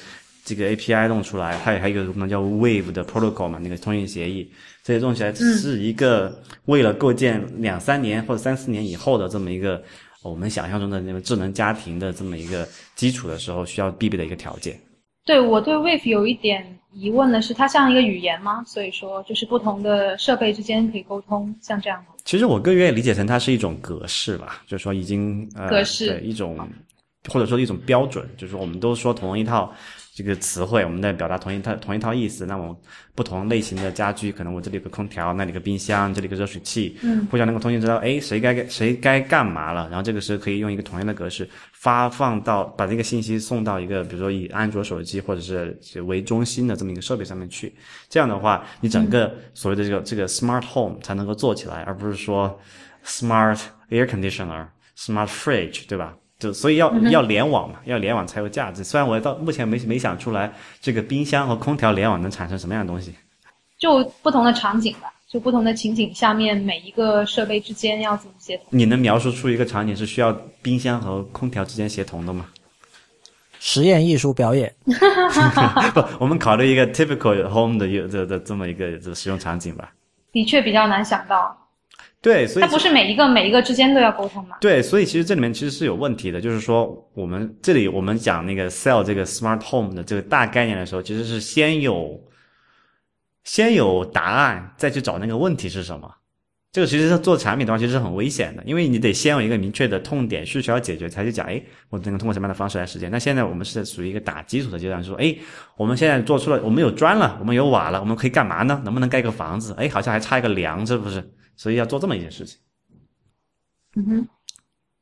这个 API 弄出来，它也还有一个什么叫 Wave 的 protocol 嘛，那个通信协议，这些弄起来是一个为了构建两三年或者三四年以后的这么一个我们想象中的那个智能家庭的这么一个基础的时候，需要必备的一个条件。对我对 Wave 有一点疑问的是，它像一个语言吗？所以说就是不同的设备之间可以沟通，像这样吗？其实我更愿意理解成它是一种格式吧，就是说已经呃格式对一种或者说一种标准，就是说我们都说同一套这个词汇，我们在表达同一套同一套意思，那我不同类型的家居，可能我这里有个空调，那里有个冰箱，这里有个热水器，嗯，互相能够通信知道，哎，谁该谁该干嘛了，然后这个时候可以用一个同样的格式发放到把这个信息送到一个比如说以安卓手机或者是为中心的这么一个设备上面去，这样的话，你整个所谓的这个、这个 smart home 才能够做起来，而不是说 smart air conditioner、smart fridge，对吧？就所以要、要联网嘛，要联网才有价值。虽然我到目前没没想出来这个冰箱和空调联网能产生什么样的东西。就不同的场景吧，就不同的情景下面每一个设备之间要怎么协同？你能描述出一个场景是需要冰箱和空调之间协同的吗？实验艺术表演，<laughs> 不，我们考虑一个 typical home 的的的的这么一个这个使用场景吧。的确比较难想到，对，所以它不是每一个每一个之间都要沟通嘛？对，所以其实这里面其实是有问题的，就是说我们这里我们讲那个 sell 这个 smart home 的这个大概念的时候，其实是先有先有答案，再去找那个问题是什么。这个其实是做产品的话，其实是很危险的，因为你得先有一个明确的痛点需求要解决，才去讲，哎，我能通过什么样的方式来实现。那现在我们是属于一个打基础的阶段，说，哎，我们现在做出了，我们有砖了，我们有瓦了，我们可以干嘛呢？能不能盖个房子？哎，好像还差一个梁，是不是？所以要做这么一件事情。嗯哼，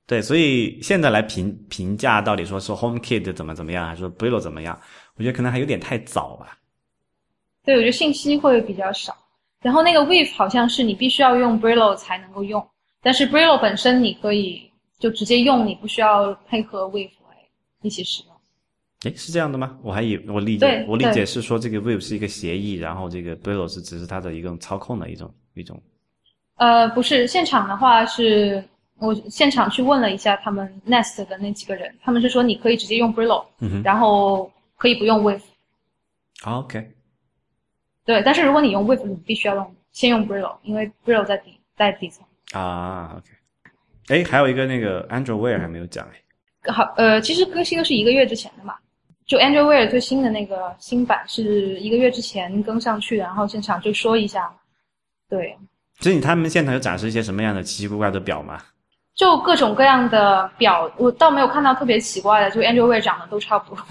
对，所以现在来评评价到底说是 HomeKit 怎么怎么样，还是说 Brillo 怎么样，我觉得可能还有点太早吧。对，我觉得信息会比较少。然后那个 Wave 好像是你必须要用 Brillo 才能够用，但是 Brillo 本身你可以就直接用，你不需要配合 Wave 来一起使用。哎，是这样的吗？我还以我理解我理解是说这个 Wave 是一个协议，然后这个 Brillo 是只是它的一种操控的一种一种。呃，不是，现场的话是我现场去问了一下他们 Nest 的那几个人，他们是说你可以直接用 Brillo，嗯然后可以不用 Wave。，OK，对，但是如果你用 Wave，你必须要用先用 Brillo，因为 Brillo 在底在底层。啊，OK。哎，还有一个那个 Android Wear 还没有讲哎。好，呃，其实更新的是一个月之前的嘛，就 Android Wear 最新的那个新版是一个月之前更上去的，然后现场就说一下，对，所以他们现场有展示一些什么样的奇奇怪怪的表吗？就各种各样的表，我倒没有看到特别奇怪的，就 Android Wear 长得都差不多。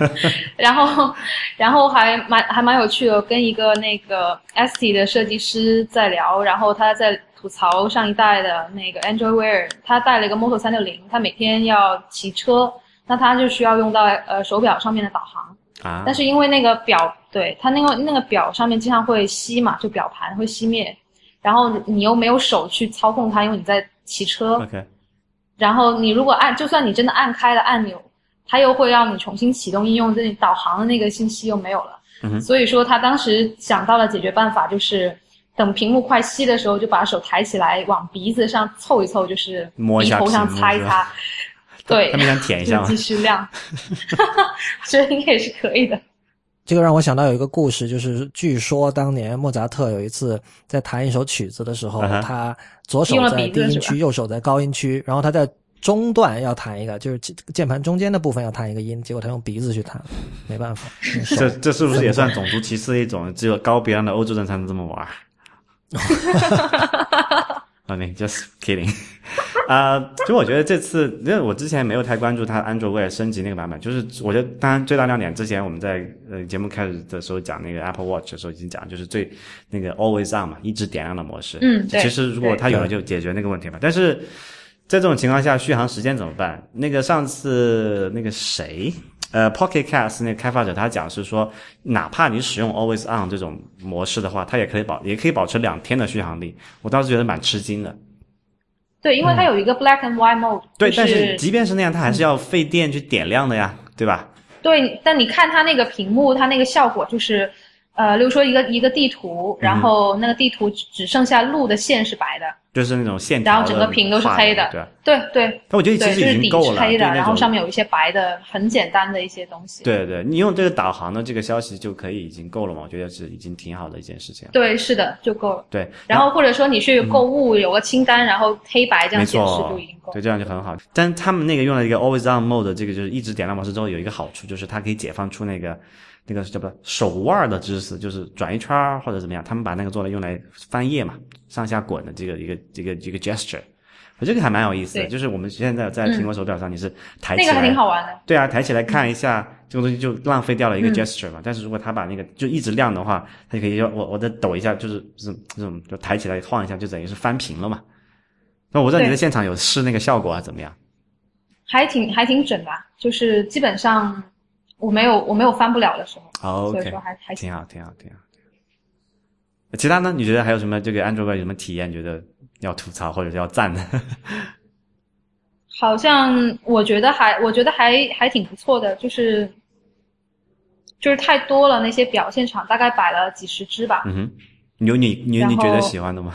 <laughs> 然后，然后还蛮还蛮有趣的，跟一个那个 ST 的设计师在聊，然后他在吐槽上一代的那个 Android Wear，他带了一个 Moto 三六零，他每天要骑车，那他就需要用到呃手表上面的导航。啊，但是因为那个表，对它那个那个表上面经常会熄嘛，就表盘会熄灭，然后你又没有手去操控它，因为你在骑车，OK，然后你如果按，就算你真的按开了按钮，它又会让你重新启动应用，这里导航的那个信息又没有了。嗯所以说他当时想到了解决办法，就是等屏幕快熄的时候，就把手抬起来往鼻子上凑一凑，就是摸一下鼻头上擦一擦。对，他们想舔一下吗继续亮，我觉得应该也是可以的。这个让我想到有一个故事，就是据说当年莫扎特有一次在弹一首曲子的时候，他左手在低音区，右手在高音区，然后他在中段要弹一个，就是键键盘中间的部分要弹一个音，结果他用鼻子去弹，没办法，这这是不是也算种族歧视的一种？只有高鼻梁的欧洲人才能这么玩。<laughs> <laughs> 啊，没，just kidding。<laughs> 啊、其实我觉得这次，因为我之前没有太关注它 Android Wear 升级那个版本，就是我觉得当然最大亮点，之前我们在呃节目开始的时候讲那个 Apple Watch 的时候已经讲，就是最那个 Always On 嘛，一直点亮的模式。嗯对其实如果它有了就解决那个问题嘛。但是在这种情况下，续航时间怎么办？那个上次那个谁，呃，Pocket Cast 那个开发者他讲是说，哪怕你使用 Always On 这种模式的话，它也可以保也可以保持两天的续航力。我当时觉得蛮吃惊的。对，因为它有一个 black and white mode，、嗯对，就但是即便是那样，它还是要费电去点亮的呀，对吧？对，但你看它那个屏幕，它那个效果就是，呃，例如说一个一个地图，然后那个地图只只剩下路的线是白的，就是那种线条然后整个屏都是黑的对？对对对，那我觉得其实已经够了，是黑的，然后上面有一些白的，很简单的一些东西。对对，你用这个导航的这个消息就可以已经够了嘛？我觉得是已经挺好的一件事情。对，是的，就够了。对，然后或者说你去购物有个清单，然后黑白这样显示错就已经够，了。对，这样就很好。但他们那个用了一个 always on mode，这个就是一直点亮模式之后有一个好处，就是它可以解放出那个那个叫不手腕的知识，就是转一圈或者怎么样。他们把那个做了用来翻页嘛，上下滚的这个一个一个一个 gesture。我这个还蛮有意思的，就是我们现在在苹果手表上，你是抬起来，那个还挺好玩的。对啊，抬起来看一下，这个东西就浪费掉了一个嗯 gesture 嘛。但是如果他把那个就一直亮的话，他就可以要我我再抖一下，就是这种这种就抬起来晃一下，就等于是翻屏了嘛。那我知道你在现场有试那个效果啊，怎么样？还挺还挺准的啊，就是基本上我没有我没有翻不了的时候，所以说还还挺好，挺好，挺好。其他呢？你觉得还有什么这个 Android 有什么体验？觉得要吐槽或者是要赞的？<laughs> 好像我觉得还我觉得还还挺不错的，就是就是太多了那些表现场，大概摆了几十只吧。嗯哼，有你你有你觉得喜欢的吗？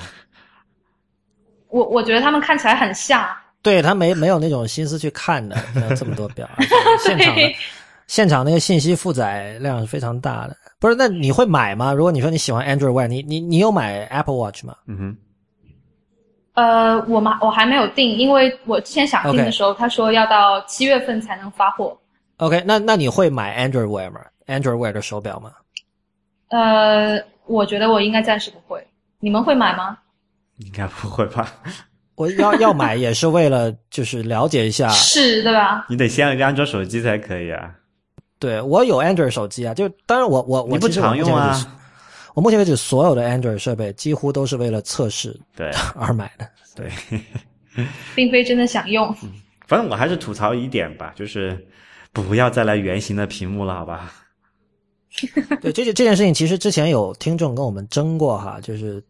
我我觉得他们看起来很像，对他没没有那种心思去看的，有这么多表，现场 <laughs> 现场那个信息负载量是非常大的。不是，那你会买吗？如果你说你喜欢 Android Wear，你你你有买 Apple Watch 吗？嗯哼，呃，我嘛我还没有定，因为我之前想定的时候，他说要到七月份才能发货。OK，那那你会买 Android Wear 吗？Android Wear 的手表吗？呃，我觉得我应该暂时不会。你们会买吗？应该不会吧？我要要买也是为了就是了解一下。<laughs> 是，对吧？你得先有一个安卓手机才可以啊。对我有 Android 手机啊，就当然我我我你不常用啊？我目前为止所有的 Android 设备几乎都是为了测试对 <laughs> 而买的。对，<laughs> 并非真的想用。反正我还是吐槽一点吧，就是不要再来圆形的屏幕了，好吧？对，这件这件事情其实之前有听众跟我们争过哈，就是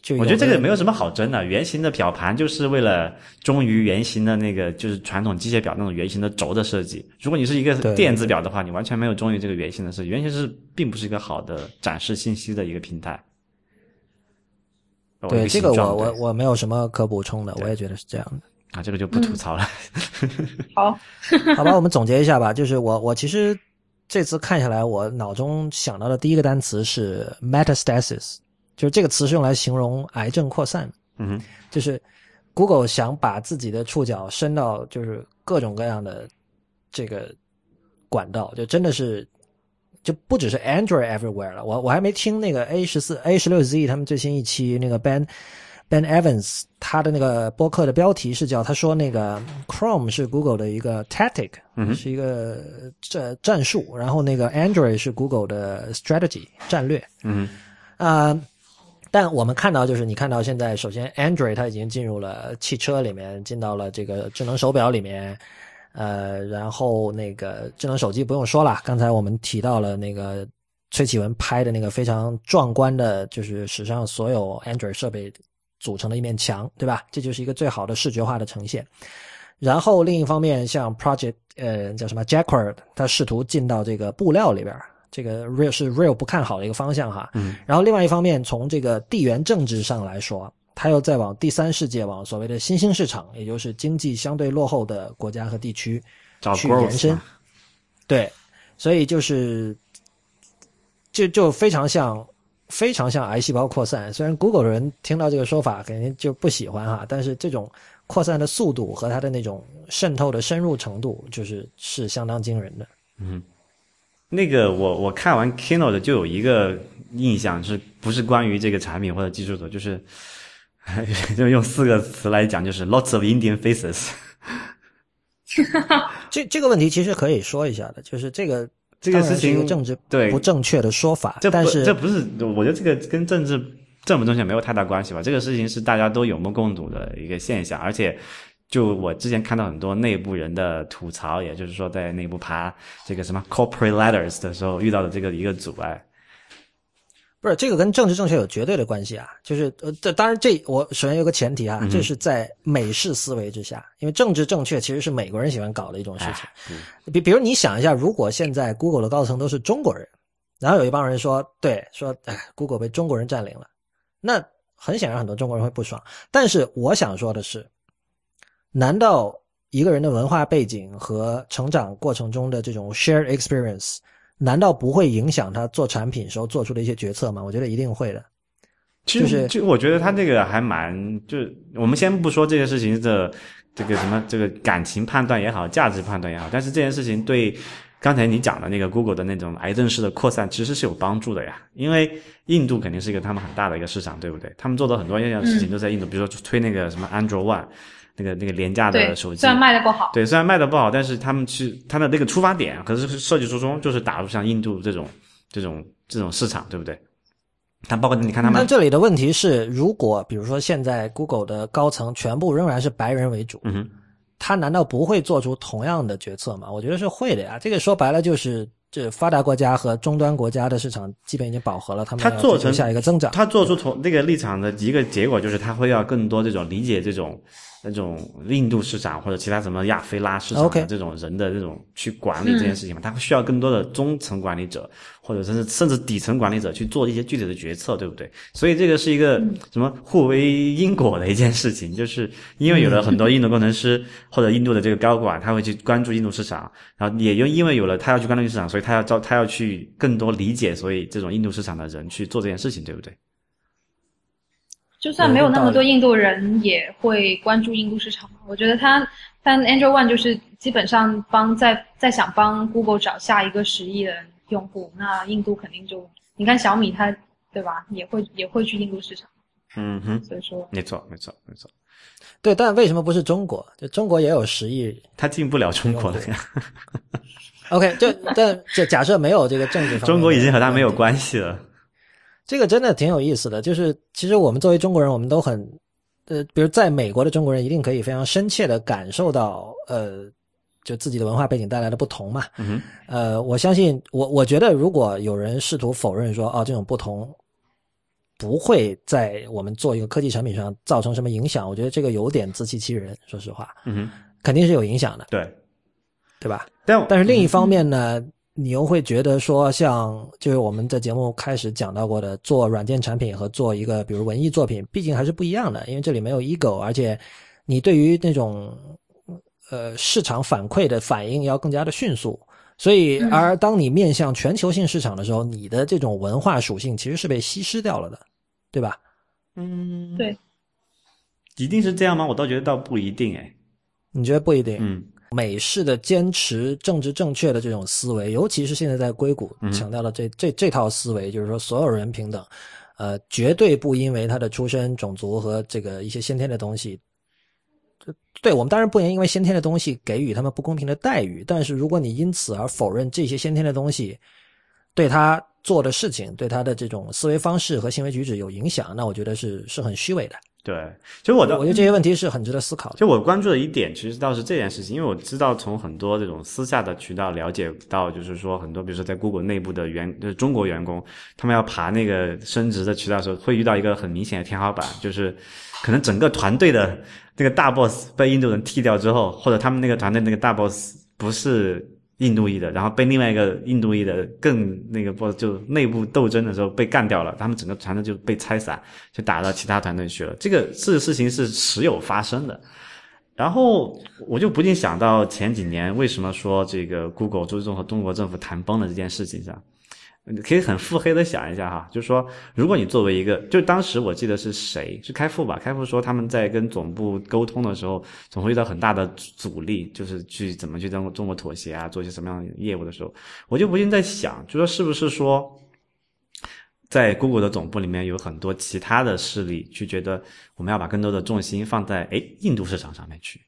就我觉得这个没有有什么好争的，圆形的表盘就是为了忠于圆形的那个，就是传统机械表那种圆形的轴的设计。如果你是一个电子表的话，你完全没有忠于这个圆形的设计，圆形是并不是一个好的展示信息的一个平台。对这个我我我没有什么可补充的，我也觉得是这样的。啊，这个就不吐槽了。<laughs> 好，<laughs> 好吧，我们总结一下吧，就是我我其实这次看下来，我脑中想到的第一个单词是 metastasis，就是这个词是用来形容癌症扩散的。嗯哼，就是 Google 想把自己的触角伸到就是各种各样的这个管道，就真的是就不只是 Android everywhere 了。我我还没听那个 A 十四、A 十六 Z 他们最新一期那个 Ben Ben Evans 他的那个播客的标题是叫他说那个 Chrome 是 Google 的一个 tactic，、嗯是一个战战术，然后那个 Android 是 Google 的 strategy 战略。嗯啊、但我们看到就是你看到现在，首先 Android 它已经进入了汽车里面，进到了这个智能手表里面，呃，然后那个智能手机不用说了，刚才我们提到了那个崔启文拍的那个非常壮观的，就是史上所有 Android 设备组成的一面墙，对吧？这就是一个最好的视觉化的呈现。然后另一方面，像 Project 呃叫什么 Jacquard，他试图进到这个布料里边，这个 Real 是 Real 不看好的一个方向哈。嗯。然后另外一方面，从这个地缘政治上来说，它又在往第三世界，往所谓的新兴市场，也就是经济相对落后的国家和地区去延伸。对，所以就是就就非常像非常像癌细胞扩散。虽然 Google 的人听到这个说法肯定就不喜欢哈，但是这种扩散的速度和它的那种渗透的深入程度，就是是相当惊人的。那个我我看完 Keynote 就有一个印象，是不是关于这个产品或者技术的，就是就 <laughs> 用四个词来讲，就是 lots of Indian faces。<laughs> 这这个问题其实可以说一下的，就是这个这个事情政治对不正确的说法，这不但是这不是，我觉得这个跟政治正不正确没有太大关系吧。这个事情是大家都有目共睹的一个现象，而且就我之前看到很多内部人的吐槽，也就是说在内部爬这个什么 corporate ladders 的时候遇到的这个一个阻碍。不是这个跟政治正确有绝对的关系啊，就是呃，这当然这我首先有个前提啊，嗯这是在美式思维之下，因为政治正确其实是美国人喜欢搞的一种事情。嗯比比如你想一下，如果现在 Google 的高层都是中国人，然后有一帮人说，对，说哎，Google 被中国人占领了，那很显然很多中国人会不爽。但是我想说的是，难道一个人的文化背景和成长过程中的这种 shared experience，难道不会影响他做产品时候做出的一些决策吗？我觉得一定会的。其实，就我觉得他这个还蛮，就是我们先不说这件事情的这个什么这个感情判断也好，价值判断也好，但是这件事情对刚才你讲的那个 Google 的那种癌症式的扩散其实是有帮助的呀。因为印度肯定是一个他们很大的一个市场，对不对？他们做的很多一样事情都在印度，比如说推那个什么 Android One，那个那个廉价的手，机虽，然卖的不好，对，虽然卖的不好，但是他们去他的那个出发点，可是设计初衷就是打入像印度这种这种这种市场，对不对？他包括你看他们那，这里的问题是，如果比如说现在 Google 的高层全部仍然是白人为主，嗯哼，他难道不会做出同样的决策吗？我觉得是会的呀。这个说白了就是，这发达国家和终端国家的市场基本已经饱和了，他们他做成下一个增长。他做出同那个立场的一个结果，就是他会要更多这种理解这种那种印度市场或者其他什么亚非拉市场的这种人的这种去管理这件事情嘛，他会需要更多的中层管理者或者甚至甚至底层管理者去做一些具体的决策，对不对？所以这个是一个什么互为因果的一件事情，就是因为有了很多印度工程师或者印度的这个高管，他会去关注印度市场，然后也就因为有了他要去关注市场，所以他要招他要去更多理解，所以这种印度市场的人去做这件事情，对不对？就算没有那么多印度人，也会关注印度市场嘛。我觉得他，但 Android One 就是基本上帮在在想帮 Google 找下一个十亿的用户，那印度肯定就你看小米它对吧，也会也会去印度市场，嗯哼，所以说没错，没错，没错，对，但为什么不是中国？就中国也有十亿。他进不了中国了呀，<laughs> <laughs> OK，就但就假设没有这个政治方面中国已经和他没有关系了。这个真的挺有意思的，就是其实我们作为中国人，我们都很，呃，比如在美国的中国人一定可以非常深切的感受到，呃，就自己的文化背景带来的不同嘛。嗯我相信，我我觉得如果有人试图否认说，哦，这种不同不会在我们做一个科技产品上造成什么影响，我觉得这个有点自欺欺人。说实话，嗯哼，肯定是有影响的，对。对吧？但但是另一方面呢，你又会觉得说，像就是我们在节目开始讲到过的，做软件产品和做一个比如文艺作品，毕竟还是不一样的，因为这里没有 ego，而且你对于那种呃市场反馈的反应要更加的迅速。所以，而当你面向全球性市场的时候，你的这种文化属性其实是被稀释掉了的，对吧？嗯，对，一定是这样吗？我倒觉得倒不一定哎。你觉得不一定？嗯美式的坚持政治正确的这种思维，尤其是现在在硅谷嗯强调的这、这这套思维，就是说所有人平等，呃，绝对不因为他的出身、种族和这个一些先天的东西，对我们当然不能因为先天的东西给予他们不公平的待遇，但是如果你因此而否认这些先天的东西对他做的事情、对他的这种思维方式和行为举止有影响，那我觉得是是很虚伪的。对，其实我的我觉得这些问题是很值得思考的。就我关注的一点，其实倒是这件事情，因为我知道从很多这种私下的渠道了解到，就是说很多，比如说在 Google 内部的员，就是中国员工，他们要爬那个升职的渠道的时候，会遇到一个很明显的天花板，就是可能整个团队的那个大 boss 被印度人踢掉之后，或者他们那个团队那个大 boss 不是印度裔的，然后被另外一个印度裔的更那个不就内部斗争的时候被干掉了，他们整个团队就被拆散，就打到其他团队去了。这个事事情是时有发生的。然后我就不禁想到前几年为什么说这个 Google 最终和中国政府谈崩了这件事情上，你可以很腹黑的想一下哈，就是说，如果你作为一个，就当时我记得是谁是开复吧，开复说他们在跟总部沟通的时候，总会遇到很大的阻力，就是去怎么去跟中国妥协啊，做一些什么样的业务的时候，我就不禁在想，就说是不是说。在 Google 的总部里面有很多其他的势力，去觉得我们要把更多的重心放在哎印度市场上面去。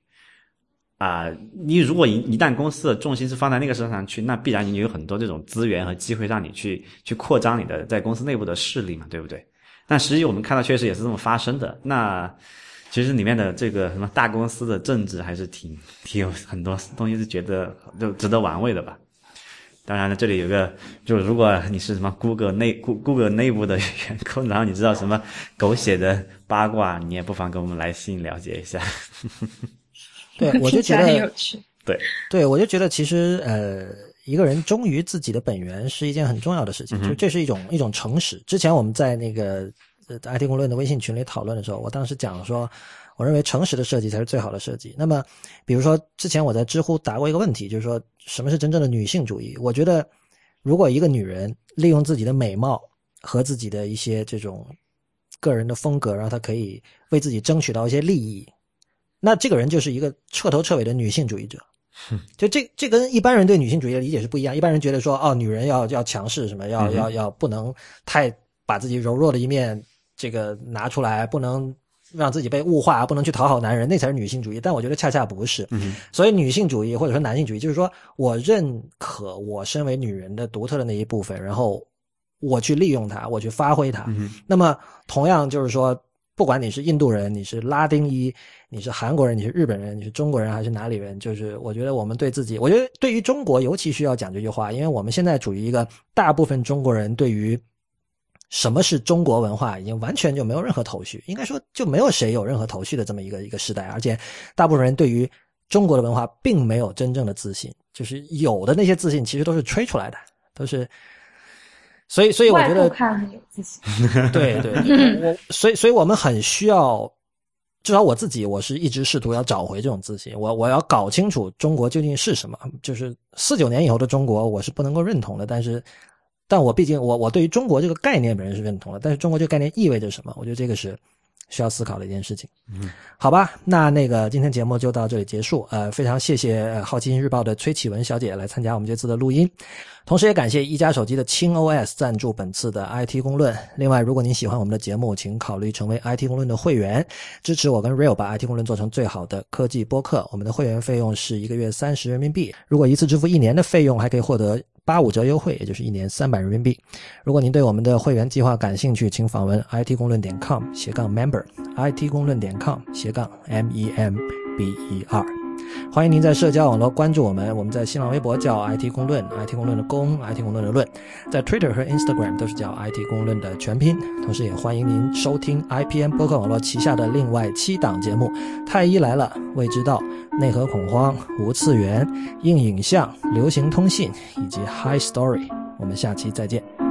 啊、你如果一一旦公司的重心是放在那个市场上去，那必然你有很多这种资源和机会让你去去扩张你的在公司内部的势力嘛，对不对？但实际我们看到确实也是这么发生的。那其实里面的这个什么大公司的政治还是挺 <laughs> 挺有很多东西是觉得就值得玩味的吧。当然了，这里有个，就如果你是什么 Google 内 Google 内部的员工，然后你知道什么狗血的八卦，你也不妨跟我们来信了解一下。对，<laughs> 我就觉得很有趣。对，我就觉得其实呃，一个人忠于自己的本源是一件很重要的事情，就这是一种一种诚实。之前我们在那个呃 IT 公论的微信群里讨论的时候，我当时讲说，我认为诚实的设计才是最好的设计。那么，比如说之前我在知乎答过一个问题，就是说什么是真正的女性主义？我觉得，如果一个女人利用自己的美貌和自己的一些这种个人的风格，然后她可以为自己争取到一些利益，那这个人就是一个彻头彻尾的女性主义者。就这这跟一般人对女性主义的理解是不一样。一般人觉得说，哦，女人要要强势，什么要要要不能太把自己柔弱的一面这个拿出来，不能让自己被物化，不能去讨好男人，那才是女性主义。但我觉得恰恰不是。所以女性主义或者说男性主义，就是说我认可我身为女人的独特的那一部分，然后我去利用它，我去发挥它。那么同样就是说。不管你是印度人，你是拉丁裔，你是韩国人，你是日本人，你是中国人还是哪里人，就是我觉得我们对自己，我觉得对于中国尤其需要讲这句话，因为我们现在处于一个大部分中国人对于什么是中国文化已经完全就没有任何头绪，应该说就没有谁有任何头绪的这么一个一个时代，而且大部分人对于中国的文化并没有真正的自信，就是有的那些自信其实都是吹出来的，都是。所以，所以我觉得，对对，我所以，所以我们很需要，至少我自己，我是一直试图要找回这种自信。我我要搞清楚中国究竟是什么。就是四九年以后的中国，我是不能够认同的。但是，但我毕竟，我我对于中国这个概念本身是认同的。但是，中国这个概念意味着什么？我觉得这个是。需要思考的一件事情，嗯，好吧，那那个今天节目就到这里结束。呃，非常谢谢好奇心日报的崔启文小姐来参加我们这次的录音，同时也感谢一加手机的轻 OS 赞助本次的 IT 公论。另外，如果您喜欢我们的节目，请考虑成为 IT 公论的会员，支持我跟 Real 把 IT 公论做成最好的科技播客。我们的会员费用是一个月三十人民币，如果一次支付一年的费用，还可以获得。八五折优惠，也就是一年三百人民币。如果您对我们的会员计划感兴趣，请访问 it 公论点 com 斜杠 member，it 公论点 com 斜杠 m e m b e r。欢迎您在社交网络关注我们，我们在新浪微博叫 IT 公论，IT 公论的公，IT 公论的论，在 Twitter 和 Instagram 都是叫 IT 公论的全拼。同时也欢迎您收听 IPN 播客网络旗下的另外七档节目：太医来了、未知道、内核恐慌、无次元、硬影像、流行通信以及 High Story。我们下期再见。